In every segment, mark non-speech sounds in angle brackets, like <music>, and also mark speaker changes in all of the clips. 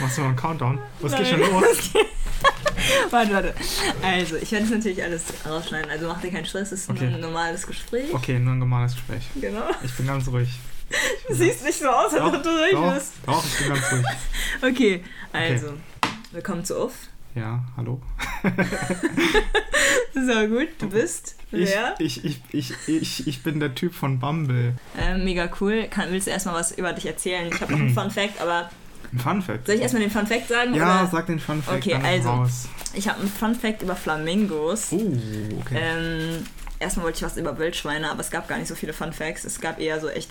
Speaker 1: Machst du mal einen Countdown? Was geht
Speaker 2: Nein.
Speaker 1: schon los? <laughs>
Speaker 2: warte, warte. Also, ich werde das natürlich alles rausschneiden. Also mach dir keinen Stress, es ist
Speaker 1: Okay.
Speaker 2: ein normales Gespräch.
Speaker 1: Okay, nur ein normales Gespräch.
Speaker 2: Genau.
Speaker 1: Ich bin ganz ruhig.
Speaker 2: Du siehst nicht so aus, als ob du ruhig
Speaker 1: doch,
Speaker 2: bist.
Speaker 1: doch, ich bin ganz ruhig. <laughs>
Speaker 2: Okay, also. Willkommen zu Uff.
Speaker 1: Ja, hallo. <laughs>
Speaker 2: So gut, du bist
Speaker 1: Ich,
Speaker 2: wer?
Speaker 1: ich, ich, ich, ich, ich bin der Typ von Bumble.
Speaker 2: Äh, mega cool. Kann, willst du erstmal was über dich erzählen? Ich habe noch einen <clears throat> Fun Fact, aber
Speaker 1: Ein Fun Fact.
Speaker 2: soll ich erstmal den Fun Fact sagen?
Speaker 1: Ja,
Speaker 2: oder?
Speaker 1: sag den Fun Fact
Speaker 2: Okay, also.
Speaker 1: raus.
Speaker 2: Ich habe einen Fun Fact über Flamingos.
Speaker 1: Oh, okay.
Speaker 2: Ähm, erstmal wollte ich was über Wildschweine, aber es gab gar nicht so viele Fun Facts. Es gab eher so echt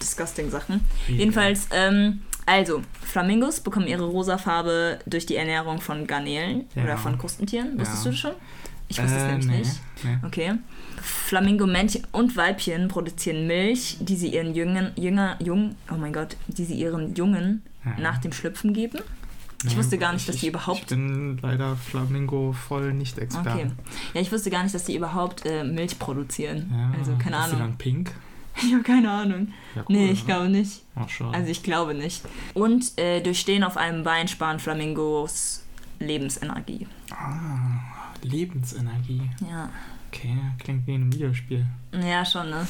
Speaker 2: disgusting Sachen.
Speaker 1: Wie,
Speaker 2: Jedenfalls, ähm, also, Flamingos bekommen ihre rosa Farbe durch die Ernährung von Garnelen
Speaker 1: Ja.
Speaker 2: oder von Krustentieren. Wusstest
Speaker 1: Ja.
Speaker 2: du das schon? Ich wusste es
Speaker 1: äh,
Speaker 2: nämlich
Speaker 1: nee,
Speaker 2: nicht.
Speaker 1: Nee.
Speaker 2: Okay. Flamingo-Männchen und Weibchen produzieren Milch, die sie ihren Jüngen, Jünger, Jung, oh mein Gott, die sie ihren Jungen
Speaker 1: Ja.
Speaker 2: nach dem Schlüpfen geben. Ich wusste gar nicht, dass
Speaker 1: ich,
Speaker 2: die überhaupt-
Speaker 1: Ich bin leider Flamingo voll nicht Experte.
Speaker 2: Okay. Ja, ich wusste gar nicht, dass die überhaupt äh, Milch produzieren.
Speaker 1: Ja,
Speaker 2: also keine
Speaker 1: ist sie
Speaker 2: Ahnung.
Speaker 1: dann pink? <laughs>
Speaker 2: Ich habe keine Ahnung.
Speaker 1: Ja, cool,
Speaker 2: nee, ich
Speaker 1: oder?
Speaker 2: glaube nicht.
Speaker 1: Ach, schade.
Speaker 2: Also ich glaube nicht. Und äh, durch Stehen auf einem Bein sparen Flamingos Lebensenergie.
Speaker 1: ah, Lebensenergie.
Speaker 2: Ja.
Speaker 1: Okay, klingt wie ein Videospiel.
Speaker 2: Ja, schon, ne?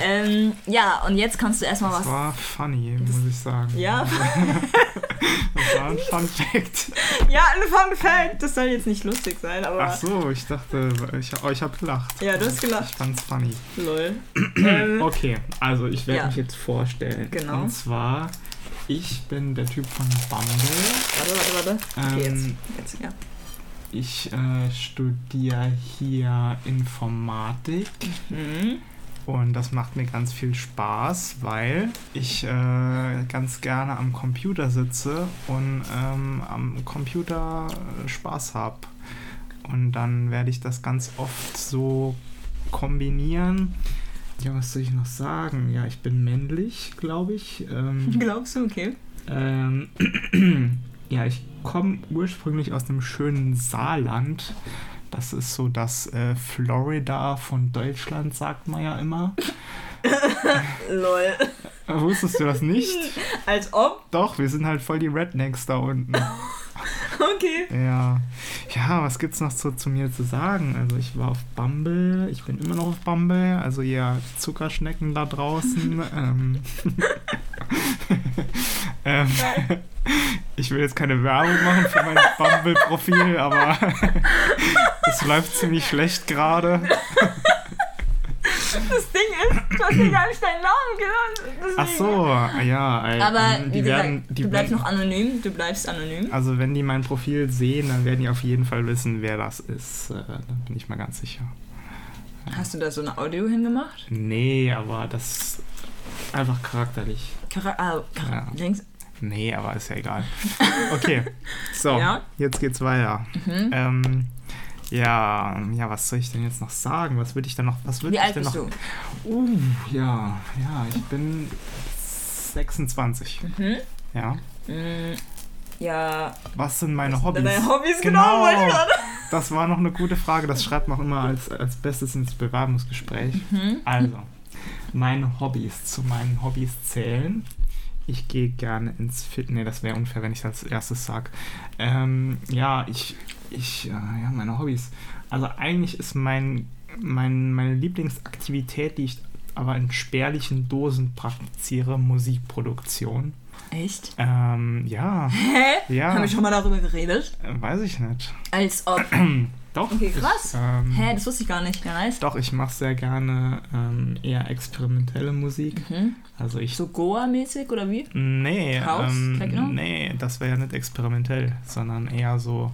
Speaker 2: Ähm, ja, und jetzt kannst du erstmal
Speaker 1: Das
Speaker 2: was.
Speaker 1: war funny, muss ich sagen.
Speaker 2: Ja. <laughs>
Speaker 1: Das war ein Fun Fact.
Speaker 2: Ja, ein Fun Fact. Das soll jetzt nicht lustig sein, aber.
Speaker 1: Ach so, ich dachte, ich, oh, ich habe gelacht.
Speaker 2: Ja, du hast gelacht.
Speaker 1: Ich fand's funny.
Speaker 2: Lol. <clears throat> ähm,
Speaker 1: Okay, also ich werde
Speaker 2: Ja.
Speaker 1: mich jetzt vorstellen.
Speaker 2: Genau.
Speaker 1: Und zwar, ich bin der Typ von Bumble.
Speaker 2: Warte, warte, warte. Okay, jetzt.
Speaker 1: Ähm,
Speaker 2: jetzt ja.
Speaker 1: Ich äh, studiere hier Informatik
Speaker 2: Mhm.
Speaker 1: und das macht mir ganz viel Spaß, weil ich äh, ganz gerne am Computer sitze und ähm, am Computer äh, Spaß habe. Und dann werde ich das ganz oft so kombinieren. Ja, was soll ich noch sagen? Ja, ich bin männlich, glaube ich. Ähm, <laughs>
Speaker 2: Glaubst du, okay?
Speaker 1: ähm, <clears throat> ja, ich komme ursprünglich aus dem schönen Saarland. Das ist so das äh, Florida von Deutschland, sagt man ja immer. <laughs>
Speaker 2: Lol.
Speaker 1: Wusstest du das nicht?
Speaker 2: Als ob?
Speaker 1: Doch, wir sind halt voll die Rednecks da unten. <laughs> <laughs>
Speaker 2: Okay.
Speaker 1: Ja. Ja, was gibt's noch so zu mir zu sagen? Also ich war auf Bumble, ich bin immer noch auf Bumble, also ihr Zuckerschnecken da draußen. <laughs> ähm, <laughs> ähm, ich will jetzt keine Werbung machen für mein Bumble-Profil, aber es läuft ziemlich schlecht gerade.
Speaker 2: Das Ding ist, du hast mir gar nicht deinen Namen genannt.
Speaker 1: Ach so, ja. äh,
Speaker 2: Aber
Speaker 1: die
Speaker 2: wie gesagt,
Speaker 1: werden, die
Speaker 2: du bleibst noch anonym. Du bleibst anonym.
Speaker 1: Also wenn die mein Profil sehen, dann werden die auf jeden Fall wissen, wer das ist. Äh, da bin ich mal ganz sicher.
Speaker 2: Hast du da so eine Audio hingemacht?
Speaker 1: Nee, aber das einfach charakterlich.
Speaker 2: Chara ah, Chara
Speaker 1: Ja.
Speaker 2: links.
Speaker 1: Nee, aber ist ja egal. Okay, <laughs> so,
Speaker 2: Ja.
Speaker 1: jetzt geht's weiter.
Speaker 2: Mhm.
Speaker 1: Ähm, ja, ja, was soll ich denn jetzt noch sagen? Was würde ich denn noch, was würde
Speaker 2: Wie
Speaker 1: ich
Speaker 2: alt
Speaker 1: denn
Speaker 2: bist
Speaker 1: noch?
Speaker 2: du?
Speaker 1: Uh, ja, ja, ich bin 26.
Speaker 2: Mhm.
Speaker 1: Ja.
Speaker 2: Mm, Ja.
Speaker 1: Was sind meine Hobbys?
Speaker 2: Deine Hobbys, genau, gerade.
Speaker 1: Das war noch eine gute Frage. Das schreibt man auch immer als, als Bestes ins Bewerbungsgespräch.
Speaker 2: Mhm.
Speaker 1: Also, meine Hobbys. Zu meinen Hobbys zählen. Ich gehe gerne ins Fit. Nee, das wäre unfair, wenn ich das als erstes sage. Ähm, ja, ich. ich äh, ja, meine Hobbys. Also, eigentlich ist mein, mein, meine Lieblingsaktivität, die ich aber in spärlichen Dosen praktiziere, Musikproduktion.
Speaker 2: Echt?
Speaker 1: Ähm, ja.
Speaker 2: Hä?
Speaker 1: Ja.
Speaker 2: Haben wir schon mal darüber geredet?
Speaker 1: Äh, Weiß ich nicht.
Speaker 2: Als ob. <clears throat>
Speaker 1: Doch.
Speaker 2: Okay, krass.
Speaker 1: Ich, ähm,
Speaker 2: Hä, das wusste ich gar nicht. Ja, nice.
Speaker 1: Doch, ich mache sehr gerne ähm, eher experimentelle Musik.
Speaker 2: Mhm.
Speaker 1: Also ich.
Speaker 2: So Goa-mäßig oder wie?
Speaker 1: Nee,
Speaker 2: House,
Speaker 1: ähm,
Speaker 2: Techno?
Speaker 1: nee, das wäre ja nicht experimentell, sondern eher so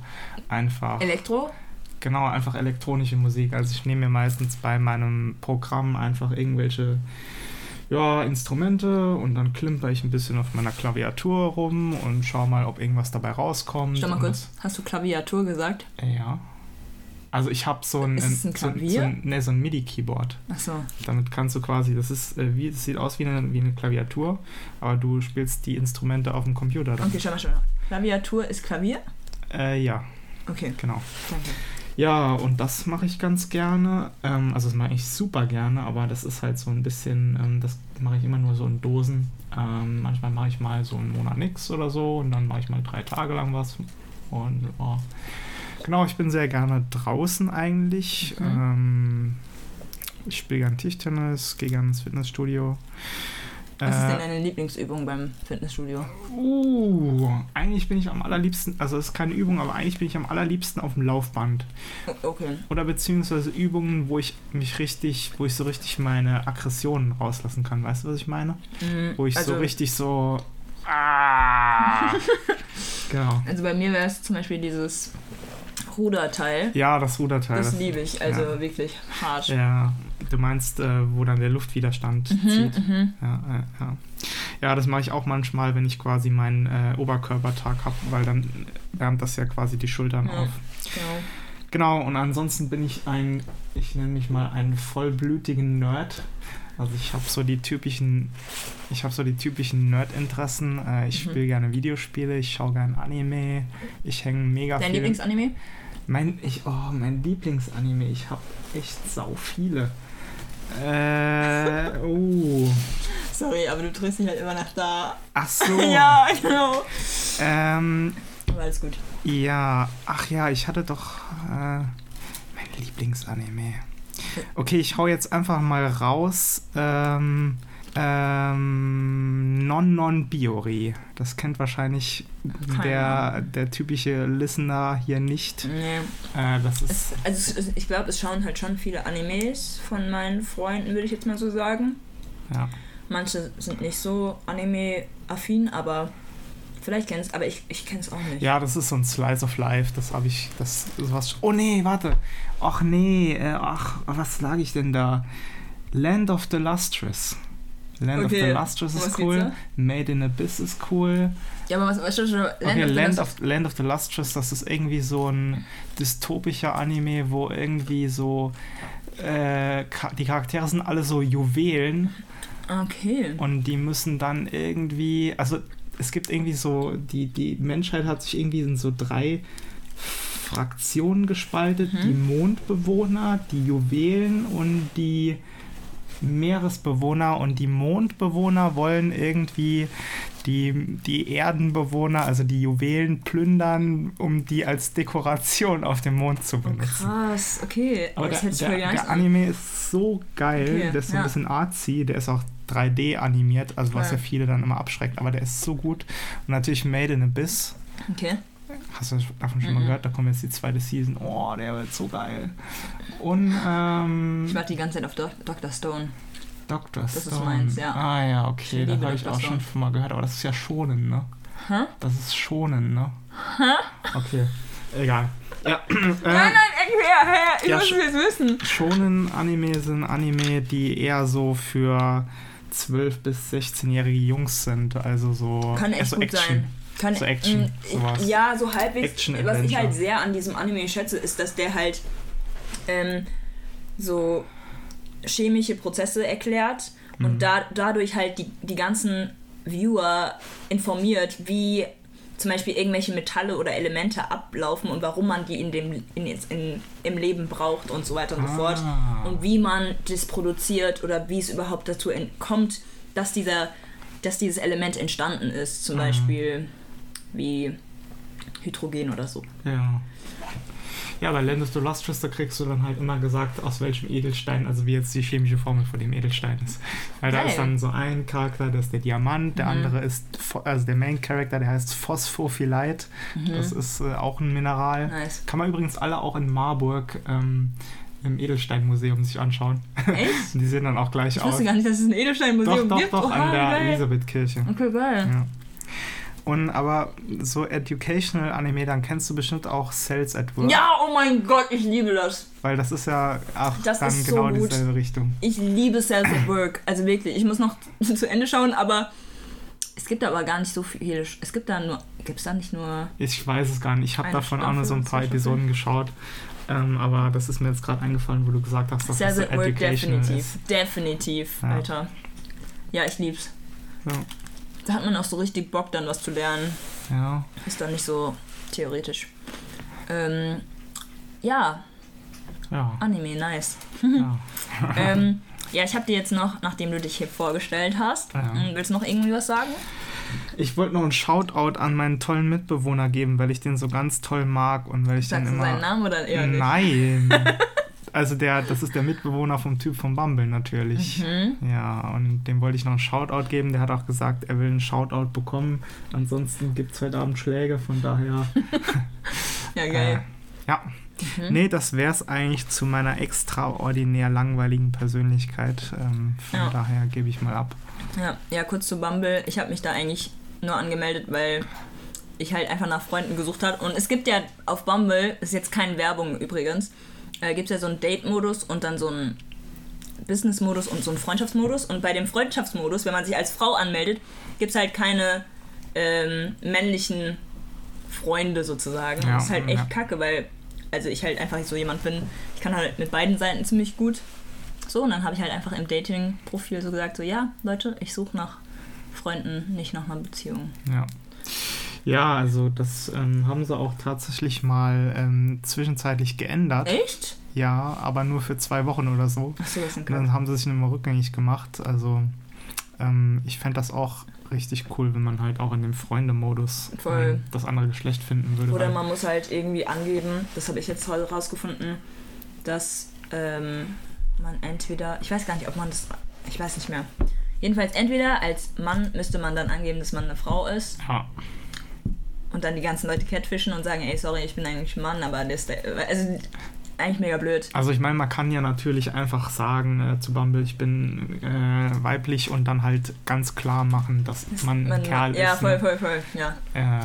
Speaker 1: einfach.
Speaker 2: Elektro?
Speaker 1: genau, einfach elektronische Musik. Also ich nehme mir meistens bei meinem Programm einfach irgendwelche ja, Instrumente und dann klimper ich ein bisschen auf meiner Klaviatur rum und schau mal, ob irgendwas dabei rauskommt.
Speaker 2: Stopp mal kurz. Hast du Klaviatur gesagt?
Speaker 1: Ja. Also ich habe so ein,
Speaker 2: ein
Speaker 1: so, so, ein, nee, so ein MIDI-Keyboard.
Speaker 2: Achso.
Speaker 1: Damit kannst du quasi, das ist äh, wie, das sieht aus wie eine, wie eine Klaviatur, aber du spielst die Instrumente auf dem Computer. Dann.
Speaker 2: Okay, schau mal, schau mal. Klaviatur ist Klavier?
Speaker 1: Äh, ja,
Speaker 2: Okay,
Speaker 1: genau.
Speaker 2: danke.
Speaker 1: Ja, und das mache ich ganz gerne. Ähm, also das mache ich super gerne, aber das ist halt so ein bisschen, ähm, das mache ich immer nur so in Dosen. Ähm, manchmal mache ich mal so einen Monat nix oder so und dann mache ich mal drei Tage lang was. Und oh. Genau, ich bin sehr gerne draußen eigentlich.
Speaker 2: Mhm.
Speaker 1: Ähm, ich spiele gerne Tischtennis, gehe gerne ins Fitnessstudio.
Speaker 2: Was ist
Speaker 1: Äh,
Speaker 2: denn deine Lieblingsübung beim Fitnessstudio?
Speaker 1: Uh, eigentlich bin ich am allerliebsten, also es ist keine Übung, aber eigentlich bin ich am allerliebsten auf dem Laufband. <laughs>
Speaker 2: Okay.
Speaker 1: Oder beziehungsweise Übungen, wo ich mich richtig, wo ich so richtig meine Aggressionen rauslassen kann. Weißt du, was ich meine?
Speaker 2: Mhm,
Speaker 1: Wo ich
Speaker 2: also,
Speaker 1: so richtig so. Ah! <laughs> genau.
Speaker 2: Also bei mir wäre es zum Beispiel dieses Ruderteil.
Speaker 1: Ja, das Ruderteil.
Speaker 2: Das liebe ich, also
Speaker 1: ja.
Speaker 2: wirklich hart.
Speaker 1: Ja, du meinst, äh, wo dann der Luftwiderstand
Speaker 2: Mhm,
Speaker 1: zieht.
Speaker 2: mhm.
Speaker 1: Ja, ja, ja. das mache ich auch manchmal, wenn ich quasi meinen äh, Oberkörpertag habe, weil dann wärmt das ja quasi die Schultern auf.
Speaker 2: Genau.
Speaker 1: Genau, und ansonsten bin ich ein, ich nenne mich mal einen vollblütigen Nerd. Also ich habe so die typischen, ich habe so die typischen Nerd-Interessen. Äh, ich
Speaker 2: Mhm.
Speaker 1: spiele gerne Videospiele, ich schaue gerne Anime, ich hänge mega
Speaker 2: Dein
Speaker 1: viel.
Speaker 2: Lieblingsanime?
Speaker 1: Mein, ich, oh, mein Lieblingsanime, ich habe echt sau viele. Äh, <laughs> oh.
Speaker 2: Sorry, aber du drehst dich halt immer nach da.
Speaker 1: Ach so. <laughs>
Speaker 2: ja, genau.
Speaker 1: Ähm,
Speaker 2: Aber alles gut.
Speaker 1: Ja, ach ja, ich hatte doch äh, mein Lieblingsanime. Okay, ich hau jetzt einfach mal raus. Ähm, ähm, Non Non Biori. Das kennt wahrscheinlich
Speaker 2: Keine
Speaker 1: der, der typische Listener hier nicht.
Speaker 2: Nee.
Speaker 1: Äh, das ist.
Speaker 2: Es, also es- ich glaube, es schauen halt schon viele Animes von meinen Freunden, würde ich jetzt mal so sagen.
Speaker 1: Ja.
Speaker 2: Manche sind nicht so Anime-affin, aber vielleicht kennst aber ich, ich kenne es auch nicht.
Speaker 1: ja, das ist so ein Slice of Life. Das habe ich. Das ist was. Oh nee, warte. Ach nee. Äh, ach, was lag ich denn da? Land of the Lustrous. Land
Speaker 2: Okay,
Speaker 1: of the Lustrous
Speaker 2: was
Speaker 1: ist cool. Made in Abyss ist cool.
Speaker 2: Ja, aber was, was schon, Land
Speaker 1: Okay,
Speaker 2: of the
Speaker 1: Land of, Land of the Lustrous, das ist irgendwie so ein dystopischer Anime, wo irgendwie so äh, die Charaktere sind alle so Juwelen
Speaker 2: Okay.
Speaker 1: und die müssen dann irgendwie, also es gibt irgendwie so, die, die Menschheit hat sich irgendwie in so drei Fraktionen gespaltet,
Speaker 2: Mhm.
Speaker 1: die Mondbewohner, die Juwelen und die Meeresbewohner und die Mondbewohner wollen irgendwie die, die Erdenbewohner, also die Juwelen, plündern, um die als Dekoration auf dem Mond zu
Speaker 2: Oh,
Speaker 1: benutzen.
Speaker 2: krass, okay.
Speaker 1: Aber
Speaker 2: das
Speaker 1: der, der, der
Speaker 2: an.
Speaker 1: Anime ist so geil,
Speaker 2: Okay,
Speaker 1: der ist so
Speaker 2: ja.
Speaker 1: ein bisschen artsy, der ist auch 3D animiert, also was
Speaker 2: Ja.
Speaker 1: ja viele dann immer abschreckt, aber der ist so gut. Und natürlich Made in Abyss,
Speaker 2: Okay.
Speaker 1: hast du davon schon mal
Speaker 2: Mhm.
Speaker 1: gehört? Da kommt jetzt die zweite Season. Oh, der wird so geil. Und ähm,
Speaker 2: Ich warte die ganze Zeit auf Doc Dr. Stone.
Speaker 1: Dr.
Speaker 2: Das ist
Speaker 1: Stone.
Speaker 2: meins, ja.
Speaker 1: Ah ja, okay, da habe ich auch schon
Speaker 2: Stone.
Speaker 1: mal gehört, aber das ist ja schonen, ne?
Speaker 2: Hä?
Speaker 1: Das ist schonen, ne? Okay, egal. Ja, <clears throat> äh,
Speaker 2: Nein, nein, irgendwie, ja, ich
Speaker 1: Ja,
Speaker 2: muss es wissen.
Speaker 1: Schonen Anime sind Anime, die eher so für 12 bis 16-jährige Jungs sind, also so
Speaker 2: Kann echt
Speaker 1: also
Speaker 2: gut
Speaker 1: Action.
Speaker 2: sein. Kann,
Speaker 1: So Action,
Speaker 2: Mm,
Speaker 1: sowas.
Speaker 2: Ja, so halbwegs.
Speaker 1: Action
Speaker 2: was ich halt sehr an diesem Anime schätze, ist, dass der halt ähm, so chemische Prozesse erklärt
Speaker 1: Mhm.
Speaker 2: und da, dadurch halt die, die ganzen Viewer informiert, wie zum Beispiel irgendwelche Metalle oder Elemente ablaufen und warum man die in dem, in, in, im Leben braucht und so weiter und so fort.
Speaker 1: Ah.
Speaker 2: Und wie man das produziert oder wie es überhaupt dazu kommt, dass, dieser, dass dieses Element entstanden ist. Zum
Speaker 1: Mhm.
Speaker 2: Beispiel wie Hydrogen oder so.
Speaker 1: Ja. Ja, bei Land of the Lustrous, da kriegst du dann halt immer gesagt, aus welchem Edelstein, also wie jetzt die chemische Formel von dem Edelstein ist. Weil da
Speaker 2: Geil.
Speaker 1: ist dann so ein Charakter, das ist der Diamant, der
Speaker 2: Mhm.
Speaker 1: andere ist, also der Main Character, der heißt Phosphophylite. Das ist äh, auch ein Mineral.
Speaker 2: Mhm. Nice.
Speaker 1: Kann man übrigens alle auch in Marburg ähm, im Edelsteinmuseum sich anschauen.
Speaker 2: Echt? <laughs>
Speaker 1: Die sehen dann auch gleich
Speaker 2: Ich
Speaker 1: aus.
Speaker 2: wusste gar nicht, dass es ein Edelsteinmuseum
Speaker 1: Doch, doch,
Speaker 2: gibt.
Speaker 1: doch,
Speaker 2: Oha,
Speaker 1: an der. Elisabethkirche.
Speaker 2: Okay, geil.
Speaker 1: Ja. Und aber so Educational Anime, dann kennst du bestimmt auch Cells at Work.
Speaker 2: Ja, oh mein Gott, ich liebe das.
Speaker 1: Weil das ist ja auch
Speaker 2: Das
Speaker 1: dann
Speaker 2: ist so
Speaker 1: genau
Speaker 2: gut.
Speaker 1: dieselbe Richtung.
Speaker 2: Ich liebe Cells at Work. Also wirklich, ich muss noch <laughs> zu Ende schauen, aber es gibt da aber gar nicht so viele. Es gibt da nur. Gibt es da nicht nur.
Speaker 1: Ich weiß es gar nicht. Ich habe davon auch nur so ein
Speaker 2: Staffel,
Speaker 1: paar Episoden geschaut. Ähm, aber das ist mir jetzt gerade eingefallen, wo du gesagt hast, dass
Speaker 2: Cells
Speaker 1: das so
Speaker 2: at Work definitiv.
Speaker 1: ist.
Speaker 2: Definitiv,
Speaker 1: Ja.
Speaker 2: Alter. Ja, ich lieb's.
Speaker 1: Ja.
Speaker 2: Da hat man auch so richtig Bock, dann was zu lernen.
Speaker 1: Ja.
Speaker 2: Ist dann nicht so theoretisch. Ähm, ja,
Speaker 1: Ja.
Speaker 2: Anime, nice.
Speaker 1: ja. <laughs>
Speaker 2: ähm, ja, ich habe dir jetzt noch, nachdem du dich hier vorgestellt hast,
Speaker 1: Ja.
Speaker 2: m, willst du noch irgendwie was sagen?
Speaker 1: Ich wollte noch einen Shoutout an meinen tollen Mitbewohner geben, weil ich den so ganz toll mag und weil ich
Speaker 2: Sagst
Speaker 1: den
Speaker 2: du
Speaker 1: immer.
Speaker 2: seinen Namen oder eher nicht?
Speaker 1: Nein. <laughs> Also der, das ist der Mitbewohner vom Typ von Bumble natürlich.
Speaker 2: Mhm.
Speaker 1: Ja, und dem wollte ich noch einen Shoutout geben. Der hat auch gesagt, er will einen Shoutout bekommen. Ansonsten gibt es heute Abend Schläge, von daher. <laughs>
Speaker 2: Ja, geil.
Speaker 1: Äh, ja.
Speaker 2: Mhm.
Speaker 1: Nee, das wäre es eigentlich zu meiner extraordinär langweiligen Persönlichkeit. Ähm, von
Speaker 2: Ja.
Speaker 1: daher gebe ich mal ab.
Speaker 2: Ja, ja, kurz zu Bumble. Ich habe mich da eigentlich nur angemeldet, weil ich halt einfach nach Freunden gesucht habe. Und es gibt ja auf Bumble, ist jetzt keine Werbung übrigens, äh, gibt es ja so einen Date-Modus und dann so einen Business-Modus und so einen Freundschaftsmodus. Und bei dem Freundschaftsmodus, wenn man sich als Frau anmeldet, gibt es halt keine ähm, männlichen Freunde sozusagen.
Speaker 1: Ja,
Speaker 2: das ist halt echt
Speaker 1: ja.
Speaker 2: kacke, weil also ich halt einfach so jemand bin, ich kann halt mit beiden Seiten ziemlich gut. So, und dann habe ich halt einfach im Dating-Profil so gesagt, so ja, Leute, ich suche nach Freunden, nicht nach einer Beziehung.
Speaker 1: Ja. Ja, also das ähm, haben sie auch tatsächlich mal ähm, zwischenzeitlich geändert.
Speaker 2: Echt?
Speaker 1: Ja, aber nur für zwei Wochen oder so.
Speaker 2: Achso, das ist
Speaker 1: dann haben sie sich nicht mehr rückgängig gemacht. Also ähm, ich fände das auch richtig cool, wenn man halt auch in dem Freunde-Modus ähm, das andere Geschlecht finden würde.
Speaker 2: Oder man muss halt irgendwie angeben, das habe ich jetzt heute rausgefunden, dass ähm, man entweder, ich weiß gar nicht, ob man das, ich weiß nicht mehr. Jedenfalls entweder als Mann müsste man dann angeben, dass man eine Frau ist
Speaker 1: ja,
Speaker 2: und dann die ganzen Leute catfischen und sagen, ey, sorry, ich bin eigentlich ein Mann, aber der, also eigentlich mega blöd.
Speaker 1: also ich meine, man kann ja natürlich einfach sagen äh, zu Bumble, ich bin äh, weiblich und dann halt ganz klar machen, dass man ein Kerl
Speaker 2: ja,
Speaker 1: ist.
Speaker 2: voll,
Speaker 1: ne?
Speaker 2: voll, voll, ja.
Speaker 1: Äh,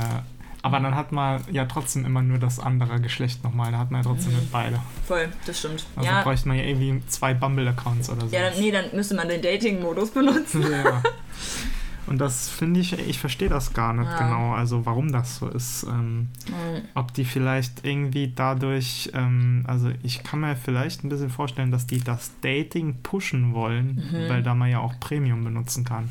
Speaker 1: aber dann hat man ja trotzdem immer nur das andere Geschlecht nochmal. Da hat man ja trotzdem nicht beide.
Speaker 2: Voll, das stimmt.
Speaker 1: Also
Speaker 2: Mhm. ja,
Speaker 1: bräuchte man ja irgendwie zwei Bumble-Accounts oder so.
Speaker 2: ja dann, nee, dann müsste man den Dating-Modus benutzen.
Speaker 1: Ja. <laughs> Und das finde ich, ich verstehe das gar nicht
Speaker 2: Ja.
Speaker 1: genau, also warum das so ist. Ähm,
Speaker 2: Mhm.
Speaker 1: ob die vielleicht irgendwie dadurch, ähm, also ich kann mir vielleicht ein bisschen vorstellen, dass die das Dating pushen wollen,
Speaker 2: Mhm.
Speaker 1: weil da man ja auch Premium benutzen kann.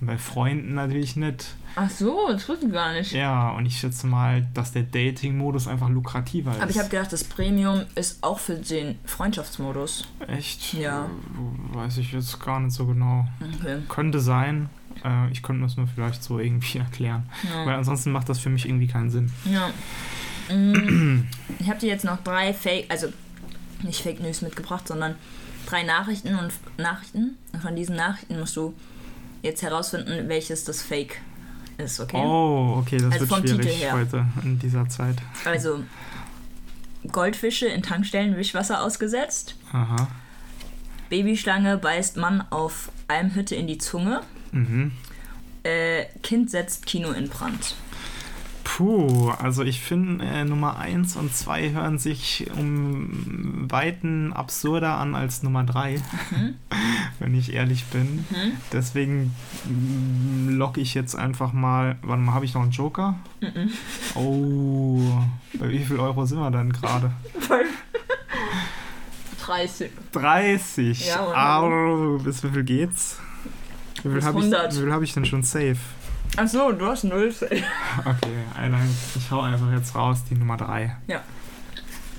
Speaker 1: Und bei Freunden natürlich nicht.
Speaker 2: Ach so, das wusste ich gar nicht.
Speaker 1: Ja, und ich schätze mal, dass der Dating-Modus einfach lukrativer ist.
Speaker 2: Aber ich habe gedacht, das Premium ist auch für den Freundschaftsmodus.
Speaker 1: Echt?
Speaker 2: Ja.
Speaker 1: Weiß ich jetzt gar nicht so genau.
Speaker 2: Okay.
Speaker 1: Könnte sein. Äh, ich könnte das mir vielleicht so irgendwie <laughs> erklären. Weil
Speaker 2: Ja.
Speaker 1: ansonsten macht das für mich irgendwie keinen Sinn.
Speaker 2: ja. Mm, Ich habe dir jetzt noch drei Fake, also nicht Fake News mitgebracht, sondern drei Nachrichten und Nachrichten. Und von diesen Nachrichten musst du jetzt herausfinden, welches das Fake ist, okay?
Speaker 1: Oh, okay, das
Speaker 2: Also
Speaker 1: wird schwierig heute in dieser Zeit.
Speaker 2: Also Goldfische in Tankstellen Wischwasser ausgesetzt.
Speaker 1: Aha.
Speaker 2: Babyschlange beißt Mann auf Almhütte in die Zunge.
Speaker 1: Mhm.
Speaker 2: Äh, kind setzt Kino in Brand.
Speaker 1: Puh, also ich finde äh, Nummer 1 und 2 hören sich um Weiten absurder an als Nummer 3, <laughs> wenn ich ehrlich bin.
Speaker 2: Mhm.
Speaker 1: Deswegen mm, locke ich jetzt einfach mal. Warte mal, habe ich noch einen Joker?
Speaker 2: Mhm.
Speaker 1: Oh, bei wie viel Euro sind wir denn gerade?
Speaker 2: 30.
Speaker 1: 30. <laughs>
Speaker 2: Ja.
Speaker 1: Au, bis wie viel geht's? Wie viel habe ich,
Speaker 2: 100.
Speaker 1: wie viel hab ich denn schon safe?
Speaker 2: Achso, du hast null. <laughs>
Speaker 1: Okay, Alter, ich hau einfach jetzt raus die Nummer 3.
Speaker 2: Ja.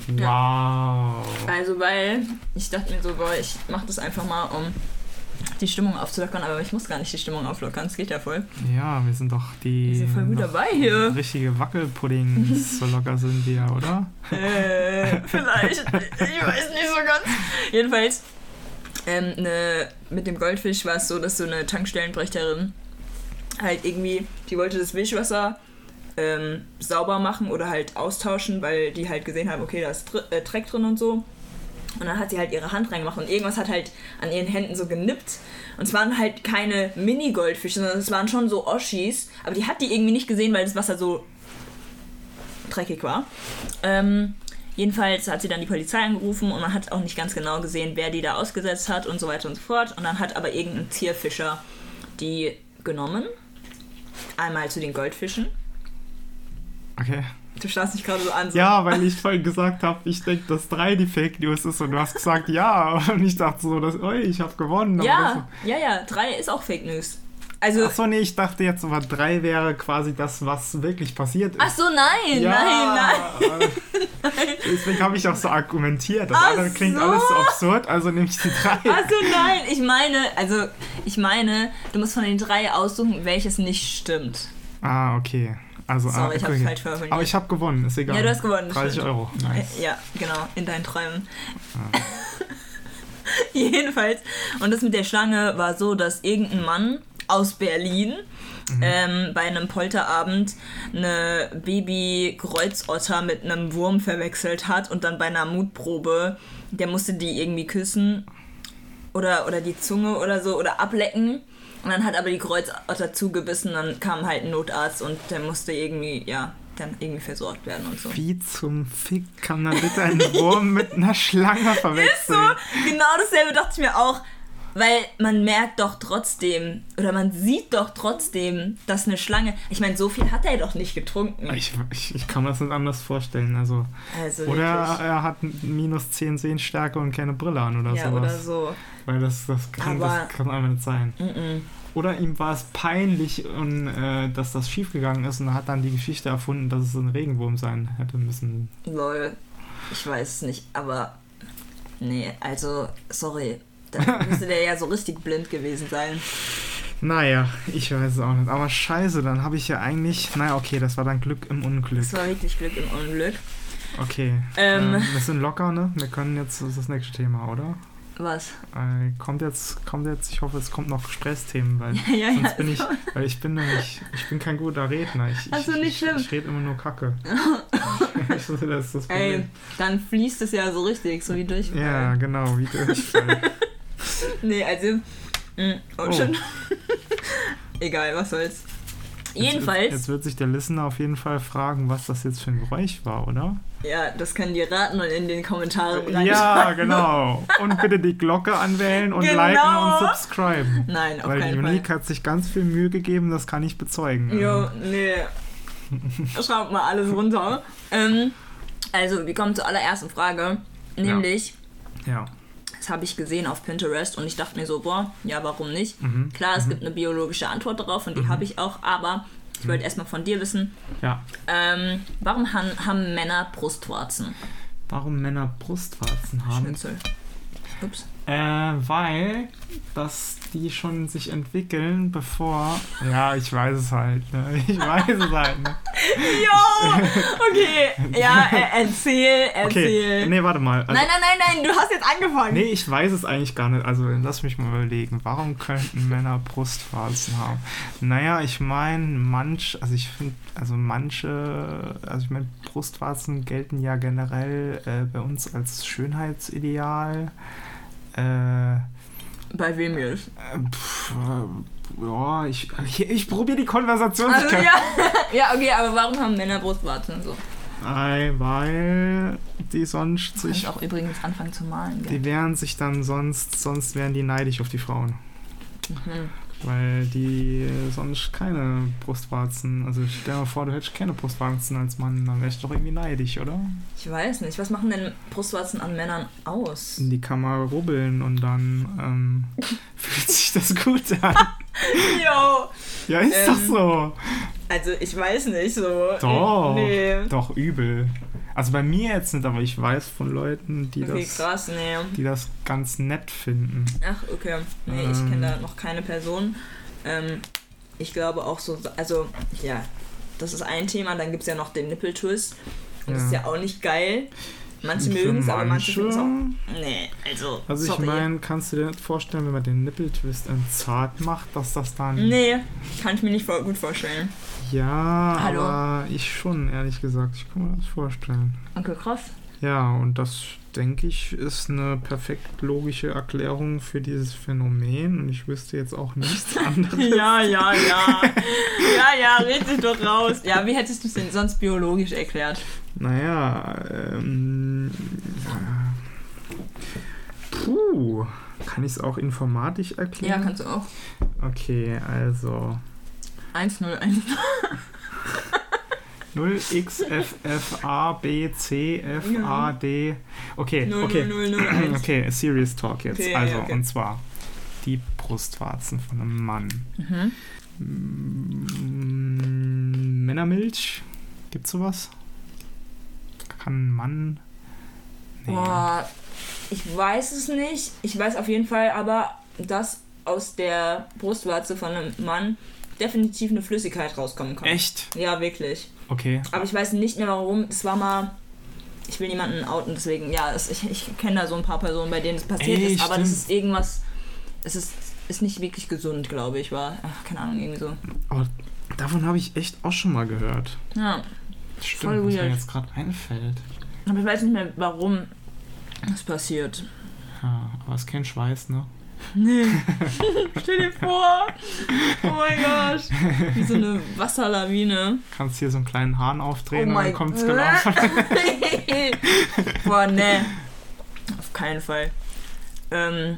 Speaker 1: Wow.
Speaker 2: Also, weil ich dachte mir so, boah, ich mach das einfach mal, um die Stimmung aufzulockern, aber ich muss gar nicht die Stimmung auflockern, es geht ja voll.
Speaker 1: Ja, wir sind doch die.
Speaker 2: Wir sind voll gut dabei hier.
Speaker 1: Richtige Wackelpuddings, <laughs> so locker sind wir, oder?
Speaker 2: Äh, vielleicht. Ich weiß nicht so ganz. Jedenfalls, ähm, ne, mit dem Goldfisch war es so, dass so eine Tankstellenbrechterin halt irgendwie, die wollte das Wischwasser ähm, sauber machen oder halt austauschen, weil die halt gesehen haben, okay, da ist Dr äh, Dreck drin und so. Und dann hat sie halt ihre Hand reingemacht und irgendwas hat halt an ihren Händen so genippt. Und es waren halt keine Mini-Goldfische, sondern es waren schon so Oschis. Aber die hat die irgendwie nicht gesehen, weil das Wasser so dreckig war. Ähm, jedenfalls hat sie dann die Polizei angerufen und man hat auch nicht ganz genau gesehen, wer die da ausgesetzt hat und so weiter und so fort. Und dann hat aber irgendein Zierfischer die genommen. Einmal zu den Goldfischen.
Speaker 1: Okay.
Speaker 2: Du starrst dich gerade so an. So.
Speaker 1: Ja, weil ich vorhin gesagt habe, ich denke, dass 3 die Fake News ist und du hast gesagt ja. Und ich dachte so, dass, oi, ich habe gewonnen.
Speaker 2: ja, ja, ja. Drei ist auch Fake News. Also,
Speaker 1: Achso, nee, ich dachte jetzt, aber 3 wäre quasi das, was wirklich passiert ist.
Speaker 2: ach so, nein, nein, nein. <laughs>
Speaker 1: Deswegen habe ich auch so argumentiert. Das
Speaker 2: Ach
Speaker 1: andere klingt
Speaker 2: so.
Speaker 1: alles so absurd, also nehme ich die 3.
Speaker 2: Ach so, nein. Ich meine, also, ich meine, du musst von den drei aussuchen, welches nicht stimmt.
Speaker 1: Ah, okay. Also,
Speaker 2: Sorry,
Speaker 1: ah,
Speaker 2: ich
Speaker 1: okay.
Speaker 2: falsch formuliert.
Speaker 1: Aber ich habe gewonnen, ist egal.
Speaker 2: Ja, du hast gewonnen,
Speaker 1: 30
Speaker 2: stimmt.
Speaker 1: Euro, nice.
Speaker 2: Äh, Ja, genau, in deinen Träumen. <laughs> Jedenfalls. Und das mit der Schlange war so, dass irgendein Mann aus Berlin
Speaker 1: Mhm.
Speaker 2: ähm, bei einem Polterabend eine Baby-Kreuzotter mit einem Wurm verwechselt hat und dann bei einer Mutprobe, der musste die irgendwie küssen oder, oder die Zunge oder so oder ablecken. Und dann hat aber die Kreuzotter zugebissen, dann kam halt ein Notarzt und der musste irgendwie, ja, dann irgendwie versorgt werden und so.
Speaker 1: Wie zum Fick kann man bitte einen Wurm mit einer Schlange <laughs>
Speaker 2: Ist so,
Speaker 1: verwechseln?
Speaker 2: genau dasselbe dachte ich mir auch. Weil man merkt doch trotzdem, oder man sieht doch trotzdem, dass eine Schlange. Ich meine, so viel hat er doch nicht getrunken.
Speaker 1: Ich, ich, ich kann mir das nicht anders vorstellen. Also,
Speaker 2: Also
Speaker 1: oder
Speaker 2: wirklich.
Speaker 1: er hat minus 10 Sehstärke und keine Brille an oder
Speaker 2: Ja,
Speaker 1: sowas.
Speaker 2: oder so.
Speaker 1: Weil das, das, kann,
Speaker 2: Aber-
Speaker 1: das kann einfach nicht sein.
Speaker 2: Mm-mm.
Speaker 1: Oder ihm war es peinlich, und, äh, dass das schiefgegangen ist und er hat dann die Geschichte erfunden, dass es ein Regenwurm sein hätte müssen.
Speaker 2: Lol. Ich weiß es nicht, aber. Nee, also, sorry. Da müsste der ja so richtig blind gewesen sein.
Speaker 1: Naja, ich weiß es auch nicht. Aber scheiße, dann habe ich ja eigentlich. Naja, okay, das war dann Glück im Unglück.
Speaker 2: Das war wirklich Glück im Unglück.
Speaker 1: Okay.
Speaker 2: Ähm.
Speaker 1: Ähm, wir sind locker, ne? Wir können jetzt, das ist das nächste Thema, oder?
Speaker 2: Was?
Speaker 1: Äh, kommt jetzt, kommt jetzt, ich hoffe, es kommt noch Stressthemen, weil <laughs>
Speaker 2: ja,
Speaker 1: sonst
Speaker 2: ja.
Speaker 1: bin ich, weil ich bin nämlich, ich bin kein guter Redner. Ich,
Speaker 2: Ach so,
Speaker 1: ich,
Speaker 2: nicht
Speaker 1: ich,
Speaker 2: schlimm.
Speaker 1: ich rede immer nur Kacke. <laughs> das ist das Problem.
Speaker 2: Ey, dann fließt es ja so richtig, so wie Durchfall.
Speaker 1: Ja, genau, wie Durchfall. <laughs> <laughs>
Speaker 2: Nee, also. Mh, oh,
Speaker 1: Oh.
Speaker 2: schon. <laughs> Egal, was soll's.
Speaker 1: Jetzt,
Speaker 2: Jedenfalls.
Speaker 1: jetzt wird sich der Listener auf jeden Fall fragen, was das jetzt für ein Geräusch war, oder?
Speaker 2: Ja, das können die raten und in den Kommentaren
Speaker 1: Ja,
Speaker 2: reinschreiben. <laughs>
Speaker 1: genau. Und bitte die Glocke anwählen und
Speaker 2: Genau.
Speaker 1: liken und subscriben.
Speaker 2: Nein, auf
Speaker 1: Weil die
Speaker 2: keinen
Speaker 1: Unique
Speaker 2: Fall.
Speaker 1: hat sich ganz viel Mühe gegeben, das kann ich bezeugen.
Speaker 2: Jo, nee. Schreibt mal alles runter. Ähm, also, wir kommen zur allerersten Frage. Nämlich,
Speaker 1: Ja.
Speaker 2: Das habe ich gesehen auf Pinterest und ich dachte mir so, boah, ja, warum nicht?
Speaker 1: Mhm.
Speaker 2: Klar, es gibt eine biologische Antwort darauf und die habe ich auch, aber ich wollte erstmal von dir wissen,
Speaker 1: Ja.
Speaker 2: ähm, warum han, haben Männer Brustwarzen?
Speaker 1: Warum Männer Brustwarzen haben?
Speaker 2: Schnitzel. Ups.
Speaker 1: Äh, weil dass die schon sich entwickeln, bevor. Ja, ich weiß es halt, ne? <laughs> Ich weiß es halt, ne?
Speaker 2: Jo! Okay, ja, äh, erzähl, erzähl.
Speaker 1: Okay, nee, warte mal. Also,
Speaker 2: nein, nein, nein, nein, du hast jetzt angefangen.
Speaker 1: Nee, ich weiß es eigentlich gar nicht. Also lass mich mal überlegen. Warum könnten Männer Brustwarzen haben? Naja, ich meine, manch, also ich finde, also manche, also ich meine, Brustwarzen gelten ja generell äh, bei uns als Schönheitsideal. Äh,
Speaker 2: Bei wem jetzt?
Speaker 1: äh, pff, äh, ja, ich, ich, ich probiere die Konversation
Speaker 2: Also,
Speaker 1: zu
Speaker 2: ja. <laughs> ja, okay, aber warum haben Männer Brustwarzen so?
Speaker 1: Ei, weil die sonst
Speaker 2: Ich
Speaker 1: sich,
Speaker 2: auch übrigens anfangen zu malen. Gell?
Speaker 1: die wären sich dann sonst, sonst wären die neidisch auf die Frauen.
Speaker 2: Mhm.
Speaker 1: Weil die äh, sonst keine Brustwarzen, also stell dir mal vor, du hättest keine Brustwarzen als Mann, dann wärst du doch irgendwie neidisch, oder?
Speaker 2: Ich weiß nicht, was machen denn Brustwarzen an Männern aus?
Speaker 1: In die Kamera rubbeln und dann ähm, <laughs> fühlt sich das gut an. <laughs>
Speaker 2: Jo!
Speaker 1: Ja, ist
Speaker 2: Ähm,
Speaker 1: doch so.
Speaker 2: Also, ich weiß nicht so.
Speaker 1: Doch.
Speaker 2: Nee.
Speaker 1: Doch, übel. Also bei mir jetzt nicht, aber ich weiß von Leuten, die,
Speaker 2: Okay,
Speaker 1: das,
Speaker 2: krass, nee.
Speaker 1: die das ganz nett finden.
Speaker 2: Ach, okay. Nee, ich
Speaker 1: Ähm.
Speaker 2: kenne da noch keine Person. Ähm, ich glaube auch so, also, ja, das ist ein Thema. Dann gibt es ja noch den Nippeltwist. Und das ist
Speaker 1: Ja.
Speaker 2: ja auch nicht geil. Manche mögen es, aber manche finden es auch. Nee, also.
Speaker 1: Also ich meine, kannst du dir nicht vorstellen, wenn man den Nippeltwist zart macht, dass das dann...
Speaker 2: Nee, kann ich mir nicht gut vorstellen.
Speaker 1: Ja,
Speaker 2: Hallo?
Speaker 1: aber ich schon, ehrlich gesagt. Ich kann mir das vorstellen.
Speaker 2: Okay, krass.
Speaker 1: Ja, und das, denke ich, ist eine perfekt logische Erklärung für dieses Phänomen. Und ich wüsste jetzt auch nichts <laughs> anderes.
Speaker 2: Ja, ja, ja. ja, ja, red dich doch raus. Ja, wie hättest du es denn sonst biologisch erklärt?
Speaker 1: Naja, ähm... Puh, kann ich es auch informatisch
Speaker 2: Ja,
Speaker 1: erklären?
Speaker 2: kannst du auch.
Speaker 1: Okay, also
Speaker 2: 101.
Speaker 1: 0xffabcfad. Okay,
Speaker 2: 0,
Speaker 1: okay.
Speaker 2: 0, 0, 0, 1.
Speaker 1: Okay, Serious Talk jetzt.
Speaker 2: Okay,
Speaker 1: also,
Speaker 2: ja, okay.
Speaker 1: und zwar, die Brustwarzen von einem Mann.
Speaker 2: Mhm.
Speaker 1: Mm, Männermilch? Gibt's sowas? Kann ein Mann. Nee.
Speaker 2: Boah, ich weiß es nicht. Ich weiß auf jeden Fall aber, dass aus der Brustwarze von einem Mann definitiv eine Flüssigkeit rauskommen kann.
Speaker 1: Echt?
Speaker 2: Ja, wirklich.
Speaker 1: Okay.
Speaker 2: Aber ich weiß nicht mehr warum. Es war mal. Ich will niemanden outen, deswegen, ja, es, ich, ich kenne da so ein paar Personen, bei denen es passiert
Speaker 1: Ey,
Speaker 2: ist, aber das
Speaker 1: stimmt.
Speaker 2: ist irgendwas. Es ist, ist nicht wirklich gesund, glaube ich, war. Ach, keine Ahnung, irgendwie so.
Speaker 1: Aber davon habe ich echt auch schon mal gehört.
Speaker 2: Ja.
Speaker 1: Stimmt,
Speaker 2: Voll
Speaker 1: was mir
Speaker 2: weird.
Speaker 1: jetzt gerade einfällt.
Speaker 2: Aber ich weiß nicht mehr, warum das passiert.
Speaker 1: Ja, aber es ist kein Schweiß, ne?
Speaker 2: Nee. <laughs> Stell dir vor. Oh mein Gott. Wie so eine Wasserlawine.
Speaker 1: Kannst hier so einen kleinen Hahn aufdrehen
Speaker 2: Oh
Speaker 1: und dann kommt es genau <laughs>
Speaker 2: Boah, ne. Auf keinen Fall. Ähm.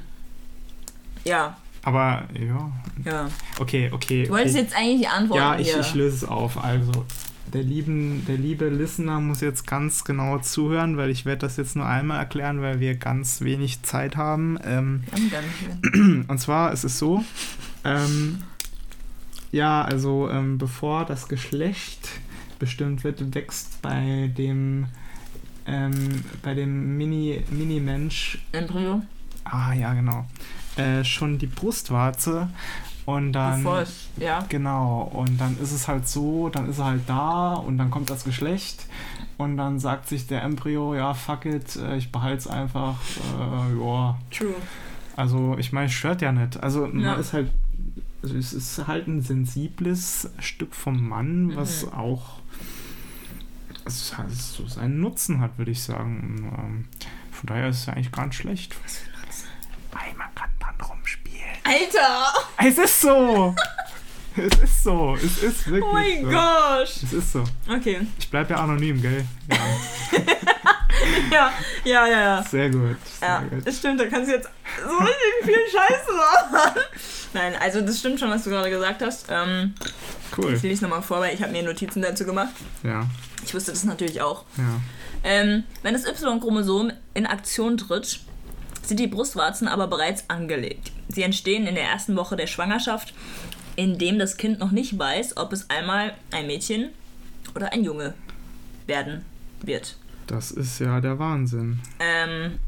Speaker 2: Ja,
Speaker 1: Aber ja.
Speaker 2: ja.
Speaker 1: Okay, okay.
Speaker 2: Du wolltest
Speaker 1: okay.
Speaker 2: jetzt eigentlich antworten
Speaker 1: Ja, ich,
Speaker 2: hier.
Speaker 1: ich löse es auf. Also, der, lieben, der liebe Listener muss jetzt ganz genau zuhören, weil ich werde das jetzt nur einmal erklären, weil wir ganz wenig Zeit haben. Ähm,
Speaker 2: Wir haben gar
Speaker 1: und zwar ist es so, ähm, ja, also ähm, bevor das Geschlecht bestimmt wird, wächst bei dem ähm, bei dem Mini, Mini-Mensch,
Speaker 2: Embryo.
Speaker 1: ah ja genau, äh, schon die Brustwarze und dann
Speaker 2: Bevor es. Ja.
Speaker 1: Genau, und dann ist es halt so, dann ist er halt da und dann kommt das Geschlecht und dann sagt sich der Embryo, ja, fuck it, äh, ich behalte es einfach, äh, ja.
Speaker 2: True.
Speaker 1: Also, ich meine, stört ja nicht. Also,
Speaker 2: Ja.
Speaker 1: man ist halt, also es ist halt ein sensibles Stück vom Mann, was
Speaker 2: Mhm.
Speaker 1: auch hat so seinen Nutzen hat, würde ich sagen. Ähm, von daher ist es ja eigentlich gar nicht schlecht.
Speaker 2: Was für Nutzen?
Speaker 1: Weil man kann dran rumspielen.
Speaker 2: Alter!
Speaker 1: Es ist so! es ist so. Es ist wirklich
Speaker 2: Oh mein
Speaker 1: so.
Speaker 2: Gott!
Speaker 1: Es ist so.
Speaker 2: Okay.
Speaker 1: Ich bleibe ja anonym, gell? Ja, <laughs>
Speaker 2: Ja, ja, ja, ja.
Speaker 1: sehr gut. Sehr
Speaker 2: Ja,
Speaker 1: gut.
Speaker 2: das stimmt, da kannst du jetzt so richtig viel Scheiße machen. Nein, also das stimmt schon, was du gerade gesagt hast. Ähm,
Speaker 1: Cool.
Speaker 2: ich lese es nochmal vor, weil ich habe mir Notizen dazu gemacht.
Speaker 1: Ja,
Speaker 2: Ich wusste das natürlich auch.
Speaker 1: ja.
Speaker 2: Ähm, wenn das Y-Chromosom in Aktion tritt, sind die Brustwarzen aber bereits angelegt. Sie entstehen in der ersten Woche der Schwangerschaft, indem das Kind noch nicht weiß, ob es einmal ein Mädchen oder ein Junge werden wird.
Speaker 1: Das ist ja der Wahnsinn.
Speaker 2: Ähm,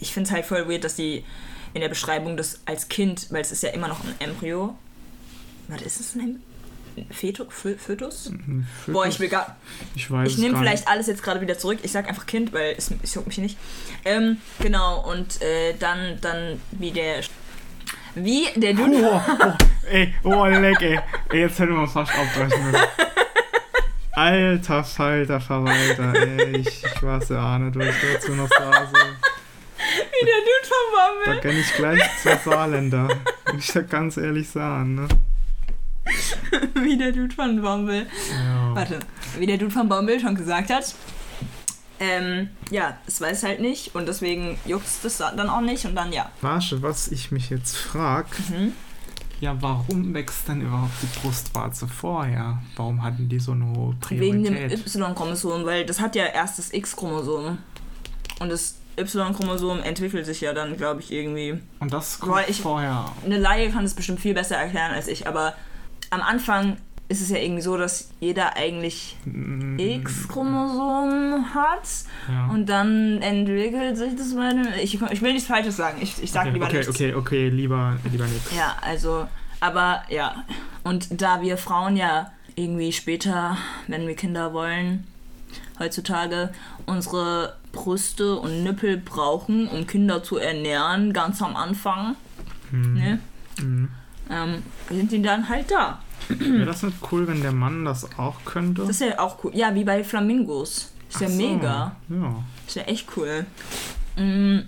Speaker 2: ich finde es halt voll weird, dass die in der Beschreibung das als Kind, weil es ist ja immer noch ein Embryo. Warte, ist es ein Fetu Fö Fötus? Boah, ich will gar.
Speaker 1: Ich weiß
Speaker 2: Ich nehme vielleicht alles jetzt gerade wieder zurück. Ich sag einfach Kind, weil es, es juckt mich nicht. Ähm, genau, und äh, dann, dann wie der. Wie der
Speaker 1: nicht.
Speaker 2: Dude.
Speaker 1: Oh, oh, ey, oh, leck, ey. ey. Jetzt hätten wir fast abbrechen müssen. <laughs> Alter Falter Verwalter, ey. Ich, ich war's ja ahne, du ich dazu noch Sase.
Speaker 2: Wie der Dude vom
Speaker 1: Da kann ich gleich zur Saarländer. Muss ich da ganz ehrlich sagen, ne? <laughs>
Speaker 2: Wie der Dude von Baumel.
Speaker 1: Ja.
Speaker 2: Warte, wie der Dude von Baumel schon gesagt hat. Ähm, ja, es weiß halt nicht und deswegen juckt es das dann auch nicht und dann ja.
Speaker 1: Warte, was ich mich jetzt frag,
Speaker 2: Mhm.
Speaker 1: ja, warum wächst denn überhaupt die Brustwarze vorher? Warum hatten die so eine hohe
Speaker 2: Wegen dem
Speaker 1: Priorität?
Speaker 2: Y-Chromosom, weil das hat ja erst das X-Chromosom. Und das Y-Chromosom entwickelt sich ja dann, glaube ich, irgendwie.
Speaker 1: Und das kommt
Speaker 2: ich-
Speaker 1: vorher.
Speaker 2: Eine Laie kann es bestimmt viel besser erklären als ich, aber am Anfang ist es ja irgendwie so, dass jeder eigentlich
Speaker 1: Mm,
Speaker 2: X-Chromosom hat
Speaker 1: Ja.
Speaker 2: und dann entwickelt sich das bei dem. Ich, ich will nichts Falsches sagen, ich, ich sag
Speaker 1: okay,
Speaker 2: lieber
Speaker 1: okay,
Speaker 2: nichts.
Speaker 1: okay, okay, lieber, lieber nichts.
Speaker 2: Ja, also, aber ja. Und da wir Frauen ja irgendwie später, wenn wir Kinder wollen, heutzutage unsere Brüste und Nippel brauchen, um Kinder zu ernähren, ganz am Anfang,
Speaker 1: Hm.
Speaker 2: ne?
Speaker 1: Mhm.
Speaker 2: ähm, sind die dann halt da.
Speaker 1: Wäre das nicht cool, wenn der Mann das auch könnte?
Speaker 2: Das ist ja auch cool. Ja, wie bei Flamingos. Ist ja
Speaker 1: so,
Speaker 2: mega.
Speaker 1: Ja.
Speaker 2: Ist ja echt cool. Mm,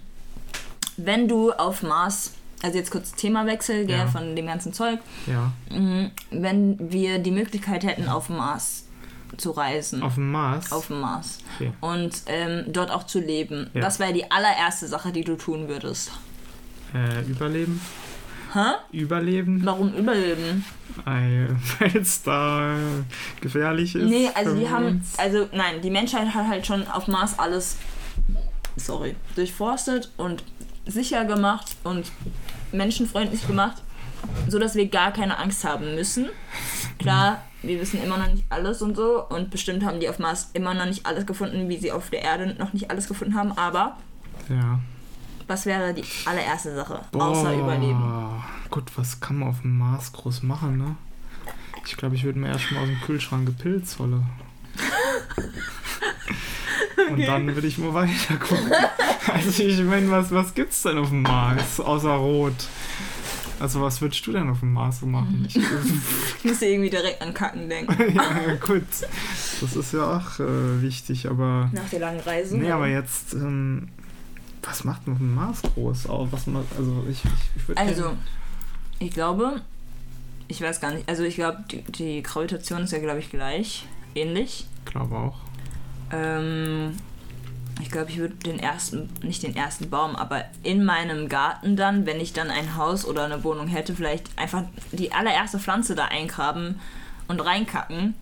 Speaker 2: Wenn du auf Mars, also jetzt kurz Themawechsel, gell,
Speaker 1: Ja.
Speaker 2: von dem ganzen Zeug,
Speaker 1: Ja.
Speaker 2: Mm, wenn wir die Möglichkeit hätten, auf Mars zu reisen.
Speaker 1: Auf dem Mars.
Speaker 2: auf dem Mars.
Speaker 1: Okay.
Speaker 2: Und ähm, dort auch zu leben.
Speaker 1: Ja.
Speaker 2: Das wäre die allererste Sache, die du tun würdest.
Speaker 1: Äh, überleben?
Speaker 2: Hä?
Speaker 1: Überleben?
Speaker 2: Warum überleben?
Speaker 1: Weil <laughs> es da äh, gefährlich ist.
Speaker 2: Nee, also die haben.
Speaker 1: uns.
Speaker 2: Also nein, die Menschheit hat halt schon auf Mars alles sorry, durchforstet und sicher gemacht und menschenfreundlich gemacht, so dass wir gar keine Angst haben müssen. Klar, wir wissen immer noch nicht alles und so und bestimmt haben die auf Mars immer noch nicht alles gefunden, wie sie auf der Erde noch nicht alles gefunden haben, aber
Speaker 1: Ja.
Speaker 2: Was wäre die allererste Sache außer Überleben?
Speaker 1: Gut, was kann man auf dem Mars groß machen, ne? Ich glaube, ich würde mir erst mal aus dem Kühlschrank Pilz holen. <laughs> Und dann würde ich mal weiter gucken. <laughs> Also ich meine, was, was gibt's denn auf dem Mars außer Rot? Also was würdest du denn auf dem Mars so machen? Ich, <laughs>
Speaker 2: Ich muss irgendwie direkt an Kacken denken.
Speaker 1: ja, gut. Das ist ja auch äh, wichtig, aber...
Speaker 2: Nach der langen Reise.
Speaker 1: Nee, aber jetzt... Ähm, was macht man auf dem Mars groß? Auch was man, also ich, ich, ich würde
Speaker 2: Also, ich glaube, ich weiß gar nicht, also ich glaube, die, die Gravitation ist ja, glaube ich, gleich, ähnlich.
Speaker 1: glaube auch.
Speaker 2: Ähm, ich glaube, ich würde den ersten, nicht den ersten Baum, aber in meinem Garten dann, wenn ich dann ein Haus oder eine Wohnung hätte, vielleicht einfach die allererste Pflanze da eingraben und reinkacken.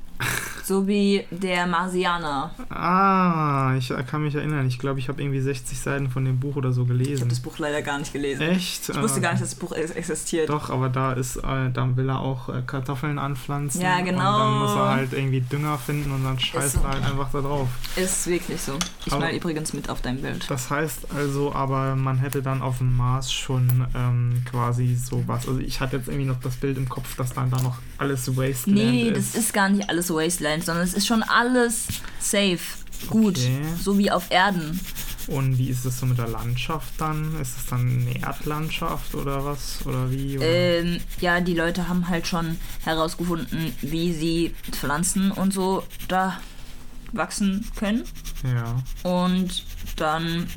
Speaker 2: So wie der Marsianer.
Speaker 1: Ah, ich kann mich erinnern. Ich glaube, ich habe irgendwie 60 Seiten von dem Buch oder so
Speaker 2: Ich habe
Speaker 1: gelesen.
Speaker 2: das Buch leider gar nicht gelesen.
Speaker 1: Echt?
Speaker 2: Ich wusste gar nicht, dass das Buch ex- existiert.
Speaker 1: Doch, aber da ist, äh, da will er auch äh, Kartoffeln anpflanzen.
Speaker 2: Ja, genau.
Speaker 1: Und dann muss er halt irgendwie Dünger finden und dann scheißt
Speaker 2: so.
Speaker 1: er halt einfach da drauf.
Speaker 2: Ist wirklich so. Ich
Speaker 1: Aber-
Speaker 2: mal übrigens mit auf dein Bild.
Speaker 1: Das heißt also, aber man hätte dann auf dem Mars schon ähm, quasi sowas. Also ich hatte jetzt irgendwie noch das Bild im Kopf, dass dann da noch alles Wasteland
Speaker 2: Nee,
Speaker 1: ist.
Speaker 2: das ist gar nicht alles Wasteland, sondern es ist schon alles safe. Gut.
Speaker 1: Okay.
Speaker 2: So wie auf Erden.
Speaker 1: Und wie ist es so mit der Landschaft dann? Ist es dann eine Erdlandschaft oder was? Oder wie? Oder?
Speaker 2: Ähm, ja, die Leute haben halt schon herausgefunden, wie sie Pflanzen und so da wachsen können.
Speaker 1: ja.
Speaker 2: Und dann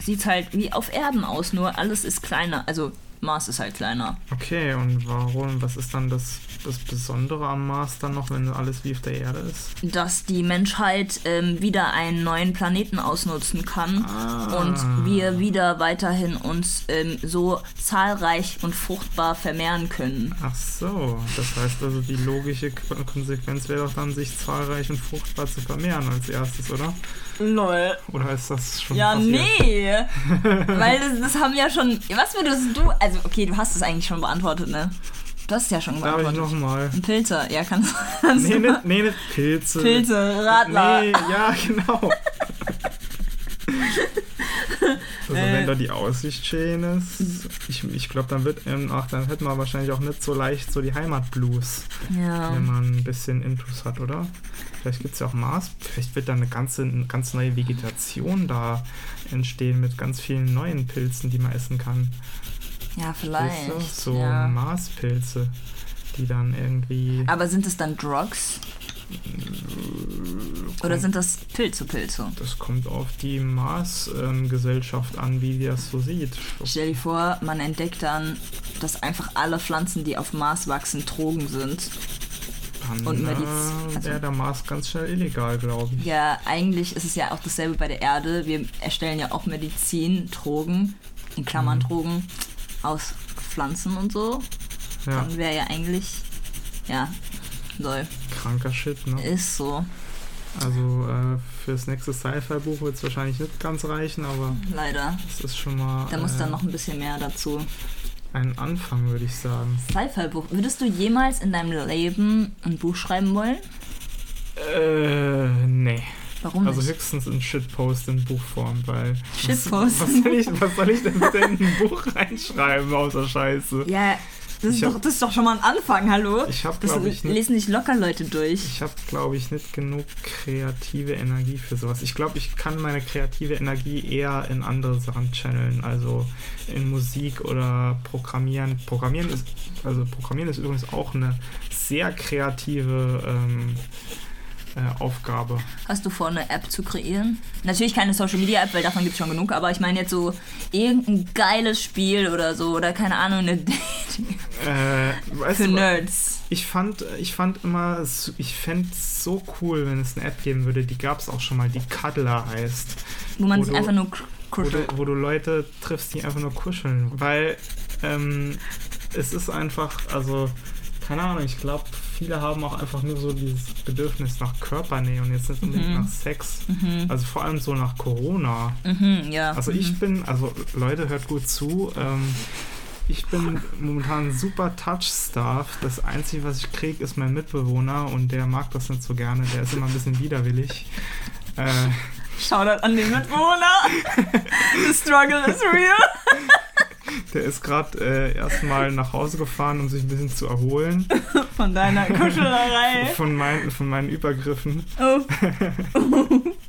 Speaker 2: sieht es halt wie auf Erden aus, nur alles ist kleiner. Also Mars ist halt kleiner.
Speaker 1: Okay, und warum? Was ist dann das, das Besondere am Mars dann noch, wenn alles wie auf der Erde ist?
Speaker 2: Dass die Menschheit ähm, wieder einen neuen Planeten ausnutzen kann
Speaker 1: Ah.
Speaker 2: und wir wieder weiterhin uns ähm, so zahlreich und fruchtbar vermehren können.
Speaker 1: Ach so, das heißt also, die logische Ko- Konsequenz wäre doch dann, sich zahlreich und fruchtbar zu vermehren als erstes, oder?
Speaker 2: Lol.
Speaker 1: Oder ist das schon
Speaker 2: Ja,
Speaker 1: passiert?
Speaker 2: nee. <laughs> Weil das, das haben ja schon. Was würdest du. Also, okay, du hast es eigentlich schon beantwortet, ne? Du hast es ja schon
Speaker 1: Darf ich
Speaker 2: beantwortet.
Speaker 1: nochmal?
Speaker 2: Ein Pilzer, ja, kannst, kannst
Speaker 1: Nee,
Speaker 2: du
Speaker 1: nee, nicht Pilze.
Speaker 2: Pilze, Radler.
Speaker 1: Nee, ja, genau. <laughs> Also
Speaker 2: Äh.
Speaker 1: wenn da die Aussicht schön ist, ich, ich glaube, dann wird, ähm, ach, dann hätte man wahrscheinlich auch nicht so leicht so die Heimatblues,
Speaker 2: Ja.
Speaker 1: wenn man ein bisschen Intus hat, oder? Vielleicht gibt es ja auch Mars, vielleicht wird da eine ganze, eine ganz neue Vegetation da entstehen mit ganz vielen neuen Pilzen, die man essen kann.
Speaker 2: Ja,
Speaker 1: Weißt
Speaker 2: vielleicht.
Speaker 1: du? So
Speaker 2: ja.
Speaker 1: Marspilze, die dann irgendwie.
Speaker 2: Aber sind es dann Drugs? Oder sind das Pilze, Pilze?
Speaker 1: Das kommt auf die Mars-Gesellschaft an, wie die das so sieht.
Speaker 2: Stell dir vor, man entdeckt dann, dass einfach alle Pflanzen, die auf Mars wachsen, Drogen sind.
Speaker 1: Dann
Speaker 2: Und
Speaker 1: äh,
Speaker 2: also-
Speaker 1: wäre der Mars ganz schnell illegal, glaube ich.
Speaker 2: Ja, eigentlich ist es ja auch dasselbe bei der Erde. Wir erstellen ja auch Medizin, Drogen, in Klammern
Speaker 1: Mhm.
Speaker 2: Drogen, aus Pflanzen und so.
Speaker 1: Ja,
Speaker 2: Dann wäre ja eigentlich, ja, lol,
Speaker 1: kranker Shit, ne?
Speaker 2: ist so,
Speaker 1: Also äh, fürs nächste Sci-Fi-Buch wird es wahrscheinlich nicht ganz reichen, aber
Speaker 2: leider.
Speaker 1: es ist schon mal
Speaker 2: Da muss
Speaker 1: äh,
Speaker 2: dann noch ein bisschen mehr dazu.
Speaker 1: ein Anfang, würde ich sagen.
Speaker 2: Sci-Fi-Buch. Würdest du jemals in deinem Leben ein Buch schreiben wollen?
Speaker 1: Äh, nee.
Speaker 2: Warum
Speaker 1: Also
Speaker 2: nicht?
Speaker 1: höchstens ein Shitpost in Buchform, weil.
Speaker 2: Shitpost.
Speaker 1: Was, was, soll ich, was soll ich denn bitte in ein Buch reinschreiben, außer Scheiße?
Speaker 2: Ja, das ist,
Speaker 1: hab-
Speaker 2: doch, das ist doch schon mal ein Anfang, hallo?
Speaker 1: Ich habe, glaube ich, nicht
Speaker 2: lesen nicht locker Leute durch.
Speaker 1: Ich habe, glaube ich, nicht genug kreative Energie für sowas. Ich glaube, ich kann meine kreative Energie eher in andere Sachen channeln, also in Musik oder Programmieren. Programmieren ist, also Programmieren ist übrigens auch eine sehr kreative ähm, äh, Aufgabe.
Speaker 2: Hast du vor, eine App zu kreieren? Natürlich keine Social Media App, weil davon gibt es schon genug, aber ich meine jetzt so irgendein geiles Spiel oder so oder keine Ahnung, eine
Speaker 1: Äh, weißt
Speaker 2: für
Speaker 1: du,
Speaker 2: Nerds.
Speaker 1: Ich fand, ich fand immer, ich fände es so cool, wenn es eine App geben würde, die gab es auch schon mal, die Cuddler heißt.
Speaker 2: Wo man
Speaker 1: wo
Speaker 2: sich
Speaker 1: du-
Speaker 2: einfach nur
Speaker 1: wo
Speaker 2: kuschelt.
Speaker 1: du, wo du Leute triffst, die einfach nur kuscheln. Weil ähm, es ist einfach, also, keine Ahnung, ich glaube, viele haben auch einfach nur so dieses Bedürfnis nach Körpernähe und jetzt nicht unbedingt
Speaker 2: Mhm.
Speaker 1: nach Sex.
Speaker 2: Mhm.
Speaker 1: Also vor allem so nach Corona.
Speaker 2: Mhm, ja.
Speaker 1: Also
Speaker 2: mhm.
Speaker 1: ich bin, also Leute, hört gut zu. Ähm, ich bin momentan super touch-starved. Das Einzige, was ich kriege, ist mein Mitbewohner und der mag das nicht so gerne. Der ist immer ein bisschen widerwillig. Äh,
Speaker 2: Shoutout an den Mitbewohner. <laughs> The struggle is real. <laughs>
Speaker 1: der ist gerade äh, erstmal nach Hause gefahren, um sich ein bisschen zu erholen <laughs>
Speaker 2: Von deiner Kuschelerei.
Speaker 1: von, mein, von meinen Übergriffen.
Speaker 2: Oh.
Speaker 1: Äh, <laughs>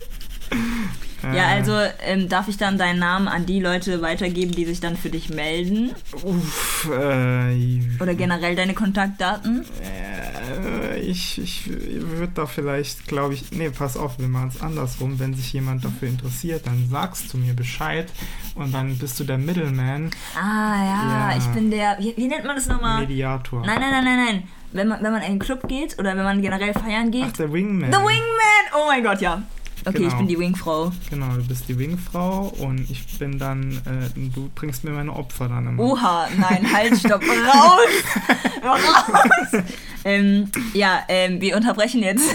Speaker 2: Ja, also ähm, darf ich dann deinen Namen an die Leute weitergeben, die sich dann für dich melden?
Speaker 1: Uff, äh,
Speaker 2: Oder generell deine Kontaktdaten?
Speaker 1: Äh, ich ich würde da vielleicht, glaube ich, nee, pass auf, wir machen es andersrum. Wenn sich jemand dafür interessiert, dann sagst du mir Bescheid und dann bist du der Middleman,
Speaker 2: Ah ja,
Speaker 1: Ja.
Speaker 2: ich bin der, wie, wie nennt man das nochmal?
Speaker 1: Mediator.
Speaker 2: Nein, nein, nein, nein, nein. Wenn man, wenn man in einen Club geht oder wenn man generell feiern geht.
Speaker 1: Ach, der Wingman.
Speaker 2: The Wingman! Oh mein Gott, ja. Okay,
Speaker 1: Genau.
Speaker 2: ich bin die Wingfrau.
Speaker 1: Genau, du bist die Wingfrau und ich bin dann, äh, du bringst mir meine Opfer dann immer.
Speaker 2: Oha, nein, <laughs> halt, stopp, raus! raus! ähm, ja, ähm, wir unterbrechen jetzt. <laughs>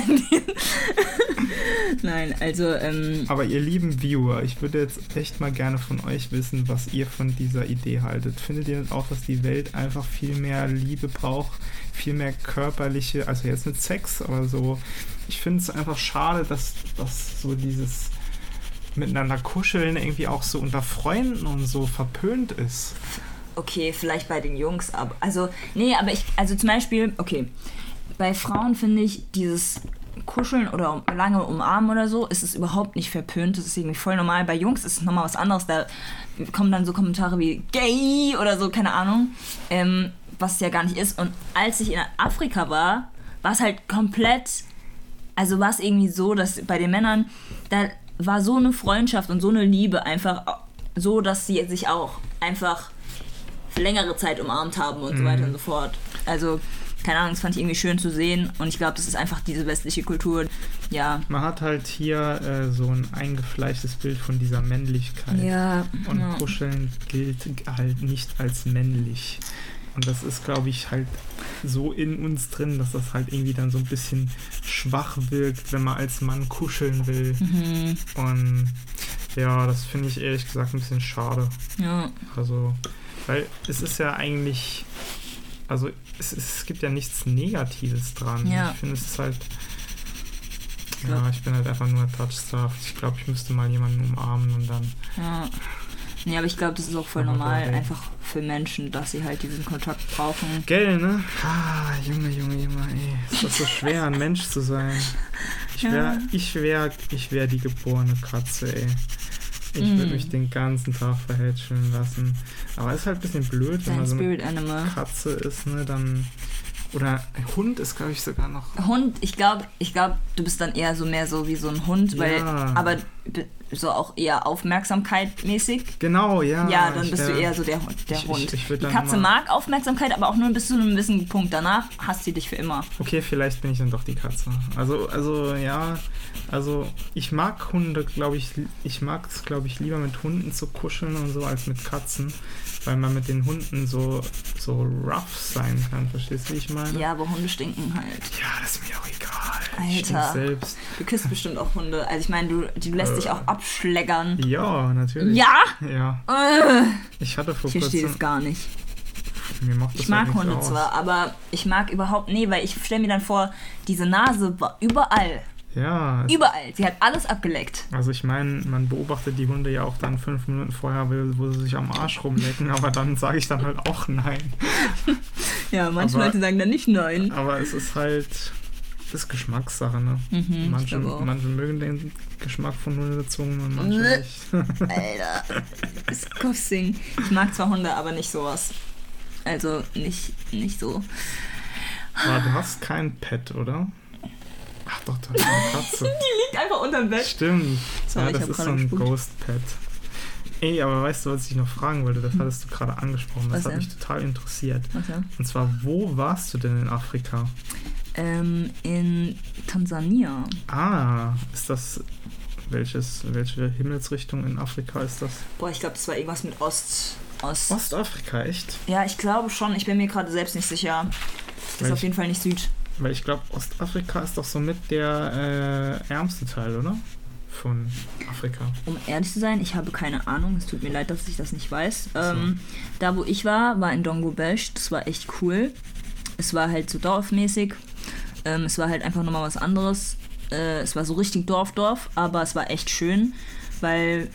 Speaker 2: nein, also, ähm,
Speaker 1: Aber ihr lieben Viewer, ich würde jetzt echt mal gerne von euch wissen, was ihr von dieser Idee haltet. Findet ihr auch, dass die Welt einfach viel mehr Liebe braucht, viel mehr körperliche, also jetzt mit Sex, aber so. Ich finde es einfach schade, dass, dass so dieses miteinander kuscheln irgendwie auch so unter Freunden und so verpönt ist.
Speaker 2: okay, vielleicht bei den Jungs, aber, also, nee, aber ich, also zum Beispiel, okay, bei Frauen finde ich dieses Kuscheln oder lange umarmen oder so, ist es überhaupt nicht verpönt, das ist irgendwie voll normal. Bei Jungs ist es nochmal was anderes, da kommen dann so Kommentare wie gay oder so, keine Ahnung, ähm, was es ja gar nicht ist. Und als ich in Afrika war, war es halt komplett also war es irgendwie so, dass bei den Männern, da war so eine Freundschaft und so eine Liebe einfach so, dass sie sich auch einfach längere Zeit umarmt haben und so weiter und so fort. Also, keine Ahnung, das fand ich irgendwie schön zu sehen und ich glaube, das ist einfach diese westliche Kultur. Ja.
Speaker 1: Man hat halt hier äh, so ein eingefleischtes Bild von dieser Männlichkeit.
Speaker 2: Ja.
Speaker 1: Und
Speaker 2: ja.
Speaker 1: Kuscheln gilt halt nicht als männlich. Und das ist, glaube ich, halt so in uns drin, dass das halt irgendwie dann so ein bisschen schwach wirkt, wenn man als Mann kuscheln will.
Speaker 2: Mhm.
Speaker 1: Und ja, das finde ich ehrlich gesagt ein bisschen schade.
Speaker 2: ja.
Speaker 1: Also, weil es ist ja eigentlich, also es, es gibt ja nichts Negatives dran.
Speaker 2: Ja.
Speaker 1: Ich finde es ist halt, ja, ich bin halt einfach nur touchstuffed. Ich glaube, ich müsste mal jemanden umarmen und dann
Speaker 2: Ja. Nee, aber ich glaube, das ist auch voll normal,
Speaker 1: warum?
Speaker 2: einfach für Menschen, dass sie halt diesen Kontakt brauchen.
Speaker 1: Gell, ne? Ah, Junge, Junge, Junge, ey. Ist das so schwer, ein Mensch zu sein? Ich
Speaker 2: Ja.
Speaker 1: wäre ich wär, ich wär die geborene Katze, ey. Ich würde
Speaker 2: Mm.
Speaker 1: mich den ganzen Tag verhätscheln lassen. Aber ist halt ein bisschen blöd, wenn
Speaker 2: Dein
Speaker 1: man so eine. Katze ist, ne? Dann. Oder ein Hund ist, glaube ich, sogar noch.
Speaker 2: Hund, ich glaube, ich glaube, du bist dann eher so mehr so wie so ein Hund, weil,
Speaker 1: Ja.
Speaker 2: aber so auch eher Aufmerksamkeit mäßig.
Speaker 1: Genau, ja.
Speaker 2: Ja, dann
Speaker 1: ich
Speaker 2: bist du
Speaker 1: wär-
Speaker 2: eher so der, Hund- der
Speaker 1: ich- ich-
Speaker 2: Hund.
Speaker 1: ich würd
Speaker 2: Die Katze mag Aufmerksamkeit, aber auch nur bis zu einem gewissen Punkt. Danach hasst sie dich für immer.
Speaker 1: Okay, vielleicht bin ich dann doch die Katze. Also, also ja, also ich mag Hunde, glaube ich, ich mag es, glaube ich, lieber mit Hunden zu kuscheln und so als mit Katzen, weil man mit den Hunden so, so rough sein kann. Verstehst du, wie ich meine?
Speaker 2: Ja, aber Hunde stinken halt.
Speaker 1: Ja, das ist mir auch egal. Ich
Speaker 2: Alter.
Speaker 1: selbst.
Speaker 2: Du küsst bestimmt auch Hunde. Also ich meine, du, du lässt dich auch abschlägern.
Speaker 1: Ja, natürlich.
Speaker 2: Ja?
Speaker 1: Ja.
Speaker 2: Äh,
Speaker 1: Ich hatte vor
Speaker 2: Ich verstehe das
Speaker 1: kurzem.
Speaker 2: gar nicht.
Speaker 1: Mir macht das
Speaker 2: Ich mag
Speaker 1: halt nichts
Speaker 2: Hunde
Speaker 1: aus.
Speaker 2: zwar, aber ich mag überhaupt, nee, weil ich stelle mir dann vor, diese Nase war überall.
Speaker 1: Ja.
Speaker 2: Überall. Sie hat alles abgeleckt.
Speaker 1: Also ich meine, man beobachtet die Hunde ja auch dann fünf Minuten vorher, wo sie sich am Arsch rumlecken, aber dann sage ich dann halt auch nein.
Speaker 2: Ja, manche
Speaker 1: Aber-
Speaker 2: Leute sagen dann nicht nein.
Speaker 1: Aber es ist halt, das ist Geschmackssache, ne?
Speaker 2: Mhm,
Speaker 1: manche, manche mögen den Geschmack von Hundezungen und manche nicht. <laughs>
Speaker 2: Alter, disgusting. Ich mag zwar Hunde, aber nicht sowas. Also nicht, nicht so.
Speaker 1: Aber du hast kein Pet, oder? Ach doch, du hast eine Katze. <laughs>
Speaker 2: Liegt einfach unterm Bett.
Speaker 1: Stimmt.
Speaker 2: Sorry,
Speaker 1: ja, das ist so ein
Speaker 2: gespuckt.
Speaker 1: Ghost-Pet. Ey, aber weißt du, was ich noch fragen wollte? Das hattest du gerade angesprochen. Das
Speaker 2: Was
Speaker 1: hat
Speaker 2: denn?
Speaker 1: mich total interessiert.
Speaker 2: Ja?
Speaker 1: Und zwar, wo warst du denn in Afrika?
Speaker 2: Ähm, in Tansania.
Speaker 1: Ah, ist das. Welches, welche Himmelsrichtung in Afrika ist das?
Speaker 2: Boah, ich glaube, das war irgendwas mit Ost. Ost.
Speaker 1: Ostafrika, echt?
Speaker 2: Ja, ich glaube schon. Ich bin mir gerade selbst nicht sicher. Das ist auf jeden Fall nicht Süd.
Speaker 1: Weil ich glaube, Ostafrika ist doch so mit der äh, ärmste Teil, oder? von Afrika?
Speaker 2: Um ehrlich zu sein, ich habe keine Ahnung. Es tut mir leid, dass ich das nicht weiß. Ähm, da, wo ich war, war in Dongo Besh. Das war echt cool. Es war halt so dorfmäßig. Ähm, es war halt einfach nochmal was anderes. Äh, es war so richtig Dorf-Dorf, aber es war echt schön, weil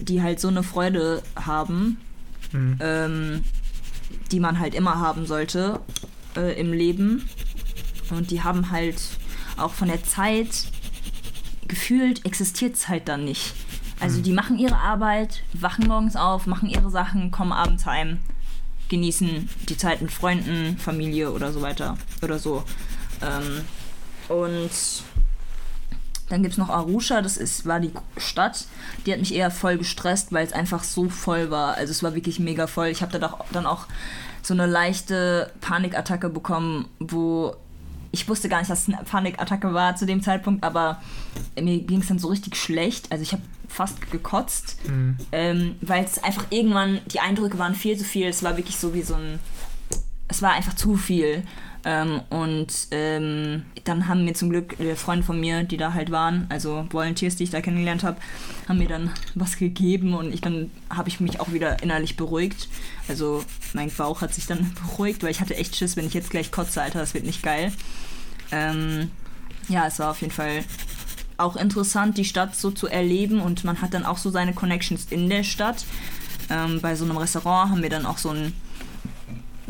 Speaker 2: die halt so eine Freude haben,
Speaker 1: Hm.
Speaker 2: ähm, die man halt immer haben sollte äh, im Leben. Und die haben halt auch von der Zeit gefühlt existiert Zeit dann nicht. Also die machen ihre Arbeit, wachen morgens auf, machen ihre Sachen, kommen abends heim, genießen die Zeit mit Freunden, Familie oder so weiter oder so. Ähm, und dann gibt es noch Arusha, das ist, war die Stadt. Die hat mich eher voll gestresst, weil es einfach so voll war. Also es war wirklich mega voll. Ich habe da doch dann auch so eine leichte Panikattacke bekommen, wo ich wusste gar nicht, dass es eine Panikattacke war zu dem Zeitpunkt, aber mir ging es dann so richtig schlecht. Also ich habe fast gekotzt,
Speaker 1: Hm.
Speaker 2: ähm, weil es einfach irgendwann, die Eindrücke waren viel zu viel. Es war wirklich so wie so ein, es war einfach zu viel. Ähm, und ähm, dann haben mir zum Glück äh, Freunde von mir, die da halt waren, also Volunteers, die ich da kennengelernt habe, haben mir dann was gegeben und ich dann habe ich mich auch wieder innerlich beruhigt. Also mein Bauch hat sich dann <laughs> beruhigt, weil ich hatte echt Schiss, wenn ich jetzt gleich kotze, Alter, das wird nicht geil. Ähm, ja, es war auf jeden Fall auch interessant, die Stadt so zu erleben und man hat dann auch so seine Connections in der Stadt. Ähm, bei so einem Restaurant haben wir dann auch so ein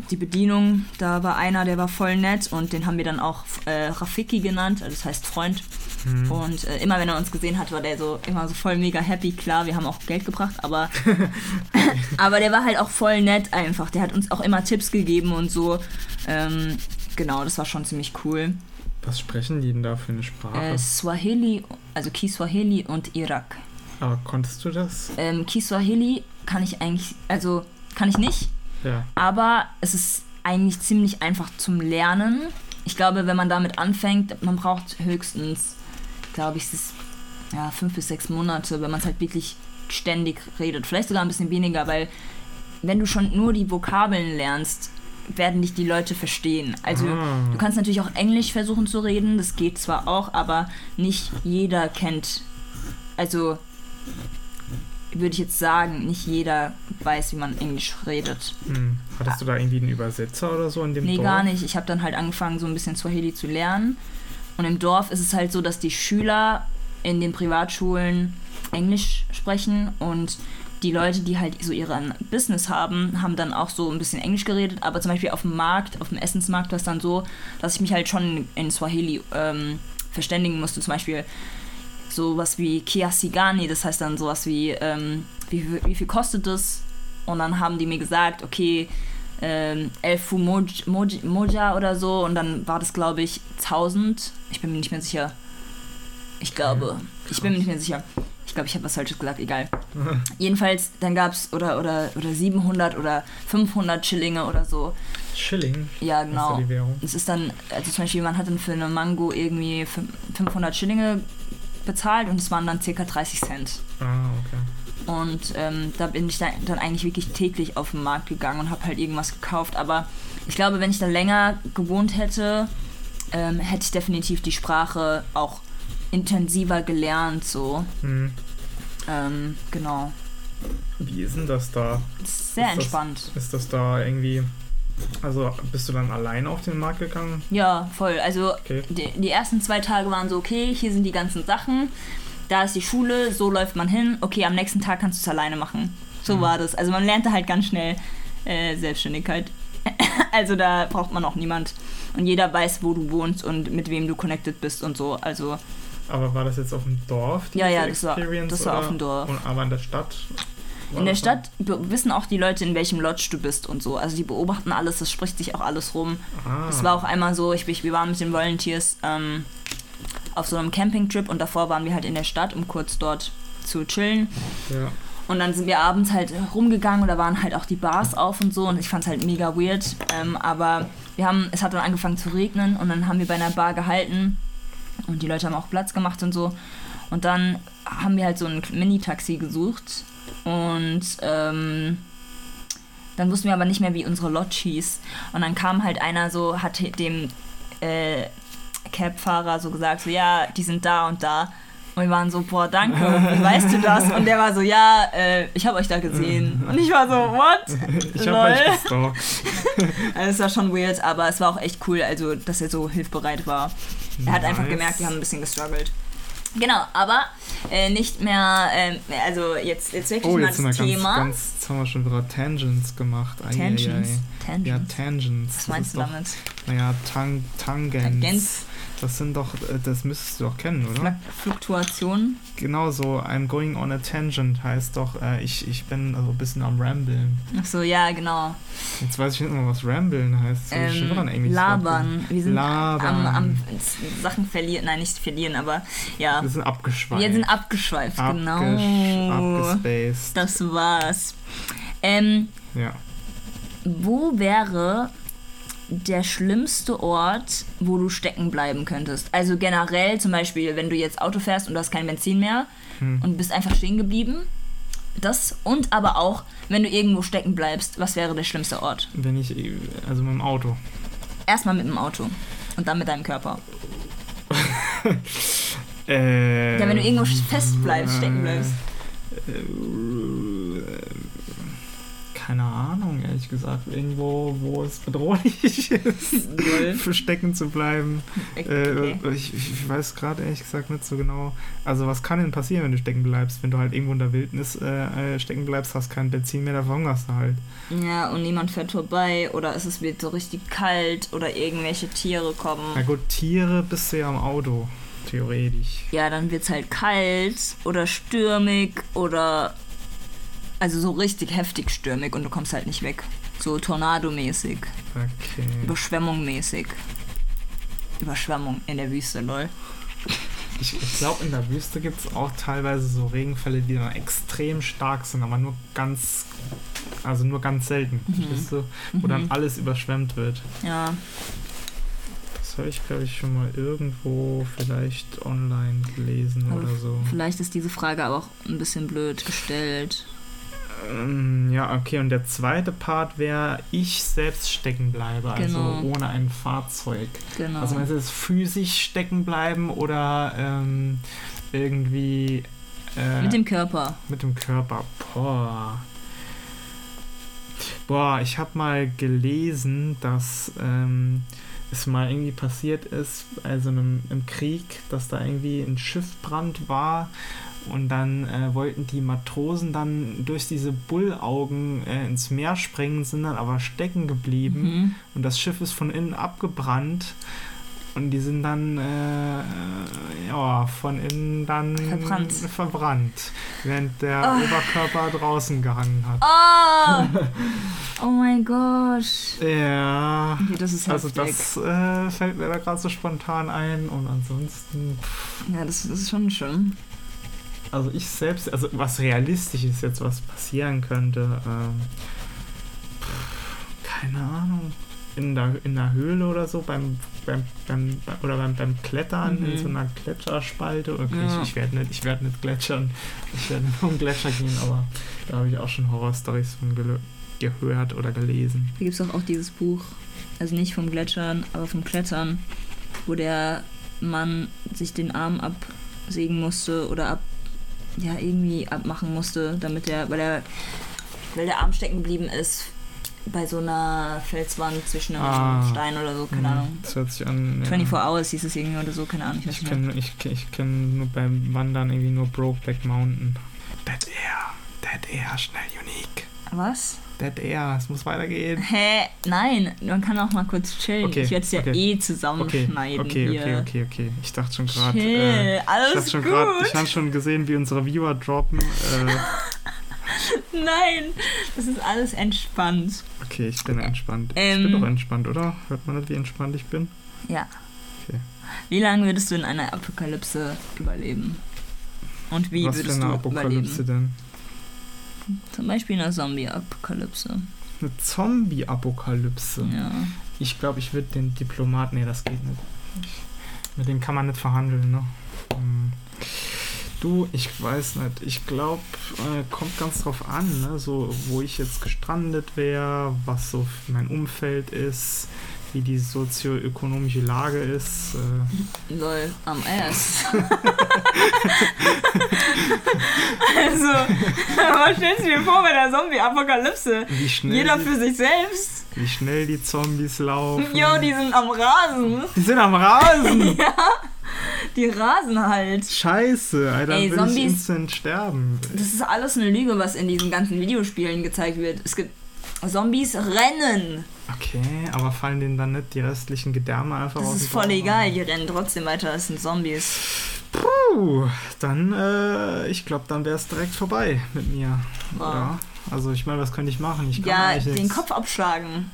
Speaker 2: die Bedienung, da war einer, der war voll nett und den haben wir dann auch äh, Rafiki genannt, also das heißt Freund.
Speaker 1: Hm.
Speaker 2: Und äh, immer wenn er uns gesehen hat, war der so immer so voll mega happy. Klar, wir haben auch Geld gebracht, aber <laughs> aber der war halt auch voll nett einfach. Der hat uns auch immer Tipps gegeben und so. Ähm, genau, das war schon ziemlich cool.
Speaker 1: Was sprechen die denn da für eine Sprache?
Speaker 2: Äh, Swahili, also Kiswahili und Irak.
Speaker 1: Aber konntest du das?
Speaker 2: Ähm, Kiswahili kann ich eigentlich, also kann ich nicht,
Speaker 1: Ja.
Speaker 2: aber es ist eigentlich ziemlich einfach zum Lernen. Ich glaube, wenn man damit anfängt, man braucht höchstens, glaube ich, es ist ja, fünf bis sechs Monate, wenn man es halt wirklich ständig redet. Vielleicht sogar ein bisschen weniger, weil wenn du schon nur die Vokabeln lernst, werden dich die Leute verstehen. Also
Speaker 1: Ah.
Speaker 2: du kannst natürlich auch Englisch versuchen zu reden, das geht zwar auch, aber nicht jeder kennt, also würde ich jetzt sagen, nicht jeder weiß, wie man Englisch redet.
Speaker 1: Hm. Hattest du da irgendwie einen Übersetzer oder so in dem
Speaker 2: Nee,
Speaker 1: Dorf?
Speaker 2: gar nicht. Ich habe dann halt angefangen, so ein bisschen Swahili zu lernen. Und im Dorf ist es halt so, dass die Schüler in den Privatschulen Englisch sprechen und die Leute, die halt so ihren Business haben, haben dann auch so ein bisschen Englisch geredet. Aber zum Beispiel auf dem Markt, auf dem Essensmarkt war es dann so, dass ich mich halt schon in Swahili ähm, verständigen musste. Zum Beispiel sowas wie Kiasi Gani, das heißt dann sowas wie, ähm, wie, viel- wie viel kostet das? Und dann haben die mir gesagt, okay, ähm, Elfu Moj, Moj, Moja oder so und dann war das glaube ich 1000. Ich bin mir nicht mehr sicher. Ich glaube, ich bin mir nicht mehr sicher. Ich glaube, ich habe was Falsches gesagt, egal. <laughs> Jedenfalls, dann gab es oder, oder, oder 700 oder 500 Schillinge oder so.
Speaker 1: Schilling.
Speaker 2: Ja,
Speaker 1: Ist
Speaker 2: genau.
Speaker 1: da die Währung?
Speaker 2: Es ist dann, also zum Beispiel, man hat dann für eine Mango irgendwie fün- 500 Schillinge bezahlt und es waren dann circa 30 Cent.
Speaker 1: Ah, okay.
Speaker 2: Und ähm, da bin ich dann, dann eigentlich wirklich täglich auf den Markt gegangen und habe halt irgendwas gekauft. Aber ich glaube, wenn ich da länger gewohnt hätte, ähm, hätte ich definitiv die Sprache auch intensiver gelernt. So,
Speaker 1: Hm.
Speaker 2: ähm, genau.
Speaker 1: Wie ist denn das da?
Speaker 2: Das ist sehr
Speaker 1: Ist das-
Speaker 2: entspannt.
Speaker 1: Ist das da irgendwie. Also bist du dann alleine auf den Markt gegangen?
Speaker 2: Ja, voll. Also
Speaker 1: Okay.
Speaker 2: die, die ersten zwei Tage waren so, okay, hier sind die ganzen Sachen, da ist die Schule, so läuft man hin, okay, am nächsten Tag kannst du es alleine machen. So
Speaker 1: Mhm.
Speaker 2: war das. Also man lernte halt ganz schnell äh, Selbstständigkeit. <laughs> also da braucht man auch niemand. Und jeder weiß, wo du wohnst und mit wem du connected bist und so. Also
Speaker 1: Aber war das jetzt auf dem Dorf?
Speaker 2: Ja, ja, das war- das war auf dem Dorf.
Speaker 1: Und, aber in der Stadt?
Speaker 2: In der Stadt wissen auch die Leute, in welchem Lodge du bist und so. Also die beobachten alles, das spricht sich auch alles rum.
Speaker 1: Ah,
Speaker 2: Es war auch einmal so, ich, wir waren mit den Volunteers ähm, auf so einem Campingtrip und davor waren wir halt in der Stadt, um kurz dort zu chillen.
Speaker 1: Ja.
Speaker 2: Und dann sind wir abends halt rumgegangen und da waren halt auch die Bars auf und so und ich fand es halt mega weird. Ähm, aber wir haben, es hat dann angefangen zu regnen und dann haben wir bei einer Bar gehalten und die Leute haben auch Platz gemacht und so. Und dann haben wir halt so ein Mini-Taxi gesucht und ähm, dann wussten wir aber nicht mehr, wie unsere Lodge hieß. Und dann kam halt einer so, hat dem äh, Cab-Fahrer so gesagt, so ja, die sind da und da. Und wir waren so, boah, danke, wie <laughs> weißt du das? Und der war so, ja, äh, ich habe euch da gesehen. Und ich war so, what? <laughs>
Speaker 1: Ich habe euch gestalkt. <laughs>
Speaker 2: Also es war schon weird, aber es war auch echt cool, also dass er so hilfsbereit war. Er hat einfach
Speaker 1: Nice.
Speaker 2: gemerkt, wir haben ein bisschen gestruggelt. Genau, aber äh, nicht mehr, äh, also jetzt, jetzt wirklich
Speaker 1: Oh,
Speaker 2: mal
Speaker 1: jetzt sind wir
Speaker 2: das
Speaker 1: ganz,
Speaker 2: Thema.
Speaker 1: ganz, jetzt haben wir schon wieder Tangents gemacht. Ei,
Speaker 2: Tangents.
Speaker 1: ei.
Speaker 2: Tangents.
Speaker 1: Ja, Tangents.
Speaker 2: Was meinst du damit?
Speaker 1: Naja, Tang, Tangents.
Speaker 2: Tangents.
Speaker 1: Das sind doch, äh, das müsstest du doch kennen, oder?
Speaker 2: Fla- Fluktuation.
Speaker 1: Genau so, I'm going on a tangent heißt doch, äh, ich, ich bin also ein bisschen am Ramblen.
Speaker 2: Ach so, ja, genau.
Speaker 1: Jetzt weiß ich nicht mehr, was Ramblen heißt. Schon ein
Speaker 2: Ähm,
Speaker 1: Wort.
Speaker 2: labern. Wir sind
Speaker 1: Labern.
Speaker 2: am, am Sachen verlieren, nein, nicht verlieren, aber ja.
Speaker 1: Wir sind abgeschweift.
Speaker 2: Wir sind abgeschweift,
Speaker 1: Abgesch-
Speaker 2: genau.
Speaker 1: Abgespaced.
Speaker 2: Das war's. Ähm,
Speaker 1: Ja.
Speaker 2: wo wäre der schlimmste Ort, wo du stecken bleiben könntest? Also generell zum Beispiel, wenn du jetzt Auto fährst und du hast kein Benzin mehr
Speaker 1: Hm.
Speaker 2: und bist einfach stehen geblieben. Das und aber auch, wenn du irgendwo stecken bleibst, was wäre der schlimmste Ort?
Speaker 1: Wenn ich, also mit dem Auto.
Speaker 2: Erstmal mit dem Auto und dann mit deinem Körper.
Speaker 1: Äh, <laughs>
Speaker 2: Ja, wenn du irgendwo fest bleibst, stecken bleibst.
Speaker 1: Äh, keine Ahnung, ehrlich gesagt. Irgendwo, wo es bedrohlich <laughs> ist, für stecken zu bleiben.
Speaker 2: Okay.
Speaker 1: Äh, ich, ich weiß gerade ehrlich gesagt nicht so genau. Also, was kann denn passieren, wenn du stecken bleibst? Wenn du halt irgendwo in der Wildnis äh, äh, stecken bleibst, hast kein Benzin mehr, da verhungerst du halt.
Speaker 2: Ja, und niemand fährt vorbei oder es wird so richtig kalt oder irgendwelche Tiere
Speaker 1: Na
Speaker 2: kommen.
Speaker 1: gut, Tiere bist du ja am Auto, theoretisch.
Speaker 2: Ja, dann wird's halt kalt oder stürmig oder also so richtig heftig stürmig und du kommst halt nicht weg. So Tornado-mäßig,
Speaker 1: Okay.
Speaker 2: Überschwemmung-mäßig. Überschwemmung in der Wüste, lol.
Speaker 1: Ich, ich glaube, in der Wüste gibt es auch teilweise so Regenfälle, die dann extrem stark sind, aber nur ganz, also nur ganz selten, verstehst du? Wo dann alles überschwemmt wird.
Speaker 2: Ja,
Speaker 1: Das habe ich, glaube ich, schon mal irgendwo vielleicht online gelesen
Speaker 2: aber
Speaker 1: oder so.
Speaker 2: vielleicht ist diese Frage aber auch ein bisschen blöd gestellt.
Speaker 1: Ähm, ja, okay, und der zweite Part wäre, ich selbst stecken bleibe, also
Speaker 2: Genau.
Speaker 1: ohne ein Fahrzeug.
Speaker 2: Genau.
Speaker 1: Also meinst du das physisch stecken bleiben oder ähm, irgendwie äh,
Speaker 2: Mit dem Körper.
Speaker 1: mit dem Körper? Boah. Boah, ich habe mal gelesen, dass ähm, es mal irgendwie passiert ist, also einem, im Krieg, dass da irgendwie ein Schiffbrand war und dann äh, wollten die Matrosen dann durch diese Bullaugen äh, ins Meer springen, sind dann aber stecken geblieben
Speaker 2: Mhm.
Speaker 1: und das Schiff ist von innen abgebrannt und die sind dann äh, ja von innen dann
Speaker 2: Verbrannt.
Speaker 1: verbrannt, während der
Speaker 2: Ah.
Speaker 1: Oberkörper draußen gehangen hat.
Speaker 2: Oh! oh mein Gott.
Speaker 1: Ja,
Speaker 2: Okay, das ist
Speaker 1: also
Speaker 2: heftig.
Speaker 1: das äh, fällt mir da gerade so spontan ein und ansonsten,
Speaker 2: Ja, das, das ist schon schön.
Speaker 1: Also ich selbst, also was realistisch ist jetzt, was passieren könnte, ähm, pff, keine Ahnung. In der, in der Höhle oder so, beim, beim, beim, oder beim, beim Klettern
Speaker 2: Mhm.
Speaker 1: in so einer Gletscherspalte. Okay,
Speaker 2: Ja.
Speaker 1: ich, ich werde nicht, ich werd nicht gletschern. Ich werde nur um Gletscher gehen, aber da habe ich auch schon Horrorstories von gehört oder gelesen.
Speaker 2: Da gibt es auch, auch dieses Buch, also nicht vom Gletschern, aber vom Klettern, wo der Mann sich den Arm absägen musste oder ab, ja, irgendwie abmachen musste, damit er, weil er, weil der Arm stecken geblieben ist bei so einer Felswand zwischen einem
Speaker 1: Ah.
Speaker 2: Stein oder so, keine
Speaker 1: Mhm,
Speaker 2: Ahnung.
Speaker 1: Das hört sich an. ja.
Speaker 2: 24 Hours hieß es irgendwie oder so, keine Ahnung. Ich
Speaker 1: Ich kenne ich, ich kenn nur beim Wandern irgendwie nur Brokeback Mountain. Dead Air. Dead Air, schnell unique.
Speaker 2: Was?
Speaker 1: Dead Air, es muss weitergehen.
Speaker 2: Hä? Nein, man kann auch mal kurz chillen.
Speaker 1: Okay,
Speaker 2: ich werde es ja
Speaker 1: okay.
Speaker 2: eh
Speaker 1: Okay,
Speaker 2: zusammenschneiden
Speaker 1: okay,
Speaker 2: hier.
Speaker 1: okay, okay, okay. Ich dachte schon gerade. Äh, ich
Speaker 2: alles
Speaker 1: dachte schon
Speaker 2: gut.
Speaker 1: grad, ich habe schon gesehen, wie unsere Viewer droppen. Äh, <laughs>
Speaker 2: Nein, das ist alles entspannt.
Speaker 1: okay, ich bin entspannt. ich
Speaker 2: Ähm.
Speaker 1: bin doch entspannt, oder? Hört man nicht, wie entspannt ich bin?
Speaker 2: Ja.
Speaker 1: Okay.
Speaker 2: Wie lange würdest du in einer Apokalypse überleben? Und wie
Speaker 1: Was für
Speaker 2: würdest
Speaker 1: eine
Speaker 2: du
Speaker 1: Apokalypse
Speaker 2: überleben?
Speaker 1: denn?
Speaker 2: Zum Beispiel eine Zombie-Apokalypse.
Speaker 1: Eine Zombie-Apokalypse.
Speaker 2: Ja.
Speaker 1: Ich glaube, ich würde den Diplomaten. Nee, das geht nicht. Ich, mit dem kann man nicht verhandeln, ne? Hm. Du, ich weiß nicht. Ich glaube, äh, kommt ganz drauf an, ne? So, wo ich jetzt gestrandet wäre, was so mein Umfeld ist, wie die sozioökonomische Lage ist. Äh,
Speaker 2: Lol, am Ass. <laughs> Also, was stellst du dir vor bei der Zombie-Apokalypse?
Speaker 1: Wie schnell,
Speaker 2: Jeder für sich selbst.
Speaker 1: wie schnell die Zombies laufen.
Speaker 2: Jo, die sind am Rasen.
Speaker 1: Die sind am Rasen. <laughs>
Speaker 2: Die rasen halt.
Speaker 1: Scheiße, Alter,
Speaker 2: Ey,
Speaker 1: will
Speaker 2: Zombies-
Speaker 1: ich instant sterben.
Speaker 2: Das ist alles eine Lüge, was in diesen ganzen Videospielen gezeigt wird. Es gibt Zombies rennen.
Speaker 1: Okay, aber fallen denen dann nicht die restlichen Gedärme einfach
Speaker 2: Das
Speaker 1: aus
Speaker 2: ist
Speaker 1: dem
Speaker 2: voll
Speaker 1: Bauch?
Speaker 2: egal, die rennen trotzdem weiter, das sind Zombies.
Speaker 1: Puh, dann, äh, ich glaube, dann wäre es direkt vorbei mit mir.
Speaker 2: Wow.
Speaker 1: Oder? Also, ich meine, was könnte ich machen? Ich kann
Speaker 2: Ja, den
Speaker 1: nichts.
Speaker 2: Kopf abschlagen.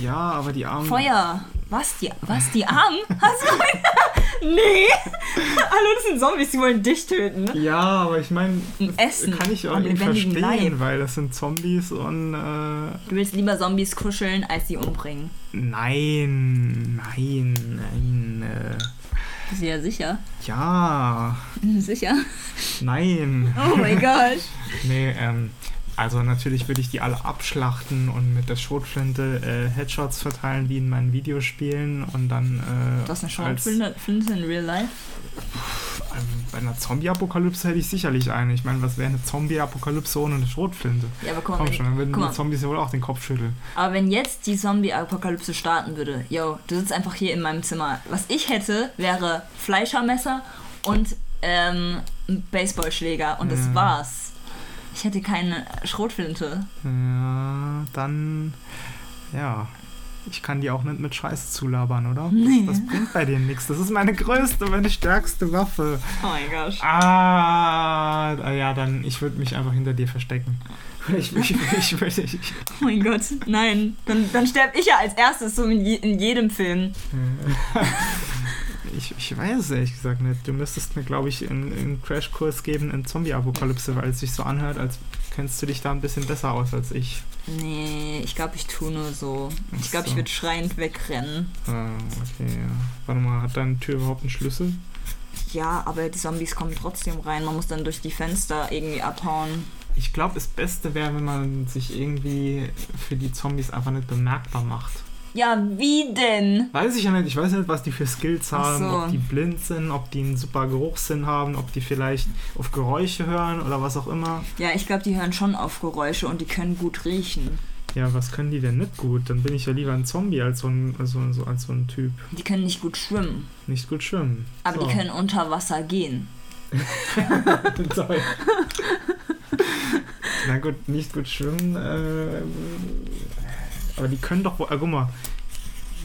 Speaker 1: Ja, aber die Armen.
Speaker 2: Feuer. Was? Die, was? Die Armen? Hast du. <laughs> nee! Hallo, das sind Zombies, die wollen dich töten.
Speaker 1: Ja, aber ich meine,
Speaker 2: Ein Essen.
Speaker 1: kann ich irgendwie verstehen,
Speaker 2: Leib.
Speaker 1: weil das sind Zombies und äh,
Speaker 2: Du willst lieber Zombies kuscheln, als sie umbringen.
Speaker 1: nein, nein, nein, äh,
Speaker 2: Bist du ja sicher?
Speaker 1: ja, <laughs>
Speaker 2: Sicher?
Speaker 1: nein.
Speaker 2: Oh mein <laughs> Gott.
Speaker 1: Nee, ähm, also natürlich würde ich die alle abschlachten und mit der Schrotflinte äh, Headshots verteilen wie in meinen Videospielen und dann äh,
Speaker 2: Du hast eine Schrotflinte Flinte in real life?
Speaker 1: ähm, bei einer Zombie-Apokalypse hätte ich sicherlich eine. Ich meine, was wäre eine Zombie-Apokalypse ohne eine Schrotflinte?
Speaker 2: Ja, aber
Speaker 1: Komm
Speaker 2: wenn,
Speaker 1: schon, dann würden die. Zombies ja wohl auch den Kopf schütteln.
Speaker 2: aber wenn jetzt die Zombie-Apokalypse starten würde, yo, du sitzt einfach hier in meinem Zimmer. Was ich hätte, wäre Fleischermesser und ähm, Baseballschläger und das
Speaker 1: Ja.
Speaker 2: war's. Ich hätte keine Schrotflinte.
Speaker 1: Ja, dann, ja. Ich kann die auch nicht mit Scheiße zulabern, oder?
Speaker 2: Nee.
Speaker 1: Das, das bringt bei dir nichts. Das ist meine größte, meine stärkste Waffe.
Speaker 2: Oh mein Gott.
Speaker 1: Ah, ah, ja, dann, ich würde mich einfach hinter dir verstecken. Ich, ich, ich, würde ich,
Speaker 2: Oh mein Gott, nein. Dann, dann sterbe ich ja als erstes so in, je, in jedem Film.
Speaker 1: Ich, ich weiß es ehrlich gesagt nicht. Du müsstest mir, glaube ich, einen, Crashkurs geben in Zombie-Apokalypse, weil es sich so anhört, als kennst du dich da ein bisschen besser aus als ich.
Speaker 2: Nee, ich glaube, ich tue nur so. Ich glaube,
Speaker 1: so.
Speaker 2: ich würde schreiend wegrennen.
Speaker 1: Ah, okay, ja. Warte mal, hat deine Tür überhaupt einen Schlüssel?
Speaker 2: Ja, aber die Zombies kommen trotzdem rein. Man muss dann durch die Fenster irgendwie abhauen.
Speaker 1: Ich glaube, das Beste wäre, wenn man sich irgendwie für die Zombies einfach nicht bemerkbar macht.
Speaker 2: Ja, wie denn?
Speaker 1: Weiß ich ja nicht. Ich weiß nicht, was die für Skills haben,
Speaker 2: so.
Speaker 1: ob die blind sind, ob die einen super Geruchssinn haben, ob die vielleicht auf Geräusche hören oder was auch immer.
Speaker 2: Ja, ich glaube, die hören schon auf Geräusche und die können gut riechen.
Speaker 1: Ja, was können die denn nicht gut? Dann bin ich ja lieber ein Zombie als so ein, als so, als so ein Typ.
Speaker 2: Die können nicht gut schwimmen,
Speaker 1: Nicht gut schwimmen.
Speaker 2: aber
Speaker 1: so.
Speaker 2: die können unter Wasser gehen. <laughs>
Speaker 1: Na gut, nicht gut schwimmen. Äh, aber die können doch wohl. Äh, guck mal.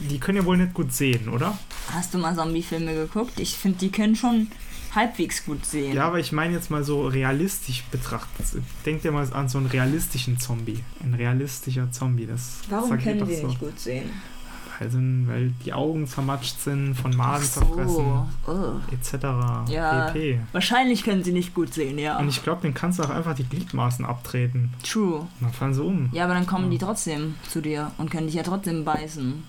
Speaker 1: Die können ja wohl nicht gut sehen, oder?
Speaker 2: Hast du mal Zombie-Filme geguckt? Ich finde, die können schon halbwegs gut sehen.
Speaker 1: Ja, aber ich meine jetzt mal so realistisch betrachtet. Denk dir mal an so einen realistischen Zombie. Ein realistischer Zombie. Das
Speaker 2: Warum können die
Speaker 1: so.
Speaker 2: nicht gut sehen?
Speaker 1: Weil, sind, weil die Augen vermatscht sind, von Maden
Speaker 2: Ach
Speaker 1: zerfressen,
Speaker 2: so. Oh.
Speaker 1: etc.
Speaker 2: Ja.
Speaker 1: pp.
Speaker 2: Wahrscheinlich können sie nicht gut sehen, ja.
Speaker 1: Und ich glaube, den kannst du auch einfach die Gliedmaßen abtreten.
Speaker 2: True.
Speaker 1: Und dann fallen sie um.
Speaker 2: Ja, aber dann kommen
Speaker 1: Ja.
Speaker 2: die trotzdem zu dir und können dich ja trotzdem beißen.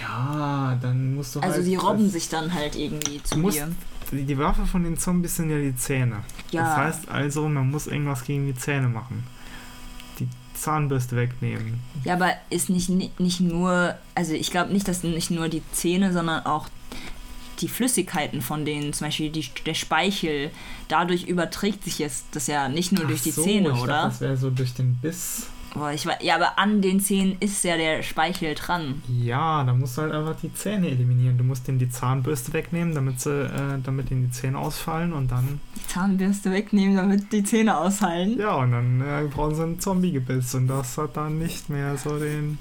Speaker 1: Ja, dann musst du halt.
Speaker 2: Also die robben sich dann halt irgendwie zu
Speaker 1: musst-
Speaker 2: dir.
Speaker 1: Die, die Waffe von den Zombies sind ja die Zähne.
Speaker 2: Ja.
Speaker 1: Das heißt also, man muss irgendwas gegen die Zähne machen. Zahnbürste wegnehmen.
Speaker 2: Ja, aber ist nicht, nicht nur, also ich glaube nicht, dass nicht nur die Zähne, sondern auch die Flüssigkeiten von denen, zum Beispiel die, der Speichel, dadurch überträgt sich jetzt das ja nicht nur durch
Speaker 1: Ach
Speaker 2: die
Speaker 1: so,
Speaker 2: Zähne,
Speaker 1: ich
Speaker 2: oder?
Speaker 1: Dachte, das wäre so durch den Biss.
Speaker 2: Boah, ich weiß, ja, aber an den Zähnen ist ja der Speichel dran.
Speaker 1: Ja, da musst du halt einfach die Zähne eliminieren. Du musst denen die Zahnbürste wegnehmen, damit sie, äh, damit ihnen die Zähne ausfallen und dann.
Speaker 2: Die Zahnbürste wegnehmen, damit die Zähne aushalten.
Speaker 1: Ja, und dann äh, brauchen sie einen Zombie-Gebiss und das hat dann nicht mehr so den.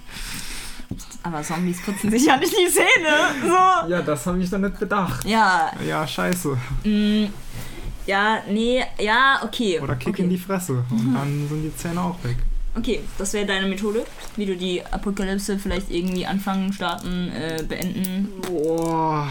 Speaker 2: Aber Zombies putzen sich ja nicht die Zähne. So.
Speaker 1: Ja, das habe ich dann nicht bedacht.
Speaker 2: Ja,
Speaker 1: Ja, scheiße.
Speaker 2: mm, ja, nee, ja, okay.
Speaker 1: Oder kick
Speaker 2: okay.
Speaker 1: in die Fresse und dann sind die Zähne auch weg.
Speaker 2: Okay, das wäre deine Methode, wie du die Apokalypse vielleicht irgendwie anfangen, starten, äh, beenden.
Speaker 1: Boah,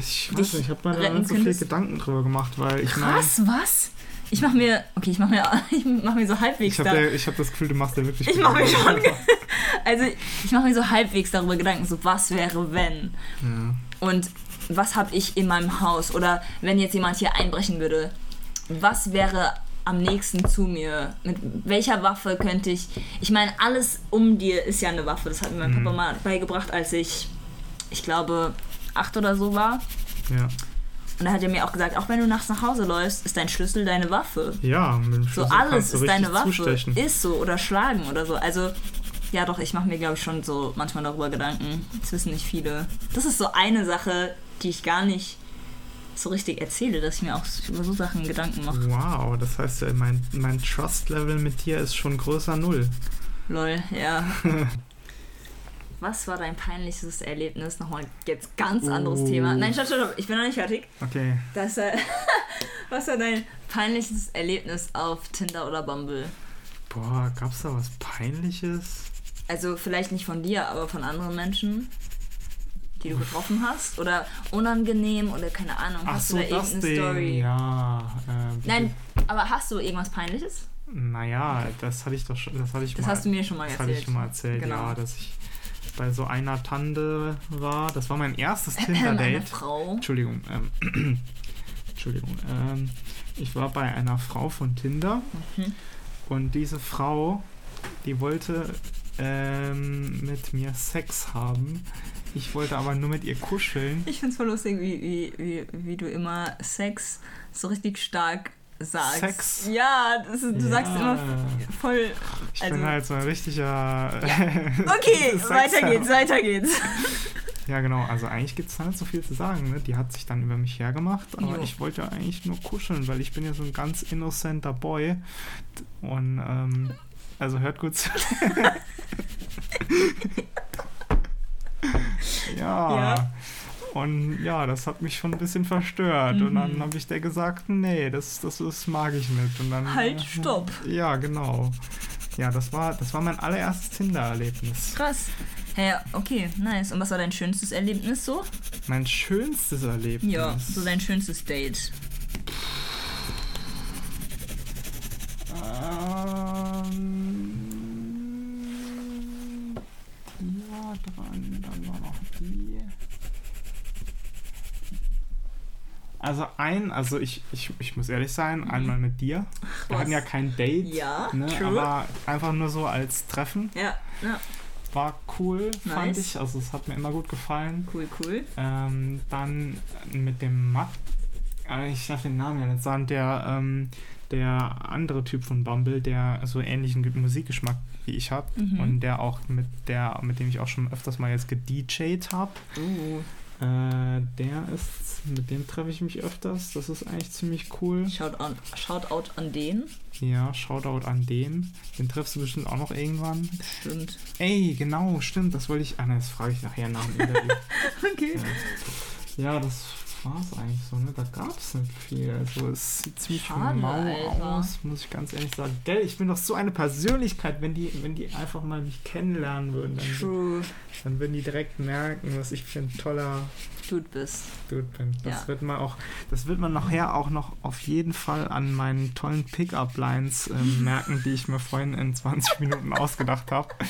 Speaker 1: ich weiß nicht, ich habe mir da nicht so viel? Gedanken drüber gemacht, weil ich meine,
Speaker 2: Krass, was? Ich mach mir, okay, ich mach mir, <laughs> ich mach mir so halbwegs
Speaker 1: ich habe
Speaker 2: da,
Speaker 1: ich hab das Gefühl, du machst dir wirklich
Speaker 2: Ich mach mir schon <laughs> also ich mach mir so halbwegs darüber Gedanken, so was wäre wenn
Speaker 1: Ja.
Speaker 2: und was habe ich in meinem Haus oder wenn jetzt jemand hier einbrechen würde, was wäre am nächsten zu mir? Mit welcher Waffe könnte ich? Ich meine, alles um dir ist ja eine Waffe. Das hat mir mein
Speaker 1: Mhm.
Speaker 2: Papa mal beigebracht, als ich, ich glaube, acht oder so war.
Speaker 1: ja.
Speaker 2: Und da hat er mir auch gesagt, auch wenn du nachts nach Hause läufst, ist dein Schlüssel deine Waffe.
Speaker 1: Ja, mit dem
Speaker 2: So
Speaker 1: Schlüssel
Speaker 2: alles
Speaker 1: kannst du
Speaker 2: ist deine Waffe.
Speaker 1: zustechen.
Speaker 2: Ist so oder schlagen oder so. Also ja, doch, ich mache mir glaube ich schon so manchmal darüber Gedanken. Das wissen nicht viele. Das ist so eine Sache, die ich gar nicht so richtig erzähle, dass ich mir auch über so Sachen Gedanken mache.
Speaker 1: Wow, das heißt, ja, mein, mein Trust-Level mit dir ist schon größer Null.
Speaker 2: Lol, ja. <laughs> Was war dein peinlichstes Erlebnis? Nochmal jetzt ganz anderes
Speaker 1: Oh.
Speaker 2: Thema. Nein, stopp, stopp, stopp. Ich bin noch nicht fertig.
Speaker 1: Okay.
Speaker 2: Das, äh, <laughs> was war dein peinlichstes Erlebnis auf Tinder oder Bumble?
Speaker 1: Boah, gab's da was Peinliches?
Speaker 2: Also vielleicht nicht von dir, aber von anderen Menschen, die du getroffen hast? Oder unangenehm oder keine Ahnung.
Speaker 1: Ach
Speaker 2: hast
Speaker 1: so,
Speaker 2: du da
Speaker 1: das
Speaker 2: irgendeine
Speaker 1: Ding.
Speaker 2: Story?
Speaker 1: Ja. Äh.
Speaker 2: Nein, aber hast du irgendwas Peinliches?
Speaker 1: Naja, das hatte ich doch schon. Das hatte ich
Speaker 2: Das
Speaker 1: mal,
Speaker 2: hast du mir schon mal
Speaker 1: das
Speaker 2: erzählt.
Speaker 1: hatte ich schon mal erzählt,
Speaker 2: Genau.
Speaker 1: ja, dass ich bei so einer Tante war. Das war mein erstes <clears throat> Tinder-Date.
Speaker 2: Frau.
Speaker 1: Entschuldigung. Ähm, <clears throat> Entschuldigung. Ähm, ich war bei einer Frau von Tinder
Speaker 2: Mhm.
Speaker 1: und diese Frau, die wollte ähm, mit mir Sex haben. Ich wollte aber nur mit ihr kuscheln.
Speaker 2: Ich find's voll lustig, wie, wie, wie, wie du immer Sex so richtig stark sagst.
Speaker 1: Sex?
Speaker 2: Ja, das du sagst
Speaker 1: Ja.
Speaker 2: immer voll.
Speaker 1: Ich
Speaker 2: Also-
Speaker 1: bin halt so ein richtiger. <laughs>
Speaker 2: Okay,
Speaker 1: Sex-
Speaker 2: weiter geht's, weiter geht's.
Speaker 1: Ja, genau. Also eigentlich gibt es da nicht so viel zu sagen. Ne? Die hat sich dann über mich hergemacht, aber
Speaker 2: Jo.
Speaker 1: ich wollte ja eigentlich nur kuscheln, weil ich bin ja so ein ganz innocenter Boy. Und ähm, also hört gut zu. <laughs> ja.
Speaker 2: Ja.
Speaker 1: Und ja, das hat mich schon ein bisschen verstört. Und dann
Speaker 2: Mhm.
Speaker 1: habe ich der gesagt, nee, das, das, das mag ich nicht. Und dann,
Speaker 2: Halt, stopp.
Speaker 1: Ja, genau. Ja, das war, das war mein allererstes Tinder-Erlebnis.
Speaker 2: Krass. Hä, okay, nice. Und was war dein schönstes Erlebnis so?
Speaker 1: Mein schönstes Erlebnis.
Speaker 2: Ja, so dein schönstes Date.
Speaker 1: Ähm, die war dran, dann war noch die. Also ein, also ich, ich, ich muss ehrlich sein, einmal mit dir. Wir
Speaker 2: was?
Speaker 1: hatten ja kein Date,
Speaker 2: Ja,
Speaker 1: ne,
Speaker 2: true.
Speaker 1: aber einfach nur so als Treffen.
Speaker 2: Ja, ja.
Speaker 1: War cool, fand
Speaker 2: Nice.
Speaker 1: ich. Also es hat mir immer gut gefallen.
Speaker 2: Cool, cool.
Speaker 1: Ähm, dann mit dem Matt, ich darf den Namen ja nicht sagen, der, ähm, der andere Typ von Bumble, der so ähnlichen Ge- Musikgeschmack wie ich habe
Speaker 2: Mhm.
Speaker 1: und der auch mit der, mit dem ich auch schon öfters mal jetzt gedjayt habe.
Speaker 2: Uh,
Speaker 1: Äh, der ist, mit dem treffe ich mich öfters. Das ist eigentlich ziemlich cool.
Speaker 2: shout, an, shout out an den.
Speaker 1: Ja, Shoutout an den. Den triffst du bestimmt auch noch irgendwann.
Speaker 2: Stimmt.
Speaker 1: Ey, genau, stimmt. Das wollte ich. Ah, ne, das frage ich nachher nach dem Interview. <laughs>
Speaker 2: Okay.
Speaker 1: Ja, das war's eigentlich so, ne? Da gab's nicht viel. Also es sieht ziemlich
Speaker 2: Schade,
Speaker 1: mau
Speaker 2: Alter.
Speaker 1: aus, muss ich ganz ehrlich sagen. Gell, ich bin doch so eine Persönlichkeit, wenn die, wenn die einfach mal mich kennenlernen würden, dann,
Speaker 2: True.
Speaker 1: dann würden die direkt merken, was ich für ein toller
Speaker 2: Dude bist.
Speaker 1: Dude bin. Das
Speaker 2: Ja.
Speaker 1: wird man auch, das wird man nachher auch noch auf jeden Fall an meinen tollen Pickup-Lines ähm, <laughs> merken, die ich mir vorhin in 20 Minuten ausgedacht habe. <laughs>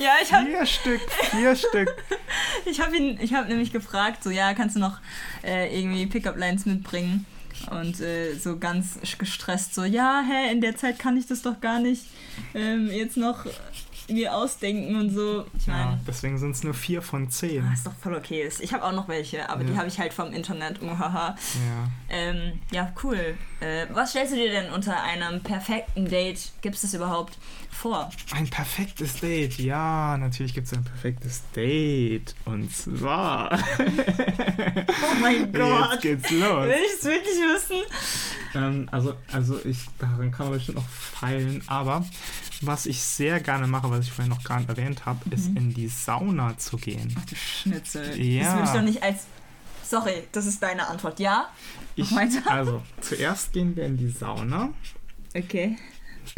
Speaker 2: Ja, ich hab,
Speaker 1: Vier Stück, vier Stück. <laughs>
Speaker 2: ich hab ihn, ich hab nämlich gefragt, so, ja, kannst du noch äh, irgendwie Pickup-Lines mitbringen? Und äh, so ganz gestresst, so, ja, hä, in der Zeit kann ich das doch gar nicht ähm, jetzt noch mir ausdenken und so. Ich meine,
Speaker 1: Ja, deswegen sind es nur vier von zehn.
Speaker 2: ah, ist doch voll okay. Ich habe auch noch welche, aber die
Speaker 1: Ja.
Speaker 2: habe ich halt vom Internet. Uhaha.
Speaker 1: Ja.
Speaker 2: Ähm, ja, cool. Äh, was stellst du dir denn unter einem perfekten Date, gibt es das überhaupt, vor?
Speaker 1: Ein perfektes Date. Ja, natürlich gibt es ein perfektes Date. Und zwar.
Speaker 2: Oh mein <laughs>
Speaker 1: Jetzt
Speaker 2: Gott.
Speaker 1: geht's los.
Speaker 2: Will ich es wirklich wissen?
Speaker 1: Ähm, also, also ich, daran kann man bestimmt noch feilen, aber was ich sehr gerne mache, was ich vorhin noch gar nicht erwähnt habe, ist in die Sauna zu gehen.
Speaker 2: Ach du Schnitzel.
Speaker 1: Ja.
Speaker 2: Das würde ich doch nicht als. Sorry, das ist deine Antwort. Ja?
Speaker 1: Ich, also, zuerst gehen wir in die Sauna,
Speaker 2: Okay.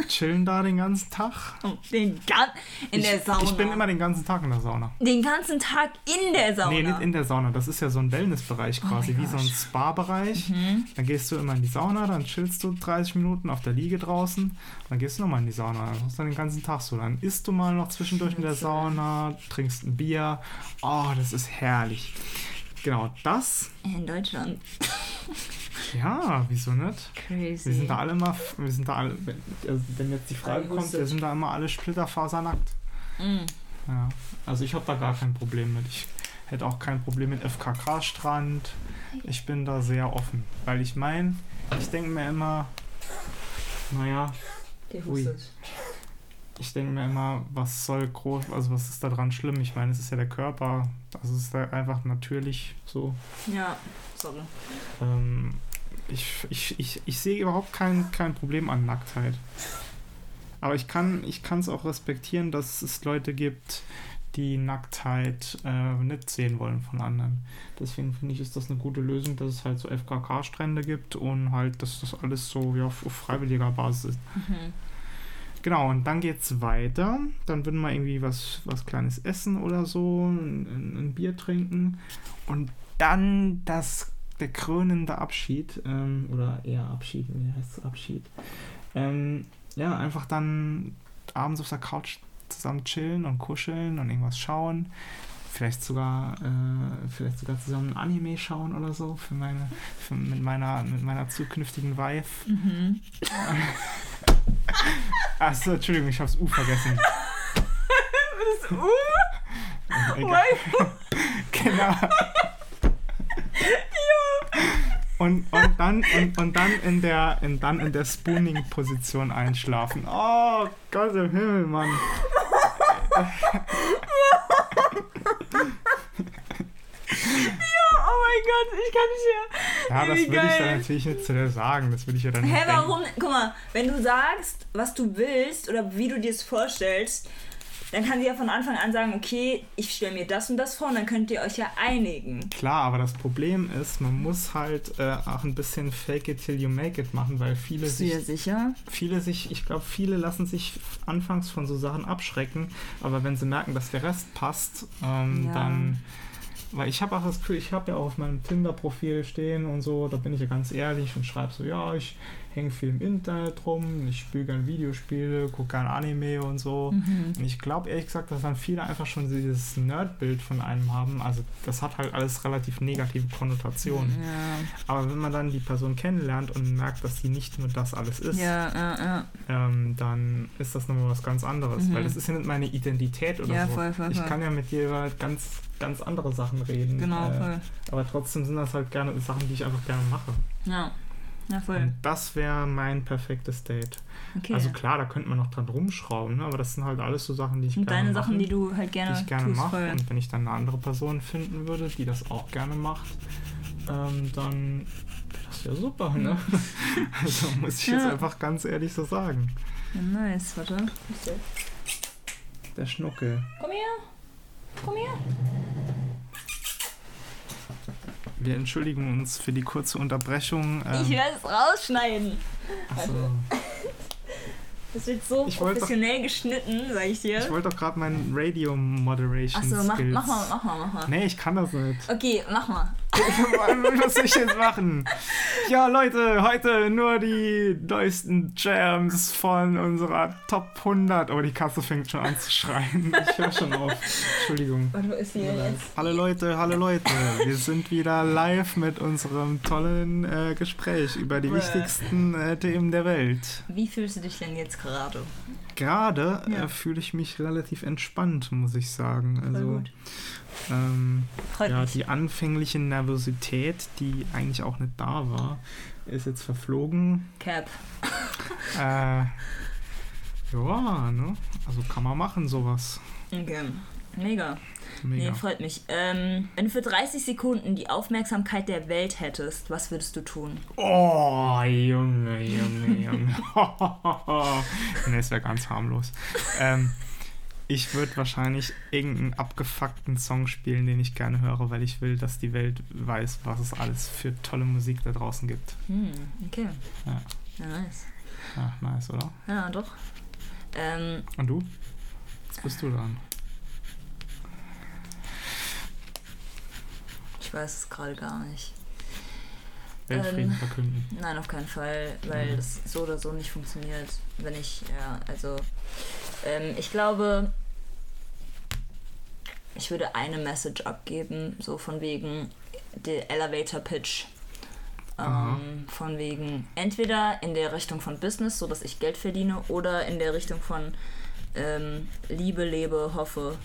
Speaker 1: Chillen da den ganzen Tag.
Speaker 2: Oh, den gan in
Speaker 1: ich,
Speaker 2: der Sauna.
Speaker 1: Ich bin immer den ganzen Tag in der Sauna.
Speaker 2: den ganzen Tag in der Sauna.
Speaker 1: Nee, nicht in der Sauna. Das ist ja so ein Wellnessbereich
Speaker 2: Oh
Speaker 1: quasi,
Speaker 2: mein
Speaker 1: wie so ein
Speaker 2: gosh.
Speaker 1: Spa-Bereich.
Speaker 2: Mhm.
Speaker 1: Dann gehst du immer in die Sauna, dann chillst du 30 Minuten auf der Liege draußen, dann gehst du nochmal in die Sauna. Dann machst du dann den ganzen Tag so. Dann isst du mal noch zwischendurch in der. Sauna, trinkst ein Bier. Oh, das ist herrlich. Genau, das,
Speaker 2: In Deutschland. <laughs>
Speaker 1: ja, wieso nicht?
Speaker 2: Crazy.
Speaker 1: Wir sind da alle immer, wir sind da alle, wenn, also wenn jetzt die Frage kommt, wir sind da immer alle splitterfasernackt.
Speaker 2: Mm.
Speaker 1: Ja, also ich habe da gar kein Problem mit. Ich hätte auch kein Problem mit FKK-Strand. Ich bin da sehr offen, weil ich meine, ich denke mir immer, naja, Ui. ich denke mir immer, was soll groß, also was ist da dran schlimm? Ich meine, es ist ja der Körper, das ist da einfach natürlich so.
Speaker 2: Ja, sorry.
Speaker 1: Ähm, ich, ich, ich, ich sehe überhaupt kein, kein Problem an Nacktheit. Aber ich kann ich es auch respektieren, dass es Leute gibt, die Nacktheit äh, nicht sehen wollen von anderen. Deswegen finde ich, ist das eine gute Lösung, dass es halt so FKK-Strände gibt und halt, dass das alles so ja, auf freiwilliger Basis ist.
Speaker 2: Mhm.
Speaker 1: Genau, und dann geht's weiter. Dann würden wir irgendwie was, was Kleines essen oder so, ein ein Bier trinken. Und dann das, der krönende Abschied, ähm, oder eher Abschied, wie heißt es Abschied? Ähm, ja, einfach dann abends auf der Couch zusammen chillen und kuscheln und irgendwas schauen. Vielleicht sogar, äh, vielleicht sogar zusammen ein Anime schauen oder so für meine, für, mit meiner, mit meiner zukünftigen Wife.
Speaker 2: Mhm.
Speaker 1: Achso, Entschuldigung, ich hab's U vergessen. <laughs>
Speaker 2: Das uh,
Speaker 1: Egal. <laughs> genau. Und, und dann, und, und dann in der, in, dann in der Spooning-Position einschlafen. Oh Gott im Himmel, Mann.
Speaker 2: oh mein Gott, ich kann nicht mehr.
Speaker 1: Ja, das will ich dann natürlich nicht zu dir sagen. Das will ich ja dann
Speaker 2: Hä,
Speaker 1: nicht
Speaker 2: warum? Guck mal, wenn du sagst, was du willst oder wie du dir es vorstellst, dann kann sie ja von Anfang an sagen, okay, ich stelle mir das und das vor und dann könnt ihr euch ja einigen.
Speaker 1: Klar, aber das Problem ist, man muss halt äh, auch ein bisschen fake it till you make it machen, weil viele sich
Speaker 2: sicher?
Speaker 1: viele sich, ich glaube, viele lassen sich anfangs von so Sachen abschrecken, aber wenn sie merken, dass der Rest passt, ähm,
Speaker 2: Ja.
Speaker 1: dann. Weil ich habe auch das Gefühl, ich habe ja auch auf meinem Tinder-Profil stehen und so, da bin ich ja ganz ehrlich und schreibe so, ja, ich hänge viel im Internet rum, ich spiele gerne Videospiele, gucke gerne Anime und so.
Speaker 2: Mhm.
Speaker 1: Und ich glaube ehrlich gesagt, dass dann viele einfach schon dieses Nerd-Bild von einem haben. Also das hat halt alles relativ negative Konnotationen.
Speaker 2: Ja,
Speaker 1: Aber wenn man dann die Person kennenlernt und merkt, dass sie nicht nur das alles ist,
Speaker 2: ja, ja,
Speaker 1: ähm, dann ist das nochmal was ganz anderes.
Speaker 2: Mhm.
Speaker 1: Weil das ist ja nicht meine Identität oder so.
Speaker 2: voll, voll,
Speaker 1: ich kann ja mit dir über ganz, ganz andere Sachen reden.
Speaker 2: Genau,
Speaker 1: äh. Aber trotzdem sind das halt gerne Sachen, die ich einfach gerne mache.
Speaker 2: Ja, ja, voll.
Speaker 1: Und das wäre mein perfektes Date.
Speaker 2: Okay.
Speaker 1: Also klar, da könnte man noch dran rumschrauben, ne? aber das sind halt alles so Sachen, die ich
Speaker 2: und
Speaker 1: gerne
Speaker 2: deine
Speaker 1: mache,
Speaker 2: Sachen, die du halt gerne,
Speaker 1: die ich gerne
Speaker 2: tust,
Speaker 1: mache.
Speaker 2: voll.
Speaker 1: Und wenn ich dann eine andere Person finden würde, die das auch gerne macht, ähm, dann wäre das ja super, ne? <laughs> also muss ich jetzt
Speaker 2: Ja.
Speaker 1: einfach ganz ehrlich so sagen.
Speaker 2: Ja, nice, warte.
Speaker 1: Der Schnuckel.
Speaker 2: Komm her. Komm her.
Speaker 1: Wir entschuldigen uns für die kurze Unterbrechung. ähm,
Speaker 2: Ich werde es rausschneiden.
Speaker 1: achso.
Speaker 2: Das wird so
Speaker 1: Ich wollte doch-
Speaker 2: professionell geschnitten, sag ich dir.
Speaker 1: Ich wollte doch gerade meinen Radio Moderation
Speaker 2: Achso, mach, mach mal, mach mal, mach mal.
Speaker 1: Nee, ich kann das nicht.
Speaker 2: Okay, mach mal. <laughs>
Speaker 1: Was soll ich jetzt machen? Ja, Leute, heute nur die neuesten Jams von unserer Top 100. Oh, die Katze fängt schon an zu schreien. Ich höre schon auf. Entschuldigung.
Speaker 2: Und wo ist denn jetzt?
Speaker 1: Hallo Leute, hallo Leute. Wir sind wieder live mit unserem tollen äh, Gespräch über die
Speaker 2: Bruh.
Speaker 1: wichtigsten äh, Themen der Welt.
Speaker 2: Wie fühlst du dich denn jetzt gerade?
Speaker 1: Gerade
Speaker 2: Ja.
Speaker 1: äh, fühle ich mich relativ entspannt, muss ich sagen.
Speaker 2: Voll
Speaker 1: Also,
Speaker 2: gut.
Speaker 1: ähm, ja,
Speaker 2: mich.
Speaker 1: die anfängliche Nervosität, die eigentlich auch nicht da war, ist jetzt verflogen.
Speaker 2: Cap.
Speaker 1: Äh, ja, ne? Also kann man machen, sowas.
Speaker 2: Okay. Mega.
Speaker 1: Mega.
Speaker 2: Nee, freut mich. Ähm, wenn du für 30 Sekunden die Aufmerksamkeit der Welt hättest, was würdest du tun?
Speaker 1: Oh, Junge, Junge, Junge. <laughs> ne, es wäre ganz harmlos. Ähm, ich würde wahrscheinlich irgendeinen abgefuckten Song spielen, den ich gerne höre, weil ich will, dass die Welt weiß, was es alles für tolle Musik da draußen gibt.
Speaker 2: Hm, okay.
Speaker 1: Ja.
Speaker 2: Ja, nice.
Speaker 1: Ja, nice, oder?
Speaker 2: Ja, doch. Ähm,
Speaker 1: Und du? Jetzt bist du dran.
Speaker 2: Ich weiß es gerade gar nicht.
Speaker 1: Weltfrieden
Speaker 2: Ähm,
Speaker 1: verkünden.
Speaker 2: Nein, auf keinen Fall, weil
Speaker 1: Mhm.
Speaker 2: das so oder so nicht funktioniert. Wenn ich, ja, also, ähm, ich glaube, ich würde eine Message abgeben, so von wegen der Elevator Pitch. Ähm, von wegen entweder in der Richtung von Business, so dass ich Geld verdiene, oder in der Richtung von ähm, Liebe, lebe, hoffe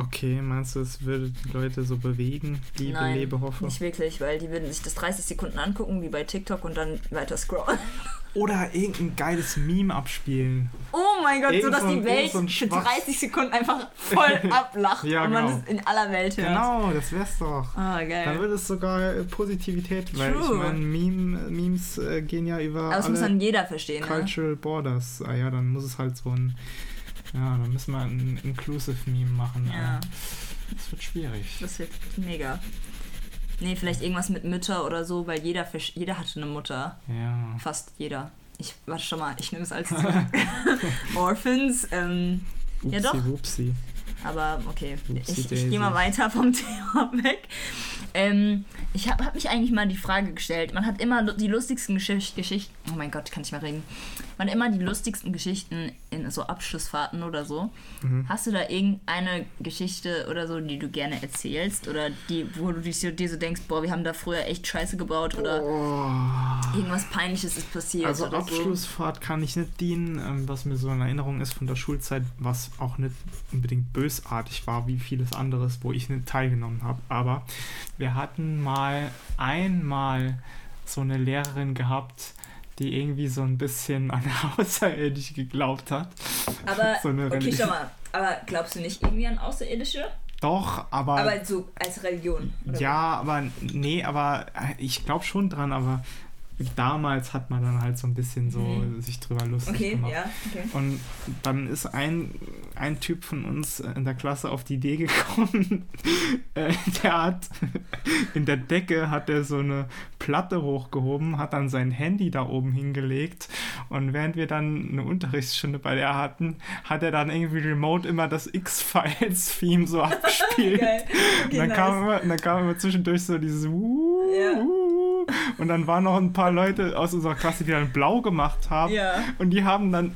Speaker 1: Okay, meinst du, es würde die Leute so bewegen? Liebe,
Speaker 2: Nein,
Speaker 1: lebe, hoffe.
Speaker 2: nicht wirklich, weil die würden sich das 30 Sekunden angucken, wie bei TikTok und dann weiter scrollen. <laughs>
Speaker 1: Oder irgendein geiles Meme abspielen.
Speaker 2: Oh mein Gott, so
Speaker 1: Irgend
Speaker 2: dass
Speaker 1: so ein-
Speaker 2: die Welt
Speaker 1: so
Speaker 2: für
Speaker 1: Schwach-
Speaker 2: 30 Sekunden einfach voll <laughs> ablacht
Speaker 1: Ja,
Speaker 2: und man
Speaker 1: genau.
Speaker 2: es in aller Welt hört.
Speaker 1: Genau, das wär's doch.
Speaker 2: Ah,
Speaker 1: Dann
Speaker 2: geil.
Speaker 1: würde es sogar äh, Positivität, weil ich
Speaker 2: True.
Speaker 1: meine, Meme, Memes äh, gehen ja über
Speaker 2: Aber das muss dann jeder verstehen, ne?
Speaker 1: Cultural Borders. Ah ja, dann muss es halt so ein, ja, dann müssen wir ein Inclusive Meme machen.
Speaker 2: Ja.
Speaker 1: Das wird schwierig.
Speaker 2: Das wird mega. Nee, vielleicht irgendwas mit Mütter oder so, weil jeder, jeder hatte eine Mutter.
Speaker 1: Ja.
Speaker 2: Fast jeder. Ich, warte schon mal, ich nehme es als <laughs> <laughs> Orphans. Ähm, Ja, doch.
Speaker 1: Upsi.
Speaker 2: Aber okay, ich, ich gehe mal weiter vom <laughs> Thema weg. Ähm, ich habe hab mich eigentlich mal die Frage gestellt, man hat immer die lustigsten Geschicht Geschichten, oh mein Gott, kann ich mal reden, man hat immer die lustigsten Geschichten in so Abschlussfahrten oder so.
Speaker 1: Mhm.
Speaker 2: Hast du da irgendeine Geschichte oder so, die du gerne erzählst oder die, wo du dich so, dir so denkst, boah, wir haben da früher echt Scheiße gebaut oder
Speaker 1: Oh.
Speaker 2: irgendwas Peinliches ist passiert
Speaker 1: Also Abschlussfahrt kann ich nicht dienen, ähm, was mir so in Erinnerung ist von der Schulzeit, was auch nicht unbedingt bösartig war, wie vieles anderes, wo ich nicht teilgenommen habe. Aber wir hatten mal einmal so eine Lehrerin gehabt, die irgendwie so ein bisschen an Außerirdische geglaubt hat.
Speaker 2: Aber, <laughs>
Speaker 1: So
Speaker 2: okay, schau mal, aber glaubst du nicht irgendwie an Außerirdische?
Speaker 1: Doch, aber.
Speaker 2: Aber so als Religion.
Speaker 1: Ja, aber nee, aber äh, ich glaube schon dran, aber damals hat man dann halt so ein bisschen so
Speaker 2: Mhm.
Speaker 1: sich drüber lustig
Speaker 2: Okay,
Speaker 1: gemacht.
Speaker 2: ja, okay.
Speaker 1: Und dann ist ein, ein Typ von uns in der Klasse auf die Idee gekommen, <laughs> äh, der hat in der Decke hat er so eine Platte hochgehoben, hat dann sein Handy da oben hingelegt und während wir dann eine Unterrichtsstunde bei der hatten, hat er dann irgendwie remote immer das X-Files-Theme so <laughs> abgespielt.
Speaker 2: Geil.
Speaker 1: Und
Speaker 2: Okay,
Speaker 1: dann,
Speaker 2: nice.
Speaker 1: kam immer, dann kam immer zwischendurch so dieses
Speaker 2: Ja.
Speaker 1: und dann waren noch ein paar Leute aus unserer Klasse, die dann blau gemacht haben.
Speaker 2: Ja.
Speaker 1: Und die haben dann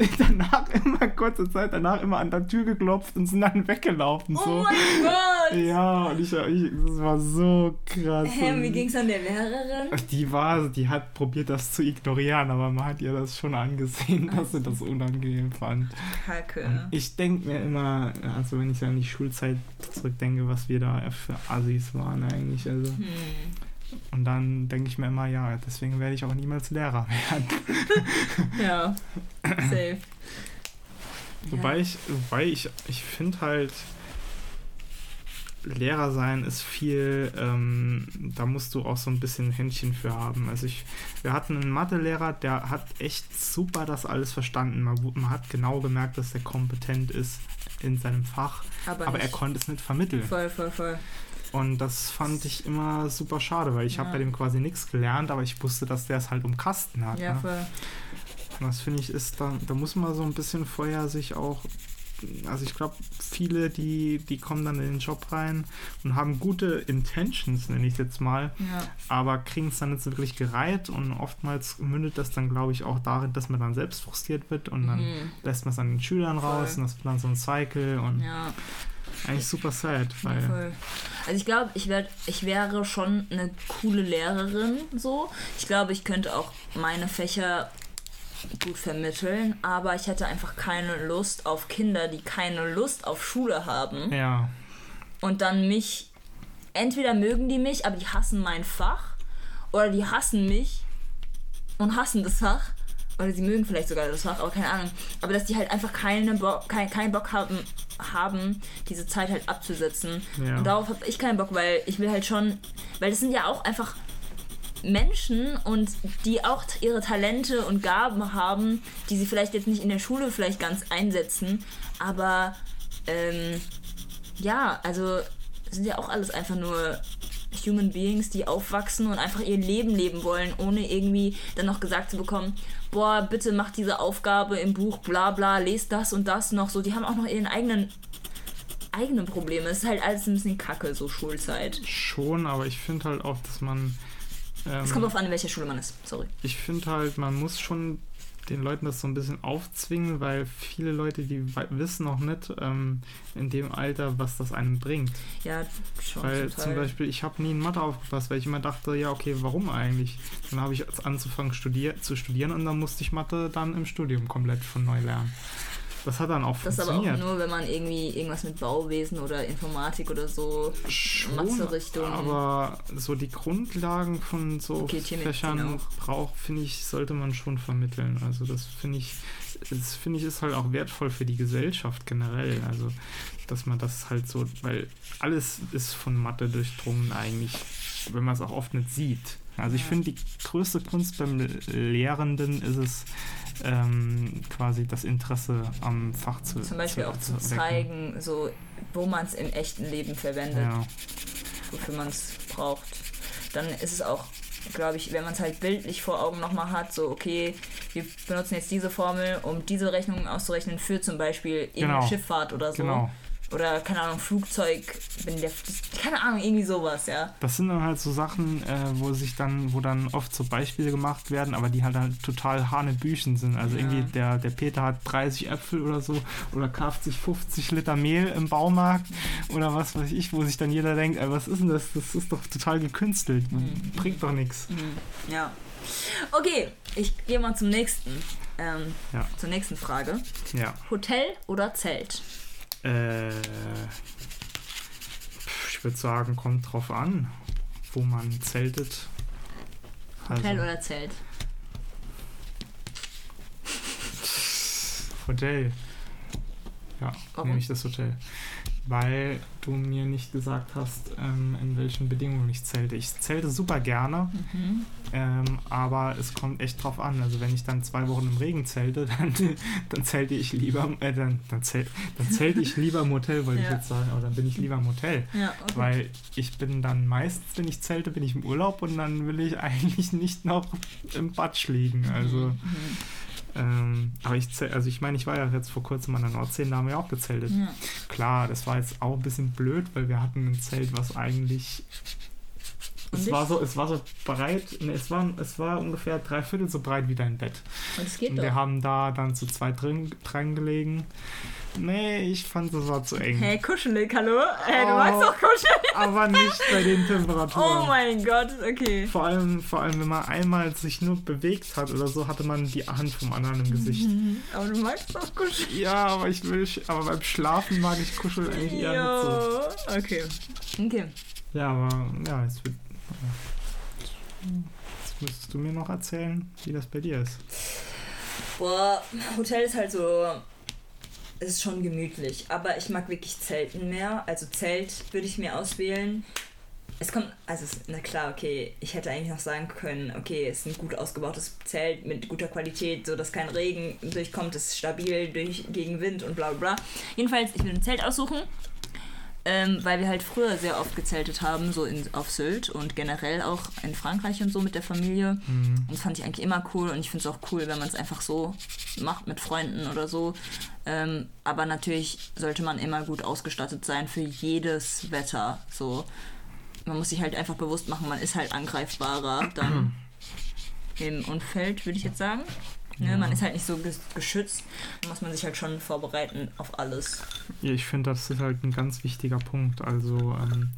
Speaker 1: <laughs> danach immer, kurze Zeit danach, immer an der Tür geklopft und sind dann weggelaufen.
Speaker 2: Oh
Speaker 1: so.
Speaker 2: mein Gott!
Speaker 1: Ja, und ich, ich, das war so krass.
Speaker 2: Hä, wie ging's an der Lehrerin?
Speaker 1: Die war, die hat probiert, das zu ignorieren, aber man hat ihr das schon angesehen, dass sie das unangenehm fand.
Speaker 2: Kacke.
Speaker 1: Ich denke mir immer, also wenn ich an die Schulzeit zurückdenke, was wir da für Assis waren eigentlich. Also.
Speaker 2: Hm.
Speaker 1: Und dann denke ich mir immer, ja, deswegen werde ich auch niemals Lehrer werden. <laughs>
Speaker 2: Ja. Safe.
Speaker 1: Wobei ich, wobei ich, ich finde halt, Lehrer sein ist viel, ähm, da musst du auch so ein bisschen Händchen für haben. Also ich, wir hatten einen Mathelehrer, der hat echt super das alles verstanden. Man, man hat genau gemerkt, dass der kompetent ist in seinem Fach,
Speaker 2: Aber,
Speaker 1: aber er konnte es nicht vermitteln.
Speaker 2: Voll, voll, voll.
Speaker 1: Und das fand ich immer super schade, weil ich habe
Speaker 2: Ja.
Speaker 1: bei dem quasi nichts gelernt, aber ich wusste, dass der es halt um Kasten hat.
Speaker 2: Ja,
Speaker 1: ne?
Speaker 2: voll.
Speaker 1: Und das finde ich ist da, da muss man so ein bisschen vorher sich auch, also ich glaube, viele, die, die kommen dann in den Job rein und haben gute Intentions, nenne ich es jetzt mal,
Speaker 2: Ja.
Speaker 1: aber kriegen es dann nicht so wirklich gereiht und oftmals mündet das dann, glaube ich, auch darin, dass man dann selbst frustriert wird und dann
Speaker 2: Mhm.
Speaker 1: lässt man es an den Schülern raus
Speaker 2: Voll.
Speaker 1: und das wird dann so ein Cycle und
Speaker 2: Ja.
Speaker 1: Eigentlich super sad, weil
Speaker 2: voll. Also ich glaube, ich, werd, ich wäre schon eine coole Lehrerin so. Ich glaube, ich könnte auch meine Fächer gut vermitteln, aber ich hätte einfach keine Lust auf Kinder, die keine Lust auf Schule haben
Speaker 1: ja,
Speaker 2: und dann mich, entweder mögen die mich, aber die hassen mein Fach oder die hassen mich und hassen das Fach oder sie mögen vielleicht sogar das Fach, aber keine Ahnung. Aber dass die halt einfach keine Bo kein, keinen Bock haben, haben, diese Zeit halt abzusetzen.
Speaker 1: Ja.
Speaker 2: Und darauf habe ich keinen Bock, weil ich will halt schon, weil das sind ja auch einfach Menschen und die auch ihre Talente und Gaben haben, die sie vielleicht jetzt nicht in der Schule vielleicht ganz einsetzen, aber ähm, ja, also sind ja auch alles einfach nur Human Beings, die aufwachsen und einfach ihr Leben leben wollen, ohne irgendwie dann noch gesagt zu bekommen, boah, bitte mach diese Aufgabe im Buch, bla bla, lest das und das noch so. Die haben auch noch ihren eigenen eigenen Probleme. Es ist halt alles ein bisschen kacke, so Schulzeit.
Speaker 1: schon, aber ich finde halt auch, dass man ähm,
Speaker 2: Es kommt drauf an, in welcher Schule man ist. Sorry.
Speaker 1: ich finde halt, man muss schon den Leuten das so ein bisschen aufzwingen, weil viele Leute, die wissen noch nicht ähm, in dem Alter, was das einem bringt.
Speaker 2: Ja, schon
Speaker 1: weil
Speaker 2: total.
Speaker 1: zum Beispiel, ich habe nie in Mathe aufgepasst, weil ich immer dachte, ja, okay, warum eigentlich? Dann habe ich angefangen studier zu studieren und dann musste ich Mathe dann im Studium komplett von neu lernen. Das hat dann auch
Speaker 2: Das aber auch
Speaker 1: funktioniert.
Speaker 2: nur, wenn man irgendwie irgendwas mit Bauwesen oder Informatik oder so Mathe-Richtung.
Speaker 1: aber so die Grundlagen von so
Speaker 2: Okay,
Speaker 1: Fächern
Speaker 2: auch.
Speaker 1: braucht, finde ich, sollte man schon vermitteln. Also das finde ich, das finde ich ist halt auch wertvoll für die Gesellschaft generell. Also dass man das halt so, weil alles ist von Mathe durchdrungen eigentlich, wenn man es auch oft nicht sieht. Also ich finde, die größte Kunst beim Lehrenden ist es, ähm, quasi das Interesse am Fach zu
Speaker 2: Zum Beispiel auch zu
Speaker 1: wecken.
Speaker 2: zeigen, so wo man es im echten Leben verwendet,
Speaker 1: Ja.
Speaker 2: wofür man es braucht. Dann ist es auch, glaube ich, wenn man es halt bildlich vor Augen nochmal hat, so okay, wir benutzen jetzt diese Formel, um diese Rechnung auszurechnen für zum Beispiel irgendeine
Speaker 1: Genau.
Speaker 2: Schifffahrt oder so.
Speaker 1: Genau.
Speaker 2: Oder, keine Ahnung, Flugzeug, wenn der, keine Ahnung, irgendwie sowas, ja.
Speaker 1: Das sind dann halt so Sachen, äh, wo sich dann, wo dann oft so Beispiele gemacht werden, aber die halt, halt total Hanebüchen sind. Also
Speaker 2: Ja.
Speaker 1: irgendwie der, der Peter hat 30 Äpfel oder so oder kauft sich 50 Liter Mehl im Baumarkt oder was weiß ich, wo sich dann jeder denkt, ey, was ist denn das? Das ist doch total gekünstelt.
Speaker 2: Mhm.
Speaker 1: Bringt doch nichts.
Speaker 2: Mhm. Ja. Okay, ich gehe mal zum nächsten. Ähm,
Speaker 1: Ja.
Speaker 2: Zur nächsten Frage.
Speaker 1: Ja.
Speaker 2: Hotel oder Zelt?
Speaker 1: Äh, ich würde sagen, kommt drauf an, wo man zeltet.
Speaker 2: Hotel
Speaker 1: Also,
Speaker 2: oder Zelt?
Speaker 1: Hotel. Ja,
Speaker 2: Warum?
Speaker 1: nehme ich das Hotel. Weil du mir nicht gesagt hast, ähm, in welchen Bedingungen ich zelte. Ich zelte super gerne,
Speaker 2: Mhm.
Speaker 1: ähm, aber es kommt echt drauf an. Also wenn ich dann zwei Wochen im Regen zelte, <laughs> dann, dann zelte ich lieber, äh, dann, dann, zähl, dann zelte ich lieber im Hotel, wollte ich
Speaker 2: Ja.
Speaker 1: jetzt sagen, aber dann bin ich lieber im Hotel.
Speaker 2: Ja, okay.
Speaker 1: Weil ich bin dann meistens, wenn ich zelte, bin ich im Urlaub und dann will ich <laughs> eigentlich nicht noch im Batsch liegen. Also,
Speaker 2: Mhm.
Speaker 1: Ähm, aber ich also ich meine, ich war ja jetzt vor kurzem an der Nordsee, da haben wir auch gezeltet.
Speaker 2: Ja.
Speaker 1: Klar, das war jetzt auch ein bisschen blöd, weil wir hatten ein Zelt, was eigentlich. Es
Speaker 2: Undicht?
Speaker 1: war, so, es war so breit, ne, es, war, es war ungefähr drei Viertel so breit wie dein Bett.
Speaker 2: Und es geht
Speaker 1: Und
Speaker 2: doch.
Speaker 1: wir haben da dann zu zweit drin, dran gelegen. Nee, ich fand, das war zu eng.
Speaker 2: Hey, kuschelig, hallo? Hey, du
Speaker 1: Oh.
Speaker 2: magst doch kuschelig.
Speaker 1: Aber nicht bei den Temperaturen.
Speaker 2: Oh mein Gott, okay.
Speaker 1: Vor allem, vor allem, wenn man einmal sich nur bewegt hat oder so, hatte man die Hand vom anderen im Gesicht. <laughs>
Speaker 2: Aber du magst doch kuschelig.
Speaker 1: Ja, aber ich will, aber beim Schlafen mag ich Kuscheln eigentlich eher nicht so.
Speaker 2: Jo. Okay. Okay.
Speaker 1: Ja, aber ja, jetzt wird. Jetzt müsstest du mir noch erzählen, wie das bei dir ist.
Speaker 2: Boah, Hotel ist halt so. Es ist schon gemütlich. Aber ich mag wirklich Zelten mehr. Also Zelt würde ich mir auswählen. Es kommt, also es- na klar, okay, ich hätte eigentlich noch sagen können, okay, es ist ein gut ausgebautes Zelt mit guter Qualität, so dass kein Regen durchkommt, es ist stabil durch, gegen Wind und bla bla bla. Jedenfalls, ich will ein Zelt aussuchen, ähm, weil wir halt früher sehr oft gezeltet haben, so in, auf Sylt und generell auch in Frankreich und so mit der Familie.
Speaker 1: Mhm.
Speaker 2: Und das fand ich eigentlich immer cool und ich finde es auch cool, wenn man es einfach so macht mit Freunden oder so. Ähm, aber natürlich sollte man immer gut ausgestattet sein für jedes Wetter. So, man muss sich halt einfach bewusst machen, man ist halt angreifbarer dann <clears throat> im Umfeld, würde ich jetzt sagen. Ne,
Speaker 1: Ja.
Speaker 2: Man ist halt nicht so ges- geschützt, da muss man sich halt schon vorbereiten auf alles.
Speaker 1: Ja, ich finde, das ist halt ein ganz wichtiger Punkt. Also, ähm,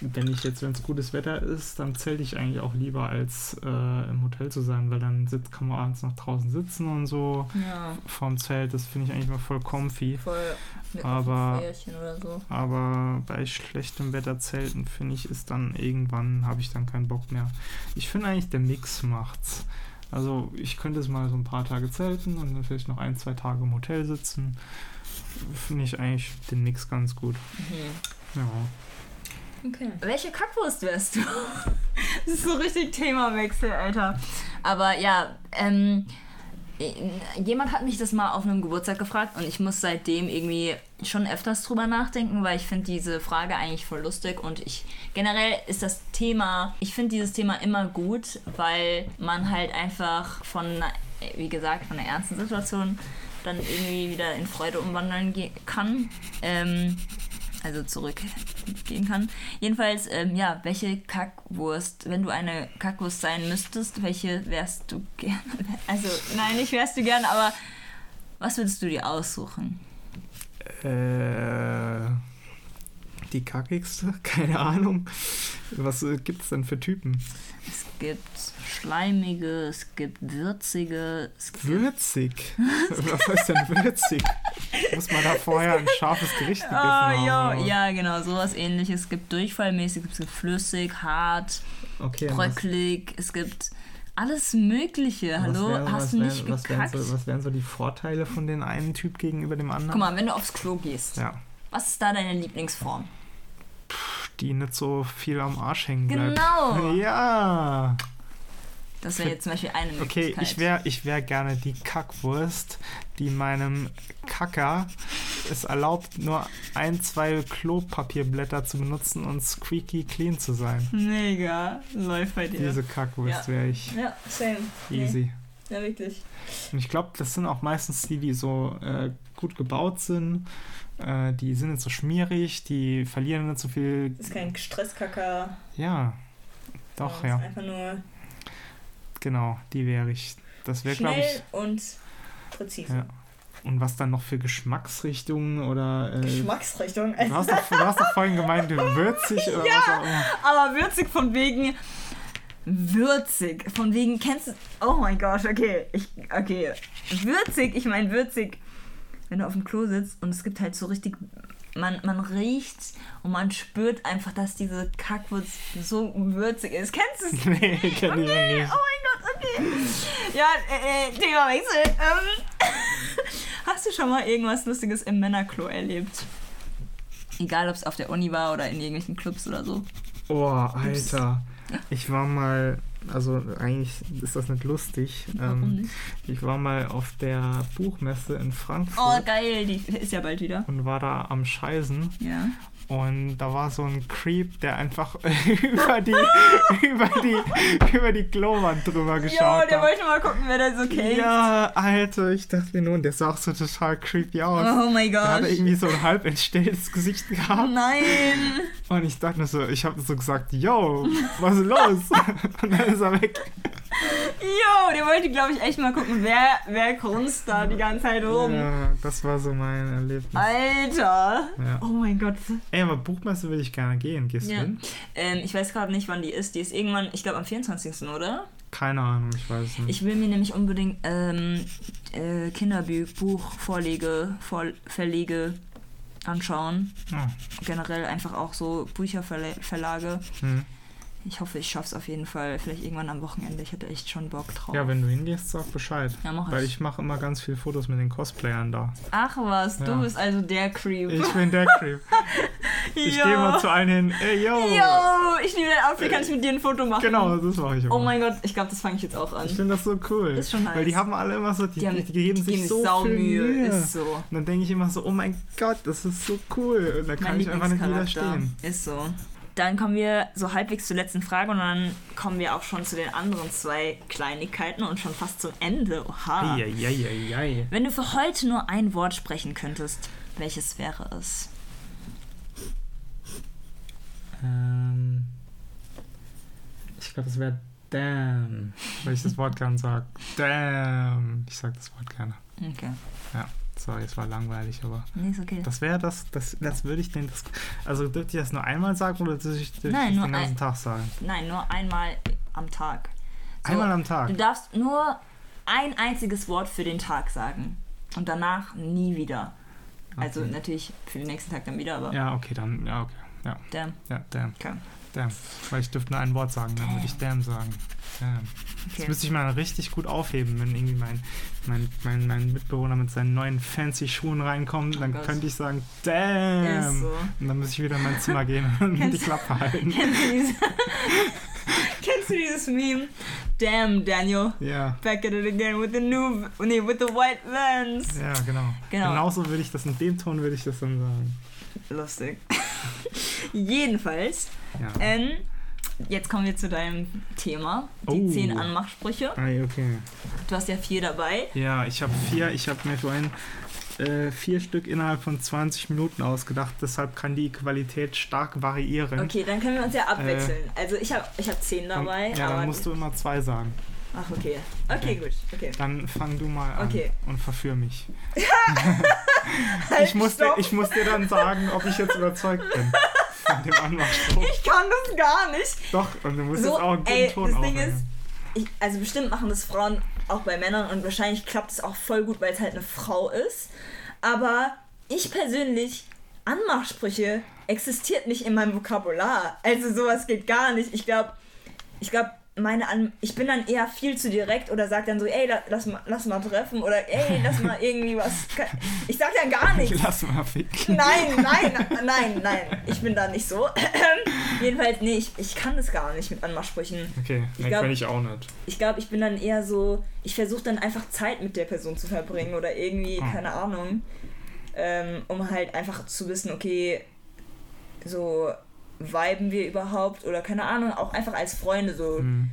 Speaker 1: wenn ich jetzt, wenn es gutes Wetter ist, dann zelte ich eigentlich auch lieber, als äh, im Hotel zu sein, weil dann sitzt, kann man abends noch draußen sitzen und so
Speaker 2: Ja,
Speaker 1: vorm Zelt. Das finde ich eigentlich mal voll comfy.
Speaker 2: voll mit
Speaker 1: Aber-
Speaker 2: so.
Speaker 1: Aber bei schlechtem Wetter zelten, finde ich, ist dann irgendwann, habe ich dann keinen Bock mehr. Ich finde eigentlich, der Mix macht's. Also ich könnte es mal so ein paar Tage zelten und dann vielleicht noch ein, zwei Tage im Hotel sitzen. Finde ich eigentlich den Mix ganz gut.
Speaker 2: Mhm.
Speaker 1: Ja.
Speaker 2: Okay. Welche Kackwurst wärst du? <laughs> das ist so richtig Themawechsel, Alter. Aber ja, ähm, jemand hat mich das mal auf einem Geburtstag gefragt und ich muss seitdem irgendwie schon öfters drüber nachdenken, weil ich finde diese Frage eigentlich voll lustig und ich generell ist das Thema, ich finde dieses Thema immer gut, weil man halt einfach von, wie gesagt, von einer ernsten Situation dann irgendwie wieder in Freude umwandeln kann. Ähm, also zurückgehen <laughs> kann. Jedenfalls, ähm, ja, welche Kackwurst, wenn du eine Kackwurst sein müsstest, welche wärst du <laughs> gerne? Also, nein, nicht wärst du gerne, aber was würdest du dir aussuchen?
Speaker 1: Äh, die kackigste? <laughs> Keine Ahnung. Was äh, gibt es denn für Typen?
Speaker 2: Es gibt schleimige, es gibt würzige, es gibt
Speaker 1: Würzig? Was heißt denn würzig? Muss man da vorher ein scharfes Gericht gegessen
Speaker 2: Oh,
Speaker 1: haben?
Speaker 2: ja,
Speaker 1: oder?
Speaker 2: ja, genau, sowas ähnliches. Es gibt durchfallmäßig, es gibt flüssig, hart,
Speaker 1: Okay,
Speaker 2: bröcklig, es gibt alles Mögliche. Hallo,
Speaker 1: was wären-
Speaker 2: hast du
Speaker 1: wären-
Speaker 2: nicht
Speaker 1: was wären,
Speaker 2: gekackt?
Speaker 1: so, was wären so die Vorteile von den einen Typ gegenüber dem anderen?
Speaker 2: Guck mal, wenn du aufs Klo gehst,
Speaker 1: Ja,
Speaker 2: was ist da deine Lieblingsform?
Speaker 1: die nicht so viel am Arsch hängen bleibt.
Speaker 2: Genau. <laughs>
Speaker 1: Ja.
Speaker 2: Das wäre jetzt zum Beispiel eine
Speaker 1: Okay,
Speaker 2: Möglichkeit.
Speaker 1: ich wäre ich wär gerne die Kackwurst, die meinem Kacker es erlaubt, nur ein, zwei Klopapierblätter zu benutzen und squeaky clean zu sein.
Speaker 2: Mega. Läuft bei dir.
Speaker 1: Diese Kackwurst
Speaker 2: Ja.
Speaker 1: wäre ich.
Speaker 2: ja, same.
Speaker 1: Easy.
Speaker 2: Nee, ja, wirklich.
Speaker 1: Und ich glaube, das sind auch meistens die, die so äh, gut gebaut sind. Äh, die sind nicht so schmierig, die verlieren nicht so viel.
Speaker 2: Das ist kein Stresskacker.
Speaker 1: Ja, doch,
Speaker 2: Das ist
Speaker 1: ja,
Speaker 2: einfach nur
Speaker 1: genau, die wäre ich. Das wäre, glaube
Speaker 2: schnell
Speaker 1: ich.
Speaker 2: und präzise.
Speaker 1: Ja. Und was dann noch für Geschmacksrichtungen oder. Äh,
Speaker 2: Geschmacksrichtung.
Speaker 1: du, hast doch, du hast doch vorhin gemeint, würzig oder was auch immer.
Speaker 2: Aber würzig von wegen. Würzig. Von wegen, kennst du. Oh mein Gott, okay. Ich, okay. Würzig, ich meine würzig. Wenn du auf dem Klo sitzt und es gibt halt so richtig. Man, man riecht und man spürt einfach, dass diese Kackwurst so würzig ist. Kennst du es? <laughs>
Speaker 1: Nee, kenn ich
Speaker 2: Okay,
Speaker 1: nicht.
Speaker 2: oh mein Gott, okay. Ja, äh, äh, Themawechsel. Ähm, <laughs> hast du schon mal irgendwas Lustiges im Männerklo erlebt? Egal, ob es auf der Uni war oder in irgendwelchen Clubs oder so.
Speaker 1: Oh, Alter. Ich war mal, also eigentlich ist das nicht lustig.
Speaker 2: Warum
Speaker 1: Ähm,
Speaker 2: nicht?
Speaker 1: ich war mal auf der Buchmesse in
Speaker 2: Oh,
Speaker 1: Frankfurt
Speaker 2: geil, die ist ja bald wieder.
Speaker 1: und war da am Scheißen.
Speaker 2: Ja.
Speaker 1: Und da war so ein Creep, der einfach <laughs> über die, <laughs> über die, über die Klowand drüber geschaut
Speaker 2: Jo, der
Speaker 1: hat.
Speaker 2: wollte mal gucken, wer das so kennt.
Speaker 1: Ja, Alter, ich dachte mir nur, und der sah auch so total creepy aus.
Speaker 2: Oh mein
Speaker 1: Der hatte
Speaker 2: Gott.
Speaker 1: irgendwie so ein halb entstelltes Gesicht gehabt.
Speaker 2: Nein.
Speaker 1: Und ich dachte mir so, ich habe so gesagt, yo, was ist los? <laughs> Und dann ist er weg.
Speaker 2: Jo, der wollte, glaube ich, echt mal gucken, wer, wer grunzt da die ganze Zeit rum.
Speaker 1: Ja, das war so mein Erlebnis.
Speaker 2: Alter.
Speaker 1: Ja.
Speaker 2: Oh mein Gott.
Speaker 1: Ey, aber Buchmesse will ich gerne gehen. Gehst
Speaker 2: Ja.
Speaker 1: du hin?
Speaker 2: Ähm, ich weiß gerade nicht, wann die ist. Die ist irgendwann, ich glaube, am 24. oder?
Speaker 1: Keine Ahnung, ich weiß es nicht.
Speaker 2: Ich will mir nämlich unbedingt ähm, äh, Kinderbuch, Vorlege, Vor Verlege anschauen.
Speaker 1: Ah,
Speaker 2: Generell einfach auch so Bücherverlage.
Speaker 1: hm.
Speaker 2: Ich hoffe, ich schaff's auf jeden Fall. Vielleicht irgendwann am Wochenende. Ich hätte echt schon Bock drauf.
Speaker 1: Ja, wenn du hingehst, sag Bescheid.
Speaker 2: Ja, mach
Speaker 1: Weil
Speaker 2: ich.
Speaker 1: ich mache immer ganz viele Fotos mit den Cosplayern da.
Speaker 2: Ach was,
Speaker 1: Ja.
Speaker 2: du bist also der Creep.
Speaker 1: Ich bin der Creep. <laughs> Ich gehe mal zu allen hin. Ey, yo!
Speaker 2: Yo, ich liebe dein Outfit. Kann ich mit dir ein Foto machen?
Speaker 1: Genau, das mache ich immer.
Speaker 2: Oh mein Gott, ich glaube, das fange ich jetzt auch an.
Speaker 1: Ich finde das so cool.
Speaker 2: Ist schon
Speaker 1: Weil die
Speaker 2: nice.
Speaker 1: haben alle immer so, die,
Speaker 2: Die haben-
Speaker 1: die, geben sich so
Speaker 2: sau
Speaker 1: viel
Speaker 2: Mühe, ist so.
Speaker 1: Und dann denke ich immer so, oh mein Gott, das ist so cool. Und da kann
Speaker 2: Mein
Speaker 1: ich einfach nicht widerstehen.
Speaker 2: Ist so. Dann kommen wir so halbwegs zur letzten Frage und dann kommen wir auch schon zu den anderen zwei Kleinigkeiten und schon fast zum Ende. Oha.
Speaker 1: Eieieiei.
Speaker 2: Wenn du für heute nur ein Wort sprechen könntest, welches wäre es?
Speaker 1: Ähm, ich glaube, das wäre damn, weil ich das Wort gern sage. Damn. Ich sag das Wort gerne.
Speaker 2: Okay.
Speaker 1: Sorry, es war langweilig, aber
Speaker 2: Nee, ist okay.
Speaker 1: das wäre das, das, das würde ich den, das, also dürfte ich das nur einmal sagen oder dürfte ich, dürfte
Speaker 2: Nein,
Speaker 1: ich
Speaker 2: nur
Speaker 1: den ganzen
Speaker 2: ein-
Speaker 1: Tag sagen?
Speaker 2: Nein, nur einmal am Tag. So,
Speaker 1: Einmal am Tag.
Speaker 2: Du darfst nur ein einziges Wort für den Tag sagen. Und danach nie wieder. Also
Speaker 1: Okay.
Speaker 2: natürlich für den nächsten Tag dann wieder, aber
Speaker 1: Ja, okay, dann, ja, okay. Ja,
Speaker 2: damn.
Speaker 1: ja, damn,
Speaker 2: Okay.
Speaker 1: Damn. Weil ich dürfte nur ein Wort sagen, dann würde ich damn sagen. Damn. Das
Speaker 2: okay.
Speaker 1: müsste ich mal richtig gut aufheben, wenn irgendwie mein, mein, mein, mein Mitbewohner mit seinen neuen fancy Schuhen reinkommt, dann
Speaker 2: Oh Gott.
Speaker 1: könnte ich sagen, damn.
Speaker 2: so.
Speaker 1: Und dann muss ich wieder in mein Zimmer gehen und <laughs> die
Speaker 2: Kennst-
Speaker 1: Klappe halten. <laughs>
Speaker 2: Kennst du, dieses <laughs> Kennst du dieses Meme? Damn, Daniel.
Speaker 1: Ja,
Speaker 2: Back at it again with the new, nee, with the white vans.
Speaker 1: ja, genau.
Speaker 2: Genau.
Speaker 1: Genauso würde ich das, in dem Ton würde ich das dann sagen.
Speaker 2: Lustig. Jedenfalls,
Speaker 1: Ja.
Speaker 2: ähm, jetzt kommen wir zu deinem Thema. Die
Speaker 1: Oh.
Speaker 2: zehn Anmachsprüche.
Speaker 1: Ah, okay.
Speaker 2: Du hast ja vier dabei.
Speaker 1: Ja, ich habe vier, ich habe mir vorhin äh, vier Stück innerhalb von 20 Minuten ausgedacht, deshalb kann die Qualität stark variieren.
Speaker 2: Okay, dann können wir uns ja abwechseln. also ich habe ich hab zehn
Speaker 1: Dann-
Speaker 2: dabei,
Speaker 1: ja,
Speaker 2: aber...
Speaker 1: dann musst du immer zwei sagen.
Speaker 2: Ach, okay. Okay,
Speaker 1: Okay.
Speaker 2: gut. Okay.
Speaker 1: Dann fang du mal an
Speaker 2: Okay.
Speaker 1: und verführ mich. <laughs>
Speaker 2: Halt,
Speaker 1: Ich muss, dir, ich muss dir dann sagen, ob ich jetzt überzeugt bin. von dem Anmachspruch.
Speaker 2: Ich kann das gar nicht.
Speaker 1: Doch, und du musst
Speaker 2: So,
Speaker 1: jetzt auch einen guten
Speaker 2: ey,
Speaker 1: Ton
Speaker 2: das Ding ist, ich, also bestimmt machen das Frauen auch bei Männern und wahrscheinlich klappt es auch voll gut, weil es halt eine Frau ist. Aber ich persönlich, Anmachsprüche existiert nicht in meinem Vokabular. Also sowas geht gar nicht. Ich glaube, ich glaube, meine An ich bin dann eher viel zu direkt oder sag dann so, ey, la- lass mal, lass mal treffen oder ey, lass mal irgendwie was. Ich sag dann gar <laughs> nichts.
Speaker 1: Lass mal ficken.
Speaker 2: Nein, nein, nein, nein. Ich bin da nicht so. <clears throat> Jedenfalls, nee, ich, ich kann das gar nicht mit Anmachsprüchen.
Speaker 1: Okay,
Speaker 2: Ich
Speaker 1: nee,
Speaker 2: glaub-
Speaker 1: kann ich auch nicht.
Speaker 2: Ich glaube, ich bin dann eher so, ich versuche dann einfach Zeit mit der Person zu verbringen oder irgendwie,
Speaker 1: Ah.
Speaker 2: keine Ahnung, ähm, um halt einfach zu wissen, okay, so viben wir überhaupt oder keine Ahnung, auch einfach als Freunde so.
Speaker 1: Hm,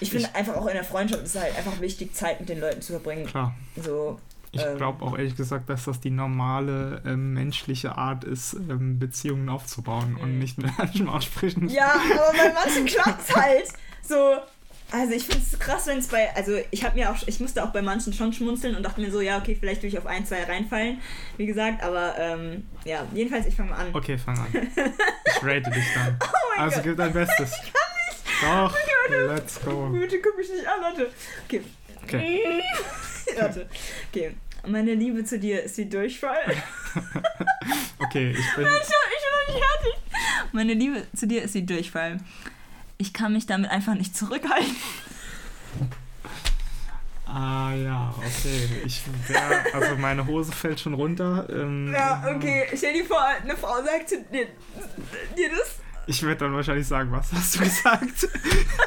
Speaker 2: Ich finde einfach auch in der Freundschaft ist es halt einfach wichtig, Zeit mit den Leuten zu verbringen.
Speaker 1: klar.
Speaker 2: So,
Speaker 1: Ich
Speaker 2: Ähm.
Speaker 1: glaube auch ehrlich gesagt, dass das die normale ähm, menschliche Art ist, ähm, Beziehungen aufzubauen und
Speaker 2: Mhm.
Speaker 1: nicht mit Anmachsprüchen.
Speaker 2: Ja, aber bei manchen klappt halt. So, also ich finde es krass, wenn es bei, also ich habe mir auch, ich musste auch bei manchen schon schmunzeln und dachte mir so, ja, okay, vielleicht will ich auf ein, zwei reinfallen, wie gesagt, aber ähm, ja, jedenfalls, ich fange mal an.
Speaker 1: Okay, fang an. <laughs> Ich rate dich dann. <laughs>
Speaker 2: Oh mein
Speaker 1: also
Speaker 2: Gott.
Speaker 1: gib dein Bestes. Doch, let's go.
Speaker 2: Bitte guck mich nicht an, Leute. Okay.
Speaker 1: Okay. <laughs>
Speaker 2: Warte. Okay. Meine Liebe zu dir ist wie Durchfall. <laughs>
Speaker 1: Okay, ich bin.
Speaker 2: Ich bin noch nicht fertig. Meine Liebe zu dir ist wie Durchfall. Ich kann mich damit einfach nicht zurückhalten.
Speaker 1: Ah ja, okay. Ich wär, also meine Hose fällt schon runter. Ähm,
Speaker 2: Ja, okay. Stell dir vor, eine Frau sagt zu dir, dir das.
Speaker 1: Ich werde dann wahrscheinlich sagen, was hast du gesagt?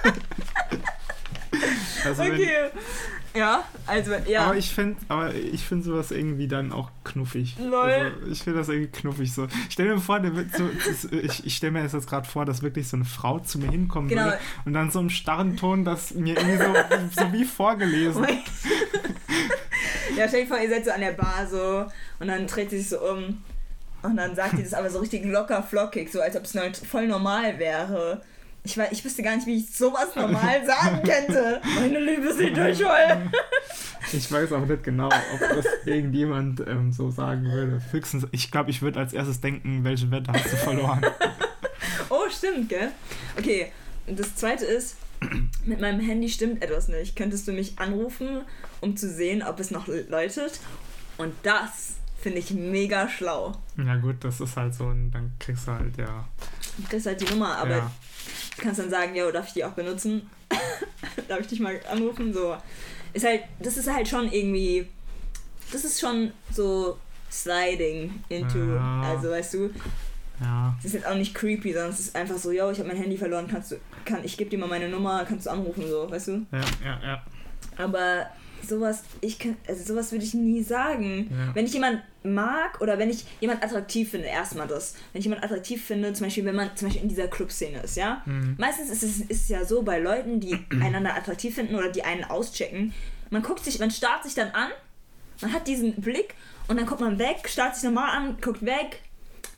Speaker 1: <laughs> also wenn,
Speaker 2: Okay. Ja, also, ja.
Speaker 1: Aber ich finde aber ich find sowas irgendwie dann auch knuffig.
Speaker 2: Lol.
Speaker 1: Also ich finde das irgendwie knuffig so. Stell mir vor, der wird so, ich, ich stelle mir das jetzt gerade vor, dass wirklich so eine Frau zu mir hinkommen
Speaker 2: Genau.
Speaker 1: würde und dann so im starren Ton das mir irgendwie so, so wie vorgelesen. <laughs>
Speaker 2: ja, stell dir vor, ihr seid so an der Bar so und dann dreht sie sich so um und dann sagt die das aber so richtig locker flockig, so als ob es voll normal wäre. Ich, weiß, ich wüsste gar nicht, wie ich sowas normal <laughs> sagen könnte. Meine Liebe ist die Durchfall. <laughs>
Speaker 1: Ich weiß auch nicht genau, ob das irgendjemand ähm, so sagen würde. Höchstens, ich glaube, ich würde als erstes denken, welche Wette hast du verloren. <laughs>
Speaker 2: Oh, stimmt, gell? Okay, und das zweite ist, <clears throat> mit meinem Handy stimmt etwas nicht. Könntest du mich anrufen, um zu sehen, ob es noch läutet? Und das finde ich mega schlau.
Speaker 1: Ja gut, das ist halt so, und dann kriegst du halt, ja.
Speaker 2: Du kriegst halt die Nummer, aber
Speaker 1: ja.
Speaker 2: Du kannst dann sagen, yo, darf ich die auch benutzen? <laughs> darf ich dich mal anrufen? So. Ist halt, das ist halt schon irgendwie, das ist schon so sliding into,
Speaker 1: Ja.
Speaker 2: also weißt du,
Speaker 1: ja.
Speaker 2: es ist jetzt auch nicht creepy, sondern es ist einfach so, yo, ich habe mein Handy verloren, kannst du, kann, ich gebe dir mal meine Nummer, kannst du anrufen, so, weißt du?
Speaker 1: Ja, ja, ja.
Speaker 2: Aber sowas, ich kann, also sowas würde ich nie sagen.
Speaker 1: Ja.
Speaker 2: Wenn ich jemand mag oder wenn ich jemand attraktiv finde, erstmal das. Wenn ich jemand attraktiv finde, zum Beispiel, wenn man zum Beispiel in dieser Clubszene ist, ja.
Speaker 1: Mhm.
Speaker 2: Meistens ist es, ist es ja so bei Leuten, die <clears throat> einander attraktiv finden oder die einen auschecken. Man guckt sich, man starrt sich dann an, man hat diesen Blick und dann guckt man weg, starrt sich nochmal an, guckt weg.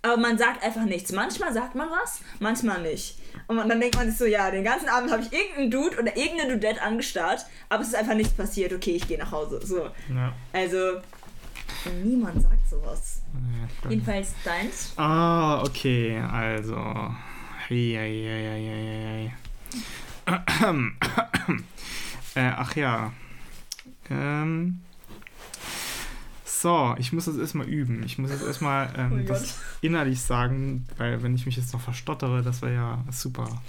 Speaker 2: Aber man sagt einfach nichts. Manchmal sagt man was, manchmal nicht. Und man, dann denkt man sich so, ja, den ganzen Abend habe ich irgendeinen Dude oder irgendeine Dudette angestarrt, aber es ist einfach nichts passiert. Okay, ich gehe nach Hause. So.
Speaker 1: Ja.
Speaker 2: Also, niemand sagt sowas.
Speaker 1: ja.
Speaker 2: Jedenfalls deins.
Speaker 1: Ah, okay, also. Ei, ei, ei, ei, ei, ei, ei. äh, ach ja. Ähm. So, ich muss das erstmal üben. Ich muss jetzt erstmal
Speaker 2: Oh
Speaker 1: ähm,
Speaker 2: mein
Speaker 1: das
Speaker 2: Gott.
Speaker 1: innerlich sagen, weil wenn ich mich jetzt noch verstottere, das wäre ja super.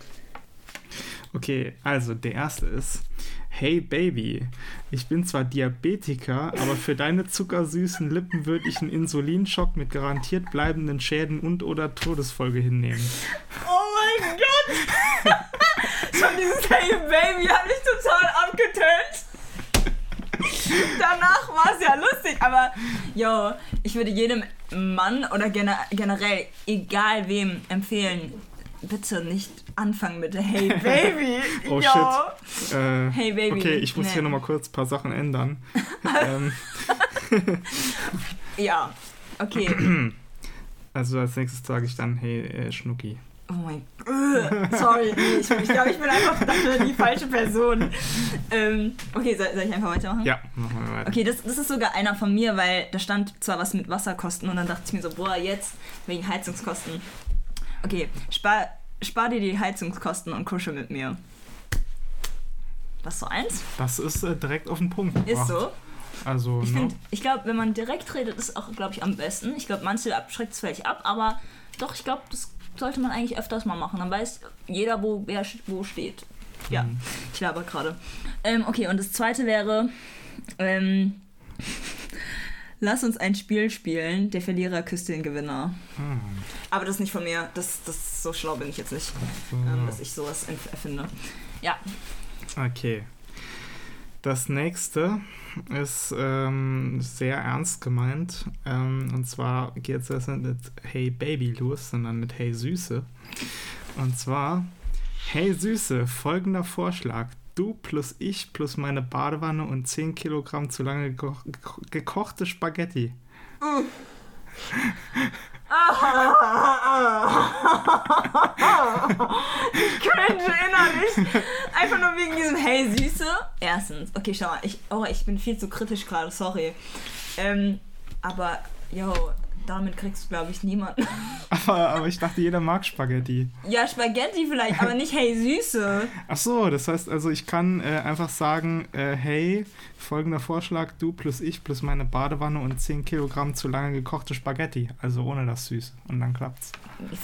Speaker 1: Okay, also der erste ist: Hey Baby, ich bin zwar Diabetiker, aber für deine zuckersüßen Lippen würde ich einen Insulinschock mit garantiert bleibenden Schäden und/oder Todesfolge hinnehmen.
Speaker 2: Oh mein Gott! <laughs> Schon dieses Hey Baby hat mich total abgetönt. Danach aber yo, ich würde jedem Mann oder gener generell, egal wem, empfehlen, bitte nicht anfangen mit Hey <laughs> Baby.
Speaker 1: Oh,
Speaker 2: yo.
Speaker 1: shit. Äh,
Speaker 2: Hey Baby.
Speaker 1: Okay, ich muss
Speaker 2: Nee.
Speaker 1: hier nochmal kurz ein paar Sachen ändern. <laughs> ähm,
Speaker 2: Ja, okay. <clears throat>
Speaker 1: also als nächstes sage ich dann Hey äh, Schnucki.
Speaker 2: Oh mein Gott. <laughs> Sorry, nee, ich, ich glaube, ich bin einfach dafür die falsche Person. Ähm, okay, soll, soll ich einfach weitermachen?
Speaker 1: Ja, machen wir weiter.
Speaker 2: Okay, das, das ist sogar einer von mir, weil da stand zwar was mit Wasserkosten und dann dachte ich mir so, boah, jetzt wegen Heizungskosten. okay, spar, spar dir die Heizungskosten und kuschel mit mir. Was so eins?
Speaker 1: Das ist äh, direkt auf den Punkt.
Speaker 2: Ist
Speaker 1: gebracht.
Speaker 2: so.
Speaker 1: Also,
Speaker 2: Ich
Speaker 1: ne?
Speaker 2: ich glaube, wenn man direkt redet, ist auch, glaube ich, am besten. Ich glaube, manche abschreckt es vielleicht ab, aber doch, ich glaube, das sollte man eigentlich öfters mal machen. Dann weiß jeder, wo wer wo steht. Ja,
Speaker 1: Mhm.
Speaker 2: ich laber gerade. Ähm, okay, und das zweite wäre, ähm, lass uns ein Spiel spielen. Der Verlierer küsst den Gewinner.
Speaker 1: Hm.
Speaker 2: Aber das ist nicht von mir. Das, das so schlau bin ich jetzt nicht, ähm, dass ich sowas erfinde. Ja,
Speaker 1: Okay. Das nächste ist ähm, sehr ernst gemeint. Ähm, und zwar geht es jetzt nicht mit Hey Baby los, sondern mit Hey Süße. Und zwar, Hey Süße, folgender Vorschlag. Du plus ich plus meine Badewanne und 10 Kilogramm zu lange geko geko gekochte Spaghetti. <laughs>
Speaker 2: cringe innerlich. Einfach nur wegen diesem Hey Süße. Erstens, okay, schau mal, ich, oh, ich bin viel zu kritisch gerade, sorry. Ähm, aber, yo, damit kriegst du, glaube ich, niemanden. <laughs>
Speaker 1: Aber, aber ich dachte, jeder mag Spaghetti.
Speaker 2: ja, Spaghetti vielleicht, aber nicht Hey Süße.
Speaker 1: Ach so, das heißt also, ich kann äh, einfach sagen, äh, hey, folgender Vorschlag, du plus ich plus meine Badewanne und 10 Kilogramm zu lange gekochte Spaghetti. Also ohne das Süß. Und dann klappt's.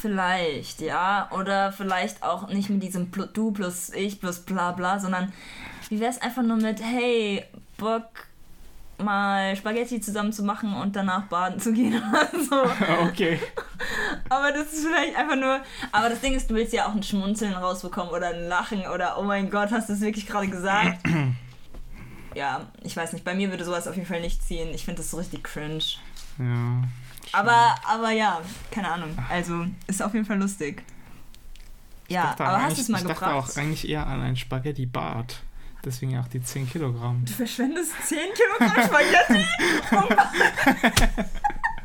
Speaker 2: Vielleicht, ja. Oder vielleicht auch nicht mit diesem Du plus ich plus bla bla, sondern wie wäre es einfach nur mit Hey, Bock mal Spaghetti zusammen zu machen und danach baden zu gehen <laughs> so. <laughs>
Speaker 1: okay.
Speaker 2: Aber das ist vielleicht einfach nur. Aber das Ding ist, du willst ja auch ein Schmunzeln rausbekommen oder ein Lachen oder oh mein Gott, hast du es wirklich gerade gesagt? <clears throat> ja, ich weiß nicht. Bei mir würde sowas auf jeden Fall nicht ziehen. Ich finde das so richtig cringe.
Speaker 1: Ja.
Speaker 2: Aber, aber ja, keine Ahnung. Also, ist auf jeden Fall lustig. Ja,
Speaker 1: dachte
Speaker 2: aber hast du es mal
Speaker 1: Ich dachte
Speaker 2: gebracht?
Speaker 1: auch eigentlich eher an ein Spaghetti-Bad. Deswegen auch die 10 Kilogramm.
Speaker 2: Du verschwendest 10 Kilogramm Spaghetti? Oh.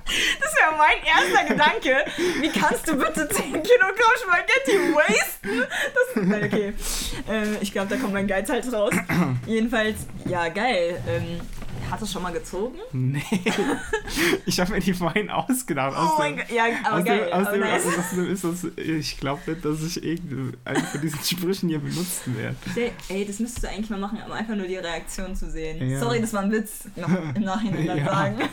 Speaker 2: Das wäre mein erster Gedanke. Wie kannst du bitte 10 Kilogramm Spaghetti wasten? Das, okay. Ähm, ich glaube, da kommt mein Geiz halt raus. Jedenfalls, ja, geil. Ähm, hat es schon mal gezogen? <laughs>
Speaker 1: Nee. Ich habe mir die vorhin ausgedacht.
Speaker 2: Oh
Speaker 1: Aus
Speaker 2: mein Gott, ja, aber
Speaker 1: aus
Speaker 2: geil.
Speaker 1: dem, aus
Speaker 2: aber
Speaker 1: dem,
Speaker 2: nice.
Speaker 1: aus dem ist das, ich glaube nicht, dass ich irgendeinen von diesen Sprüchen hier benutzen werde.
Speaker 2: Ey, das müsstest du eigentlich mal machen, um einfach nur die Reaktion zu sehen.
Speaker 1: Ja.
Speaker 2: Sorry, das war ein Witz. Noch im Nachhinein dann
Speaker 1: Ja.
Speaker 2: sagen. <laughs>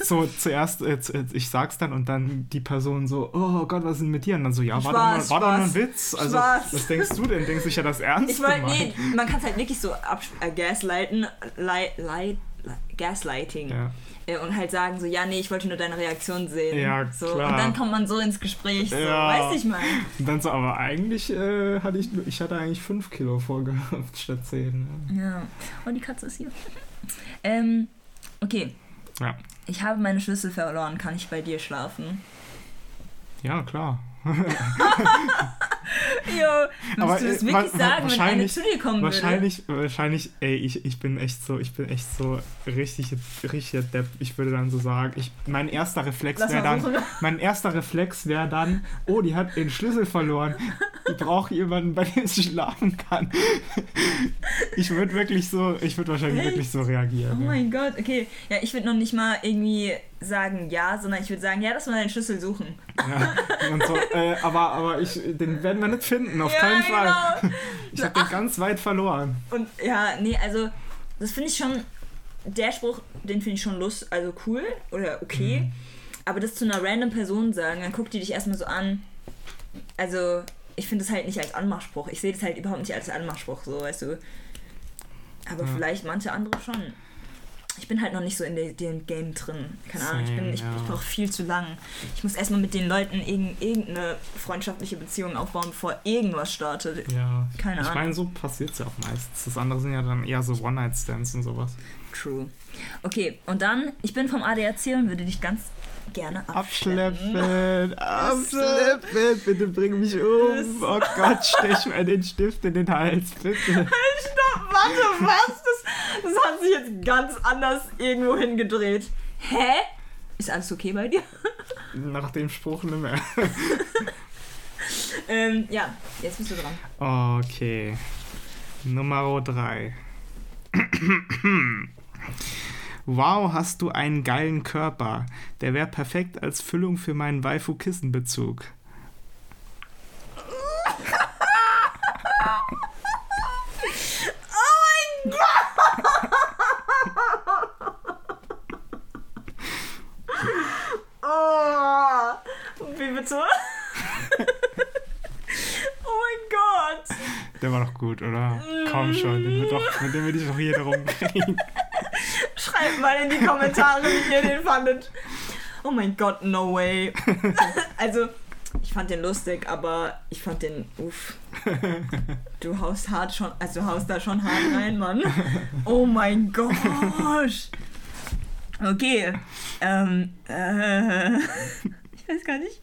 Speaker 1: So, zuerst, äh, zu- ich sag's dann und dann die Person so, oh Gott, was ist denn mit dir? Und dann so, ja, war, doch,
Speaker 2: Spaß,
Speaker 1: nur, war doch nur ein. Witz. Also,
Speaker 2: Spaß.
Speaker 1: was denkst du denn? Denkst du, ich ja das ernst
Speaker 2: Ich wollte, nee, man kann es halt wirklich so ab, äh, gaslighten, li, li, li, gaslighting.
Speaker 1: Ja.
Speaker 2: Äh, Und halt sagen so, ja, nee, ich wollte nur deine Reaktion sehen.
Speaker 1: Ja,
Speaker 2: so.
Speaker 1: klar.
Speaker 2: Und dann kommt man so ins Gespräch, so,
Speaker 1: Ja.
Speaker 2: weißt du, ich meine.
Speaker 1: Und dann so, aber eigentlich äh, hatte ich, ich hatte eigentlich 5 Kilo vorgehabt <laughs> statt 10.
Speaker 2: Ja. Oh, die Katze ist hier. <laughs> ähm, okay.
Speaker 1: Ja.
Speaker 2: Ich habe meine Schlüssel verloren, kann ich bei dir schlafen?
Speaker 1: Ja, klar. <laughs>
Speaker 2: Jo,
Speaker 1: Aber,
Speaker 2: du das
Speaker 1: äh,
Speaker 2: wirklich
Speaker 1: wa-
Speaker 2: sagen, wenn eine
Speaker 1: wahrscheinlich-
Speaker 2: zu dir kommen
Speaker 1: Wahrscheinlich, wahrscheinlich, ey, ich, ich bin echt so, ich bin echt so richtig, richtiger Depp. Ich würde dann so sagen, ich, mein erster Reflex wäre dann,
Speaker 2: suchen. <laughs>
Speaker 1: mein erster Reflex wäre dann, oh, die hat den Schlüssel verloren. Die braucht jemanden, bei dem sie schlafen kann. Ich würde wirklich so, ich würde wahrscheinlich
Speaker 2: Echt?
Speaker 1: wirklich so
Speaker 2: Oh
Speaker 1: reagieren. ja.
Speaker 2: mein Gott, okay. Ja, ich würde noch nicht mal irgendwie sagen ja, sondern ich würde sagen, ja, lass mal deinen Schlüssel suchen.
Speaker 1: Ja, so, äh, aber, aber ich, den werden wir nicht finden, auf
Speaker 2: ja,
Speaker 1: keinen Fall.
Speaker 2: genau.
Speaker 1: Ich habe den ganz weit verloren.
Speaker 2: Und ja, nee, also das finde ich schon, der Spruch, den finde ich schon lust, also cool oder okay.
Speaker 1: Mhm.
Speaker 2: Aber das zu einer random Person sagen, dann guckt die dich erstmal so an. Also, ich finde das halt nicht als Anmachspruch. Ich sehe das halt überhaupt nicht als Anmachspruch, so, weißt du. Aber
Speaker 1: Ja.
Speaker 2: vielleicht manche andere schon. Ich bin halt noch nicht so in de- dem Game drin. Keine Ahnung, ich, bin- ich, ich brauche viel zu lang. Ich muss erstmal mit den Leuten irgend- irgendeine freundschaftliche Beziehung aufbauen, bevor irgendwas startet.
Speaker 1: Ja.
Speaker 2: Keine
Speaker 1: ich
Speaker 2: Ahnung.
Speaker 1: meine, so passiert es ja auch meistens. Das andere sind ja dann eher so One-Night-Stands und sowas.
Speaker 2: True. Okay, und dann, ich bin vom ADAC und würde dich ganz gerne abschleppen.
Speaker 1: Abschleppen, abschleppen, bitte bring mich um. Oh Gott, stech mir den Stift in den Hals, bitte. <laughs>
Speaker 2: Stopp, warte, was? Das, das hat sich jetzt ganz anders irgendwo hingedreht. Hä? Ist alles okay bei dir?
Speaker 1: Nach dem Spruch nicht mehr. <laughs>
Speaker 2: ähm, ja, jetzt bist du dran.
Speaker 1: Okay. Nummer 3. <clears throat> <clears throat> Wow, hast du einen geilen Körper. Der wäre perfekt als Füllung für meinen Waifu-Kissenbezug. oh mein Gott! <laughs> oh, wie bitte? Der war doch gut, oder? Komm schon, den wird doch, mit dem will ich doch jeder rumkriegen.
Speaker 2: Schreibt mal in die Kommentare, wie ihr den fandet. Oh mein Gott, no way. <laughs> also, ich fand den lustig, aber ich fand den, uff. Du haust hart schon, also du haust da schon hart rein, Mann. Oh mein Gott. Okay. Ähm, äh, <laughs> ich weiß gar nicht.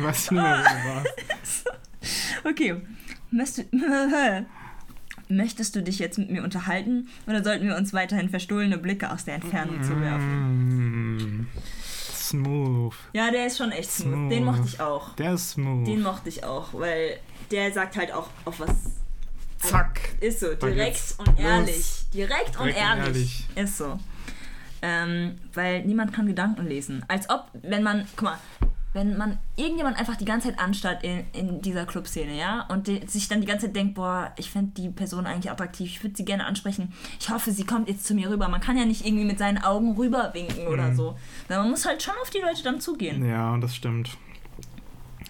Speaker 1: Was wo du warst. <laughs>
Speaker 2: Okay. <laughs> Möchtest, du dich jetzt mit mir unterhalten oder sollten wir uns weiterhin verstohlene Blicke aus der Entfernung zuwerfen?
Speaker 1: Mm, smooth.
Speaker 2: Ja, der ist schon echt smooth.
Speaker 1: Smooth.
Speaker 2: Den mochte ich auch.
Speaker 1: Der ist smooth.
Speaker 2: Den mochte ich auch, weil der sagt halt auch auf was.
Speaker 1: Zack.
Speaker 2: Ist so, direkt und
Speaker 1: los.
Speaker 2: ehrlich. Direkt, und
Speaker 1: Direkt und
Speaker 2: ehrlich.
Speaker 1: ehrlich.
Speaker 2: Ist so. Ähm, weil niemand kann Gedanken lesen. Als ob, wenn man, guck mal, wenn man irgendjemand einfach die ganze Zeit anstarrt in, in dieser Clubszene, ja, und die, sich dann die ganze Zeit denkt, boah, ich finde die Person eigentlich attraktiv, ich würde sie gerne ansprechen, ich hoffe, sie kommt jetzt zu mir rüber. Man kann ja nicht irgendwie mit seinen Augen rüberwinken oder
Speaker 1: Mhm.
Speaker 2: so. Sondern man muss halt schon auf die Leute dann zugehen.
Speaker 1: Ja, das stimmt.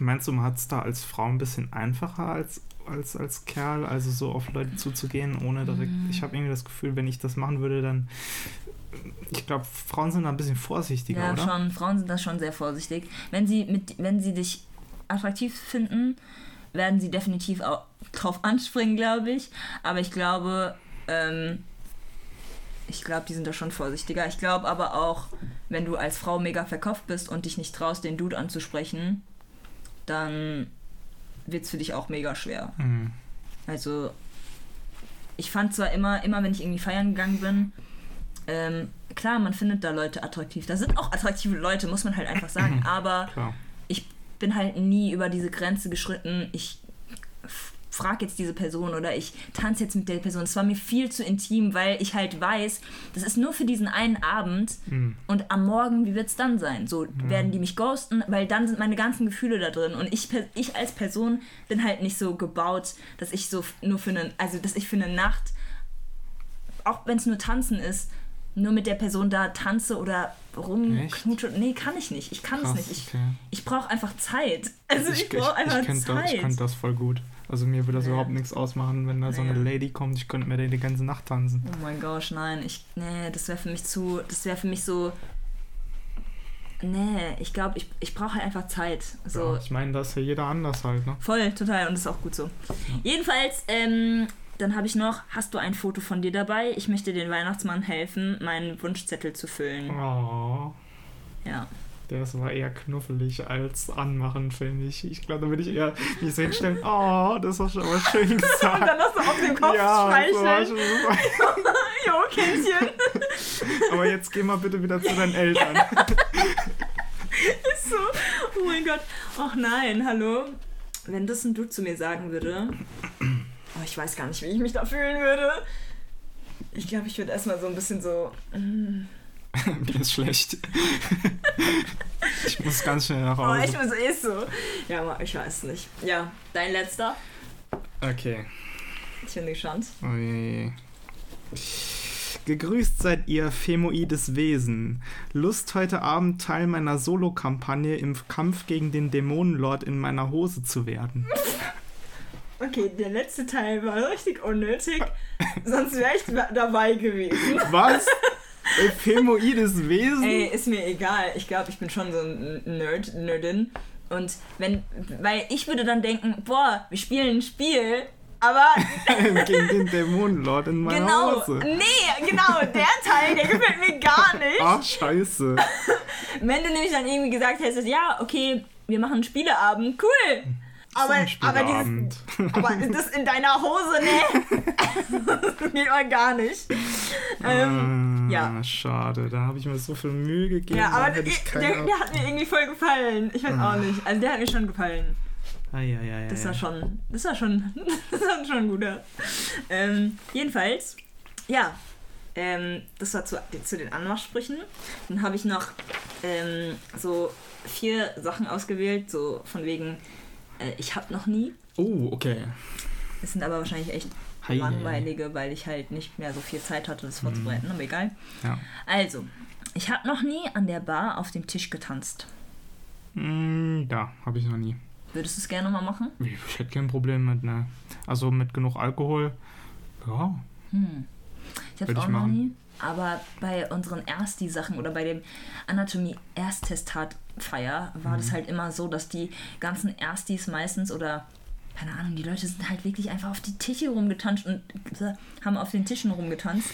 Speaker 1: Meinst du, man hat es da als Frau ein bisschen einfacher als, als als Kerl, also so auf Leute zuzugehen, ohne direkt.
Speaker 2: Mhm.
Speaker 1: Ich habe irgendwie das Gefühl, wenn ich das machen würde, dann. Ich glaube, Frauen sind da ein bisschen vorsichtiger,
Speaker 2: Ja,
Speaker 1: oder?
Speaker 2: schon. Frauen sind da schon sehr vorsichtig. Wenn sie, mit, wenn sie dich attraktiv finden, werden sie definitiv auch drauf anspringen, glaube ich. Aber ich glaube, ähm, ich glaube, die sind da schon vorsichtiger. Ich glaube aber auch, wenn du als Frau mega verkopft bist und dich nicht traust, den Dude anzusprechen, dann wird es für dich auch mega schwer.
Speaker 1: Mhm.
Speaker 2: Also, ich fand zwar immer, immer wenn ich irgendwie feiern gegangen bin, ähm, klar, man findet da Leute attraktiv. Da sind auch attraktive Leute, muss man halt einfach sagen. Aber
Speaker 1: Klar.
Speaker 2: ich bin halt nie über diese Grenze geschritten. Ich f- frag jetzt diese Person oder ich tanze jetzt mit der Person. Es war mir viel zu intim, weil ich halt weiß, das ist nur für diesen einen Abend
Speaker 1: Mhm.
Speaker 2: und am Morgen, wie wird es dann sein? So werden die mich ghosten, weil dann sind meine ganzen Gefühle da drin und ich, ich als Person bin halt nicht so gebaut, dass ich so nur für eine, also dass ich für eine Nacht, auch wenn es nur tanzen ist, nur mit der Person da tanze oder rumknutsche. Nee, kann ich nicht. Ich kann
Speaker 1: Krass,
Speaker 2: es nicht. Ich,
Speaker 1: okay.
Speaker 2: ich brauche einfach Zeit. Also ich,
Speaker 1: ich,
Speaker 2: brauche einfach
Speaker 1: ich, könnte das,
Speaker 2: Zeit.
Speaker 1: ich könnte das voll gut. Also mir würde das
Speaker 2: Nee.
Speaker 1: überhaupt nichts ausmachen, wenn da so eine
Speaker 2: Nee.
Speaker 1: Lady kommt, ich könnte mir die ganze Nacht tanzen.
Speaker 2: Oh mein Gott, nein, ich, nee, das wäre für mich zu, das wäre für mich so, nee, ich glaube, ich, ich brauche halt einfach Zeit. So,
Speaker 1: Ja, ich meine, das ist ja jeder anders halt, ne?
Speaker 2: voll, total, und das ist auch gut so. Jedenfalls, ähm, dann habe ich noch, hast du ein Foto von dir dabei? Ich möchte den Weihnachtsmann helfen, meinen Wunschzettel zu füllen.
Speaker 1: Oh,
Speaker 2: Ja.
Speaker 1: das war eher knuffelig als anmachen, finde ich. Ich glaube, da würde ich eher mich so hinstellen, oh, das hast du aber schön
Speaker 2: Und <laughs>
Speaker 1: gesagt.
Speaker 2: dann hast du auf dem Kopf
Speaker 1: ja,
Speaker 2: streicheln.
Speaker 1: super. <laughs>
Speaker 2: jo, Kindchen.
Speaker 1: Aber jetzt geh mal bitte wieder zu deinen Eltern. <laughs>
Speaker 2: Ist so. Oh mein Gott. Ach nein, hallo. Wenn das ein Dude zu mir sagen würde, oh, ich weiß gar nicht, wie ich mich da fühlen würde. Ich glaube, ich würde erstmal so ein bisschen so. mm. <laughs>
Speaker 1: Mir ist schlecht. ich muss ganz schnell nach
Speaker 2: Oh, ich
Speaker 1: Hause.
Speaker 2: bin so. Ja, aber ich weiß nicht. Ja, dein letzter.
Speaker 1: Okay.
Speaker 2: Ich bin gespannt.
Speaker 1: Oh je. Gegrüßt seid ihr, femoides Wesen. Lust heute Abend Teil meiner Solo-Kampagne im Kampf gegen den Dämonenlord in meiner Hose zu werden. <laughs>
Speaker 2: Okay, der letzte Teil war richtig unnötig. Sonst wäre ich dabei gewesen.
Speaker 1: Was? Femoides Wesen?
Speaker 2: Ey, ist mir egal. Ich glaube, ich bin schon so ein Nerd, Nerdin. Und wenn, weil ich würde dann denken, boah, wir spielen ein Spiel, aber <laughs>
Speaker 1: gegen den Dämonenlord in meiner
Speaker 2: genau,
Speaker 1: Hose.
Speaker 2: nee, genau, der Teil, der gefällt mir gar nicht.
Speaker 1: Ach, scheiße. <laughs>
Speaker 2: Wenn du nämlich dann irgendwie gesagt hättest, ja, okay, wir machen einen Spieleabend, cool. Aber,
Speaker 1: ein
Speaker 2: aber, dieses, aber das in deiner Hose, ne? das <laughs> geht mal gar nicht. Ähm,
Speaker 1: Ah,
Speaker 2: ja.
Speaker 1: Schade, da habe ich mir so viel Mühe gegeben.
Speaker 2: ja, aber der,
Speaker 1: keine...
Speaker 2: der hat mir irgendwie voll gefallen. Ich weiß auch nicht. Also der hat mir schon gefallen.
Speaker 1: Eieiei.
Speaker 2: Das war schon, das war schon, <laughs> das war schon guter. Ähm, jedenfalls, ja, ähm, das war zu, zu den Anmachsprüchen. Dann habe ich noch ähm, so vier Sachen ausgewählt, so von wegen, äh, ich hab noch nie.
Speaker 1: Oh, okay.
Speaker 2: Es sind aber wahrscheinlich echt
Speaker 1: hei.
Speaker 2: langweilige, weil ich halt nicht mehr so viel Zeit hatte, das vorzubereiten, aber egal.
Speaker 1: Ja.
Speaker 2: Also, ich habe noch nie an der Bar auf dem Tisch getanzt.
Speaker 1: Mm, ja, habe ich noch nie.
Speaker 2: Würdest du es gerne mal machen?
Speaker 1: Ich hätte kein Problem mit, ne. Also mit genug Alkohol, ja.
Speaker 2: Hm. Ich habe auch noch nie. Aber bei unseren Ersti-Sachen oder bei dem Anatomie-Ersttestat-Feier war
Speaker 1: Mhm.
Speaker 2: das halt immer so, dass die ganzen Erstis meistens oder keine Ahnung, die Leute sind halt wirklich einfach auf die Tische rumgetanzt und äh, <laughs> haben auf den Tischen rumgetanzt.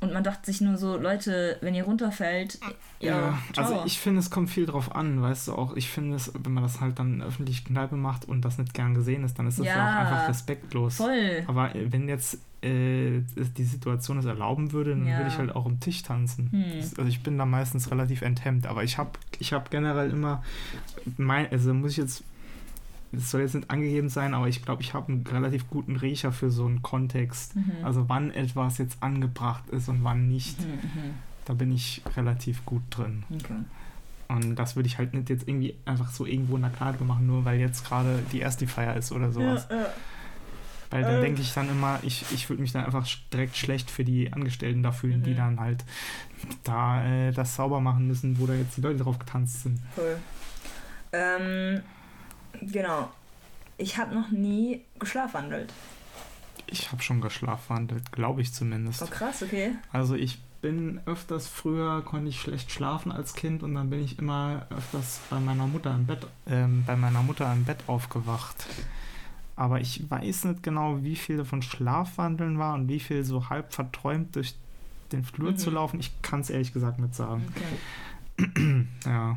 Speaker 2: Und man dachte sich nur so, Leute, wenn ihr runterfällt, ja,
Speaker 1: Ja, also ich finde, es kommt viel drauf an, weißt du auch. Ich finde es, wenn man das halt dann in öffentlich Kneipe macht und das nicht gern gesehen ist, dann ist das ja,
Speaker 2: Ja.
Speaker 1: auch einfach respektlos.
Speaker 2: Voll.
Speaker 1: Aber äh, wenn jetzt äh, die Situation es erlauben würde, dann
Speaker 2: Ja.
Speaker 1: würde ich halt auch am Tisch tanzen.
Speaker 2: Hm.
Speaker 1: Das, also ich bin da meistens relativ enthemmt, aber ich habe ich hab generell immer, mein, also muss ich jetzt, es soll jetzt nicht angegeben sein, aber ich glaube, ich habe einen relativ guten Riecher für so einen Kontext.
Speaker 2: Mhm.
Speaker 1: Also wann etwas jetzt angebracht ist und wann nicht.
Speaker 2: Mhm, mhm.
Speaker 1: Da bin ich relativ gut drin.
Speaker 2: Okay.
Speaker 1: Und das würde ich halt nicht jetzt irgendwie einfach so irgendwo in der Kneipe machen, nur weil jetzt gerade die erste Feier ist oder sowas.
Speaker 2: Ja, ja.
Speaker 1: Weil dann
Speaker 2: Äh.
Speaker 1: denke ich dann immer, ich, ich würde mich dann einfach direkt schlecht für die Angestellten da fühlen, die
Speaker 2: Mhm.
Speaker 1: dann halt da äh, das sauber machen müssen, wo da jetzt die Leute drauf getanzt sind.
Speaker 2: Cool. Ähm, genau. Ich habe noch nie geschlafwandelt.
Speaker 1: Ich habe schon geschlafwandelt, glaube ich zumindest.
Speaker 2: Oh, krass, okay.
Speaker 1: Also ich bin öfters früher, konnte ich schlecht schlafen als Kind und dann bin ich immer öfters bei meiner Mutter im Bett, ähm, bei meiner Mutter im Bett aufgewacht. Aber ich weiß nicht genau, wie viel davon Schlafwandeln war und wie viel so halb verträumt durch den Flur
Speaker 2: Mhm.
Speaker 1: zu laufen. Ich kann es ehrlich gesagt nicht sagen.
Speaker 2: okay. <clears throat>
Speaker 1: Ja.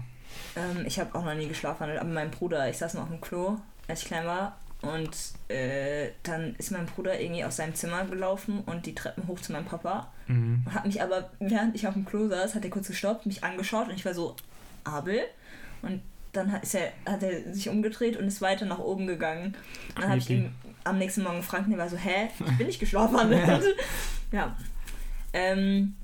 Speaker 2: Ähm, ich habe auch noch nie geschlafwandelt, aber mein Bruder, ich saß noch auf dem Klo, als ich klein war. Und äh, dann ist mein Bruder irgendwie aus seinem Zimmer gelaufen und die Treppen hoch zu meinem Papa.
Speaker 1: Mhm.
Speaker 2: Und hat mich aber, während ich auf dem Klo saß, hat er kurz gestoppt, mich angeschaut und ich war so, Abel? Und dann hat, ist er, hat er sich umgedreht und ist weiter nach oben gegangen. Und dann habe ich ihn am nächsten Morgen gefragt und er war so, hä? Ich bin nicht <laughs> geschlafwandelt. <laughs> ja. Ähm,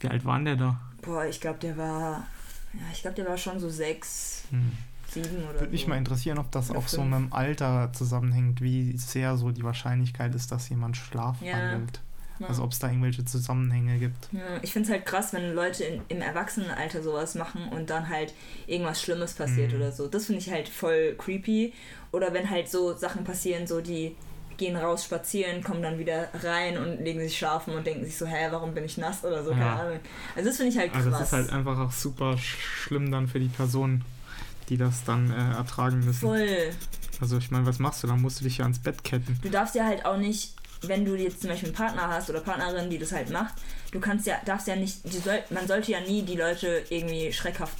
Speaker 1: Wie alt war denn der da?
Speaker 2: boah, ich glaube, der war, ja, ich glaube, der war schon so sechs,
Speaker 1: Hm.
Speaker 2: sieben oder
Speaker 1: Würde
Speaker 2: so.
Speaker 1: mich mal interessieren, ob das
Speaker 2: Oder
Speaker 1: auch so mit dem Alter zusammenhängt, wie sehr so die Wahrscheinlichkeit ist, dass jemand schlafwandelt.
Speaker 2: Ja.
Speaker 1: Also ob es da irgendwelche Zusammenhänge gibt.
Speaker 2: Ja, ich finde es halt krass, wenn Leute in, im Erwachsenenalter sowas machen und dann halt irgendwas Schlimmes passiert
Speaker 1: Mhm.
Speaker 2: oder so. Das finde ich halt voll creepy. Oder wenn halt so Sachen passieren, so die gehen raus spazieren, kommen dann wieder rein und legen sich schlafen und denken sich so, hä, warum bin ich nass oder so, keine
Speaker 1: Ja.
Speaker 2: Ahnung. Also das finde ich halt krass.
Speaker 1: Also das ist halt einfach auch super sch- schlimm dann für die Personen, die das dann äh, ertragen müssen.
Speaker 2: voll.
Speaker 1: Also ich meine, was machst du? Dann musst du dich ja ans Bett ketten.
Speaker 2: Du darfst ja halt auch nicht, wenn du jetzt zum Beispiel einen Partner hast oder Partnerin, die das halt macht, du kannst ja, darfst ja nicht, die soll, man sollte ja nie die Leute irgendwie schreckhaft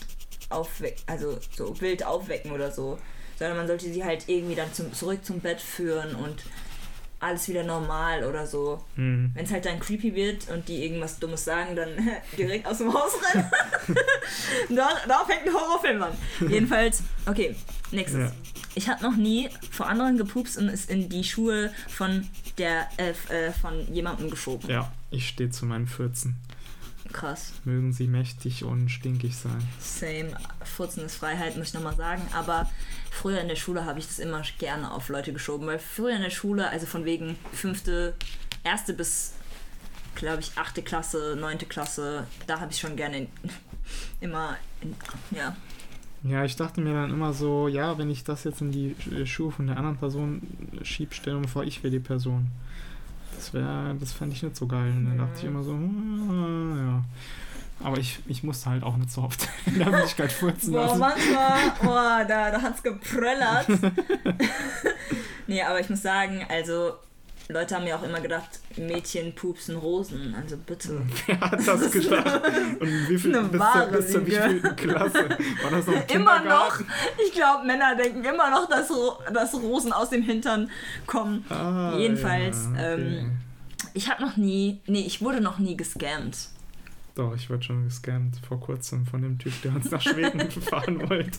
Speaker 2: aufwecken, also so wild aufwecken oder so, sondern man sollte sie halt irgendwie dann zum, zurück zum Bett führen und alles wieder normal oder so.
Speaker 1: Hm.
Speaker 2: Wenn es halt dann creepy wird und die irgendwas Dummes sagen, dann <laughs> direkt aus dem Haus rennen. <laughs> <laughs> da, da fängt ein Horrorfilm an. Jedenfalls, okay, nächstes.
Speaker 1: Ja.
Speaker 2: Ich habe noch nie vor anderen gepupst und es in die Schuhe von der äh, äh, von jemandem geschoben.
Speaker 1: Ja, ich stehe zu meinen 14.
Speaker 2: Krass.
Speaker 1: Mögen sie mächtig und stinkig sein.
Speaker 2: Same. Furzen ist Freiheit, muss ich nochmal sagen. Aber früher in der Schule habe ich das immer gerne auf Leute geschoben. Weil früher in der Schule, also von wegen fünfte, erste bis, glaube ich, achte Klasse, neunte Klasse, da habe ich schon gerne in, <laughs> immer, in, ja.
Speaker 1: Ja, ich dachte mir dann immer so, ja, wenn ich das jetzt in die Sch- Schuhe von der anderen Person schieb, stell dir mal vor, ich wäre die Person. Das wäre, das fände ich nicht so geil. Und dann
Speaker 2: Mhm.
Speaker 1: dachte ich immer so, hm, ja. Aber ich, ich musste halt auch nicht so oft in der Öffentlichkeit furzen
Speaker 2: Boah,
Speaker 1: lassen.
Speaker 2: manchmal, boah, <laughs> da, da hat's gepröllert. <laughs> <laughs> nee, aber ich muss sagen, also Leute haben ja auch immer gedacht, Mädchen pupsen Rosen. Also bitte. <laughs>
Speaker 1: Wer hat das gedacht? Und wie viel,
Speaker 2: Eine
Speaker 1: bis, zur,
Speaker 2: wahre
Speaker 1: bis zur
Speaker 2: Lüge.
Speaker 1: wievielten Klasse? War das noch im
Speaker 2: Immer noch. Ich glaube, Männer denken immer noch, dass, dass Rosen aus dem Hintern kommen.
Speaker 1: Ah,
Speaker 2: Jedenfalls,
Speaker 1: ja, okay.
Speaker 2: ähm, Ich habe noch nie, nee, ich wurde noch nie gescammt.
Speaker 1: Doch, ich wurde schon gescammt vor kurzem von dem Typ, der uns nach Schweden <laughs> fahren wollte.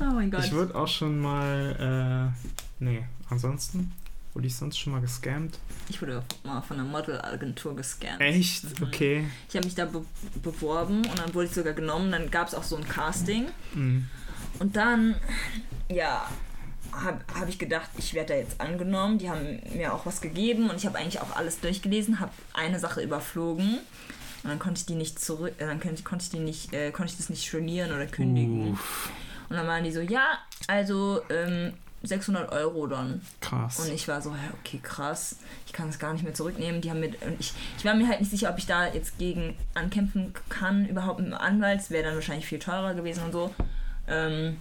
Speaker 2: Oh mein Gott.
Speaker 1: Ich wurde auch schon mal, äh, nee, ansonsten wurde ich sonst schon mal gescammt.
Speaker 2: Ich wurde mal von einer Modelagentur gescammt.
Speaker 1: Echt?
Speaker 2: Mhm.
Speaker 1: Okay.
Speaker 2: Ich habe mich da be beworben und dann wurde ich sogar genommen. Dann gab es auch so ein Casting.
Speaker 1: Mhm.
Speaker 2: Und dann, ja, habe hab ich gedacht, ich werde da jetzt angenommen. Die haben mir auch was gegeben und ich habe eigentlich auch alles durchgelesen, habe eine Sache überflogen. Und dann konnte ich die nicht zurück, äh, dann konnte, konnte ich die nicht, äh, konnte ich das nicht stornieren oder kündigen.
Speaker 1: Uff.
Speaker 2: Und dann waren die so, ja, also ähm, 600 Euro dann.
Speaker 1: Krass.
Speaker 2: Und ich war so, okay, krass, ich kann es gar nicht mehr zurücknehmen. Die haben mit, und ich, ich war mir halt nicht sicher, ob ich da jetzt gegen ankämpfen kann, überhaupt mit einem Anwalt. Es wäre dann wahrscheinlich viel teurer gewesen und so. Ähm,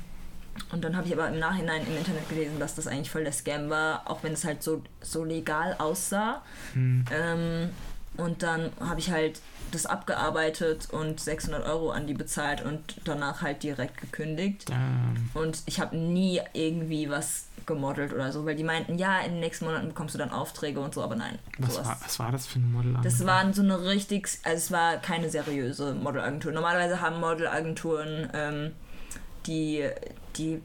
Speaker 2: und dann habe ich aber im Nachhinein im Internet gelesen, dass das eigentlich voll der Scam war, auch wenn es halt so, so legal aussah.
Speaker 1: Hm.
Speaker 2: Ähm, und dann habe ich halt das abgearbeitet und 600 Euro an die bezahlt und danach halt direkt gekündigt.
Speaker 1: Damn.
Speaker 2: Und ich habe nie irgendwie was gemodelt oder so, weil die meinten, ja, in den nächsten Monaten bekommst du dann Aufträge und so, aber nein.
Speaker 1: Was
Speaker 2: sowas.
Speaker 1: war, was war das für ein Model?
Speaker 2: Das waren so eine richtig, also es war keine seriöse Modelagentur. Normalerweise haben Modelagenturen, ähm, die, die,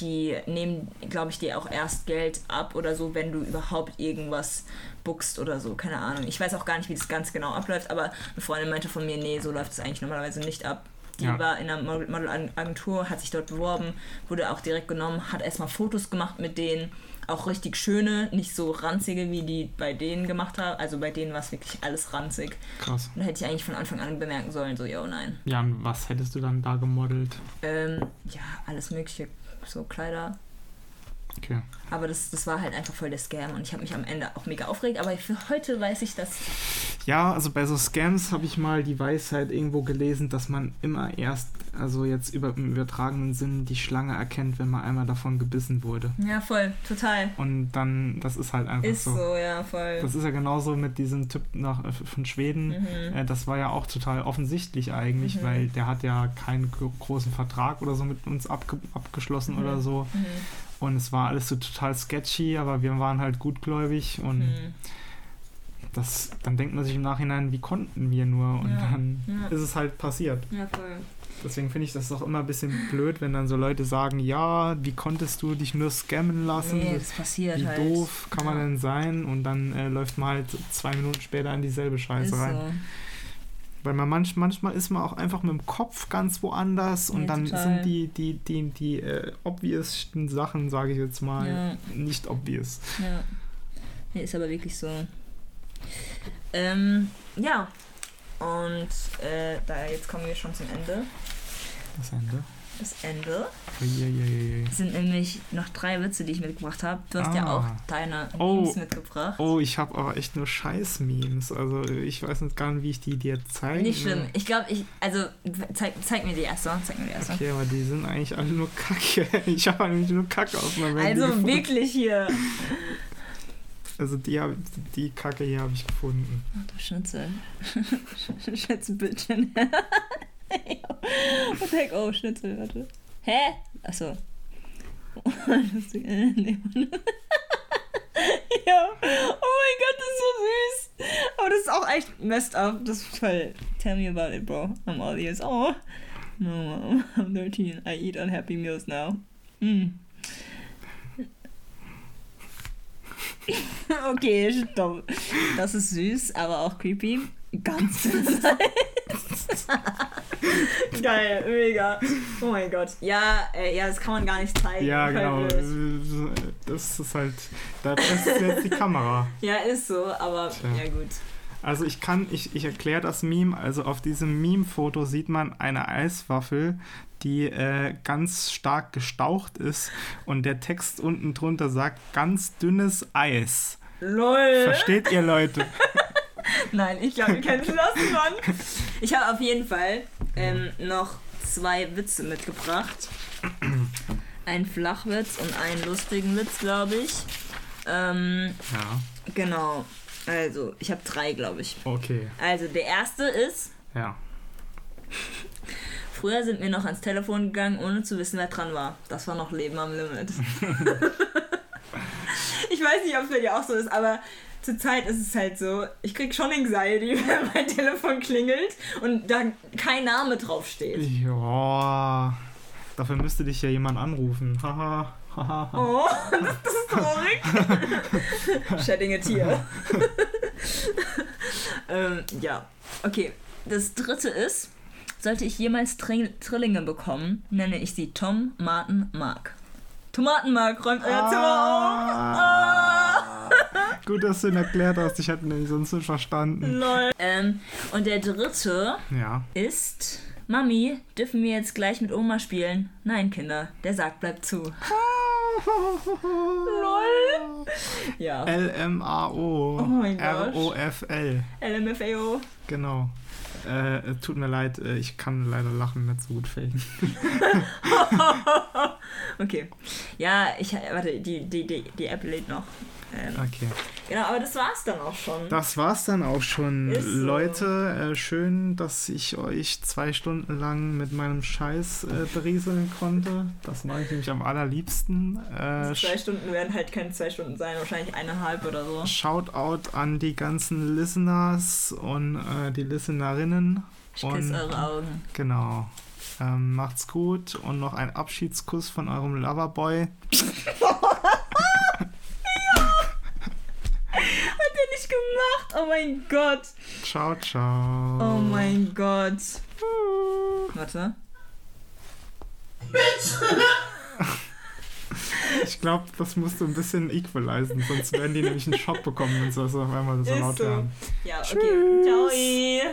Speaker 2: die nehmen, glaube ich, dir auch erst Geld ab oder so, wenn du überhaupt irgendwas bookst oder so. Keine Ahnung. Ich weiß auch gar nicht, wie das ganz genau abläuft, aber eine Freundin meinte von mir, nee, so läuft es eigentlich normalerweise nicht ab. Die
Speaker 1: Ja.
Speaker 2: war in einer Model- Modelagentur, hat sich dort beworben, wurde auch direkt genommen, hat erstmal Fotos gemacht mit denen, auch richtig schöne, nicht so ranzige, wie die bei denen gemacht haben. Also bei denen war es wirklich alles ranzig.
Speaker 1: Krass.
Speaker 2: Und da hätte ich eigentlich von Anfang an bemerken sollen, so, yo, nein.
Speaker 1: Ja, und was hättest du dann da gemodelt?
Speaker 2: Ähm, ja, alles mögliche, so Kleider.
Speaker 1: Okay.
Speaker 2: Aber das, das war halt einfach voll der Scam und ich habe mich am Ende auch mega aufgeregt. Aber für heute weiß ich das.
Speaker 1: Ja, also bei so Scams habe ich mal die Weisheit irgendwo gelesen, dass man immer erst, also jetzt über, im übertragenen Sinn, die Schlange erkennt, wenn man einmal davon gebissen wurde.
Speaker 2: Ja, voll, total.
Speaker 1: Und dann, das ist halt einfach
Speaker 2: Ist
Speaker 1: so.
Speaker 2: so, ja, voll.
Speaker 1: Das ist ja genauso mit diesem Typ nach, äh, von Schweden.
Speaker 2: Mhm.
Speaker 1: Äh, das war ja auch total offensichtlich eigentlich,
Speaker 2: Mhm.
Speaker 1: weil der hat ja keinen gro- großen Vertrag oder so mit uns abge abgeschlossen
Speaker 2: Mhm.
Speaker 1: oder so. Und es war alles so total sketchy, aber wir waren halt gutgläubig und
Speaker 2: Mhm.
Speaker 1: das, dann denkt man sich im Nachhinein, wie konnten wir nur? Und
Speaker 2: Ja.
Speaker 1: dann
Speaker 2: Ja.
Speaker 1: ist es halt passiert.
Speaker 2: Ja, voll.
Speaker 1: Deswegen finde ich das auch immer ein bisschen blöd, wenn dann so Leute sagen, ja, wie konntest du dich nur scammen lassen?
Speaker 2: Nee,
Speaker 1: Das-
Speaker 2: passiert
Speaker 1: wie
Speaker 2: halt.
Speaker 1: doof kann man denn sein? Und dann äh, läuft man halt zwei Minuten später in dieselbe Scheiße
Speaker 2: Ist
Speaker 1: rein.
Speaker 2: so.
Speaker 1: Weil man manch, manchmal ist man auch einfach mit dem Kopf ganz woanders und
Speaker 2: Ja,
Speaker 1: dann
Speaker 2: total.
Speaker 1: sind die, die, die, die äh, obvioussten Sachen, sage ich jetzt mal,
Speaker 2: Ja.
Speaker 1: nicht obvious.
Speaker 2: Ja. Nee, ist aber wirklich so. Ähm, ja. Und äh, da jetzt kommen wir schon zum Ende.
Speaker 1: Das Ende.
Speaker 2: Das Ende.
Speaker 1: Uiuiui.
Speaker 2: Das sind nämlich noch drei Witze, die ich mitgebracht habe. Du hast ja
Speaker 1: Ah.
Speaker 2: auch deine
Speaker 1: Oh.
Speaker 2: Memes mitgebracht.
Speaker 1: Oh, ich habe aber echt nur Scheiß-Memes. Also ich weiß nicht gar nicht, wie ich die dir zeige.
Speaker 2: Nicht schlimm. Ich glaube, ich. Also, zeig, zeig mir die erste. Zeig mir die erste.
Speaker 1: Okay, aber die sind eigentlich alle nur Kacke. <laughs> Ich habe eigentlich nur Kacke auf meinem Handy
Speaker 2: Also
Speaker 1: gefunden.
Speaker 2: wirklich hier.
Speaker 1: Also die, hab, die Kacke hier habe ich gefunden.
Speaker 2: Ach du Schnitzel. <laughs> Schätzebildchen. <laughs> <laughs> The heck? Oh, Schnitzel, warte. Hä? Achso. <laughs> <laughs> Ja. Oh mein Gott, das ist so süß. Aber das ist auch echt messed up. Das ist voll. Tell me about it, bro. I'm all ears. Oh. No, mom. I'm 13. I eat unhappy meals now. Mm. okay, stopp. Das ist süß, aber auch creepy. Ganz <laughs> Geil, mega. Oh mein Gott. Ja, äh, ja, das kann man gar nicht zeigen.
Speaker 1: Ja, genau.
Speaker 2: blöd.
Speaker 1: Das ist halt. Da ist jetzt die Kamera. <laughs>
Speaker 2: Ja, ist so, aber
Speaker 1: Tja.
Speaker 2: ja gut.
Speaker 1: Also ich kann, ich, ich erkläre das Meme. Also auf diesem Meme-Foto sieht man eine Eiswaffel, die äh, ganz stark gestaucht ist und der Text unten drunter sagt ganz dünnes Eis.
Speaker 2: LOL.
Speaker 1: Versteht ihr Leute? <laughs>
Speaker 2: Nein, ich glaube, wir kennen das Mann. Ich habe auf jeden Fall ähm, noch zwei Witze mitgebracht. Ein Flachwitz und einen lustigen Witz, glaube ich. Ähm,
Speaker 1: Ja,
Speaker 2: genau. Also, ich habe drei, glaube ich.
Speaker 1: okay.
Speaker 2: Also, der erste ist,
Speaker 1: Ja.
Speaker 2: früher sind wir noch ans Telefon gegangen, ohne zu wissen, wer dran war. Das war noch Leben am Limit. <laughs> <laughs> ich weiß nicht, ob es bei dir auch so ist, aber zurzeit ist es halt so, ich krieg schon Anxiety, <laughs> wenn mein Telefon klingelt und da kein Name draufsteht.
Speaker 1: Ja. Dafür müsste dich ja jemand anrufen. <laughs> Haha. Haha.
Speaker 2: Oh, <laughs> das ist traurig. Shedding a tear. ähm, ja, okay. Das dritte ist, sollte ich jemals Tri Trillinge bekommen, nenne ich sie Tom, Martin, Mark. Tomatenmark räumt euer Zimmer auf. Ah. <laughs>
Speaker 1: Gut, dass du ihn erklärt hast. Ich hätte ihn sonst nicht verstanden.
Speaker 2: Lol. Ähm, und der dritte
Speaker 1: Ja.
Speaker 2: ist, Mami, dürfen wir jetzt gleich mit Oma spielen? Nein, Kinder, der Sarg bleibt zu. <laughs> Lol. Ja.
Speaker 1: L-M-A-O.
Speaker 2: Oh mein Gott.
Speaker 1: R-O-F-L.
Speaker 2: LMFAO.
Speaker 1: Genau. Äh, tut mir leid, äh, ich kann leider Lachen nicht so gut faken. <laughs>
Speaker 2: Okay. Ja, ich warte, die, die, die, die App lädt noch. Ähm,
Speaker 1: Okay.
Speaker 2: genau, aber das war's dann auch schon.
Speaker 1: Das war's dann auch schon,
Speaker 2: Ist.
Speaker 1: Leute. Äh, schön, dass ich euch zwei Stunden lang mit meinem Scheiß äh, berieseln konnte. Das mache ich nämlich am allerliebsten. Äh,
Speaker 2: Die zwei Stunden werden halt keine zwei Stunden sein, wahrscheinlich eineinhalb oder so.
Speaker 1: Shoutout an die ganzen Listeners und äh, die Listenerinnen.
Speaker 2: Ich küsse eure Augen.
Speaker 1: Genau. Ähm, macht's gut und noch ein Abschiedskuss von eurem Loverboy. <laughs> <laughs>
Speaker 2: Hat er nicht gemacht? Oh mein Gott.
Speaker 1: Ciao, ciao.
Speaker 2: Oh mein Gott. Warte.
Speaker 1: Ich glaube, das musst du ein bisschen equalisen, sonst werden die nämlich einen Schock bekommen, wenn sie das auf einmal so
Speaker 2: Ist
Speaker 1: laut
Speaker 2: so.
Speaker 1: hören.
Speaker 2: Ja, okay. Ciao.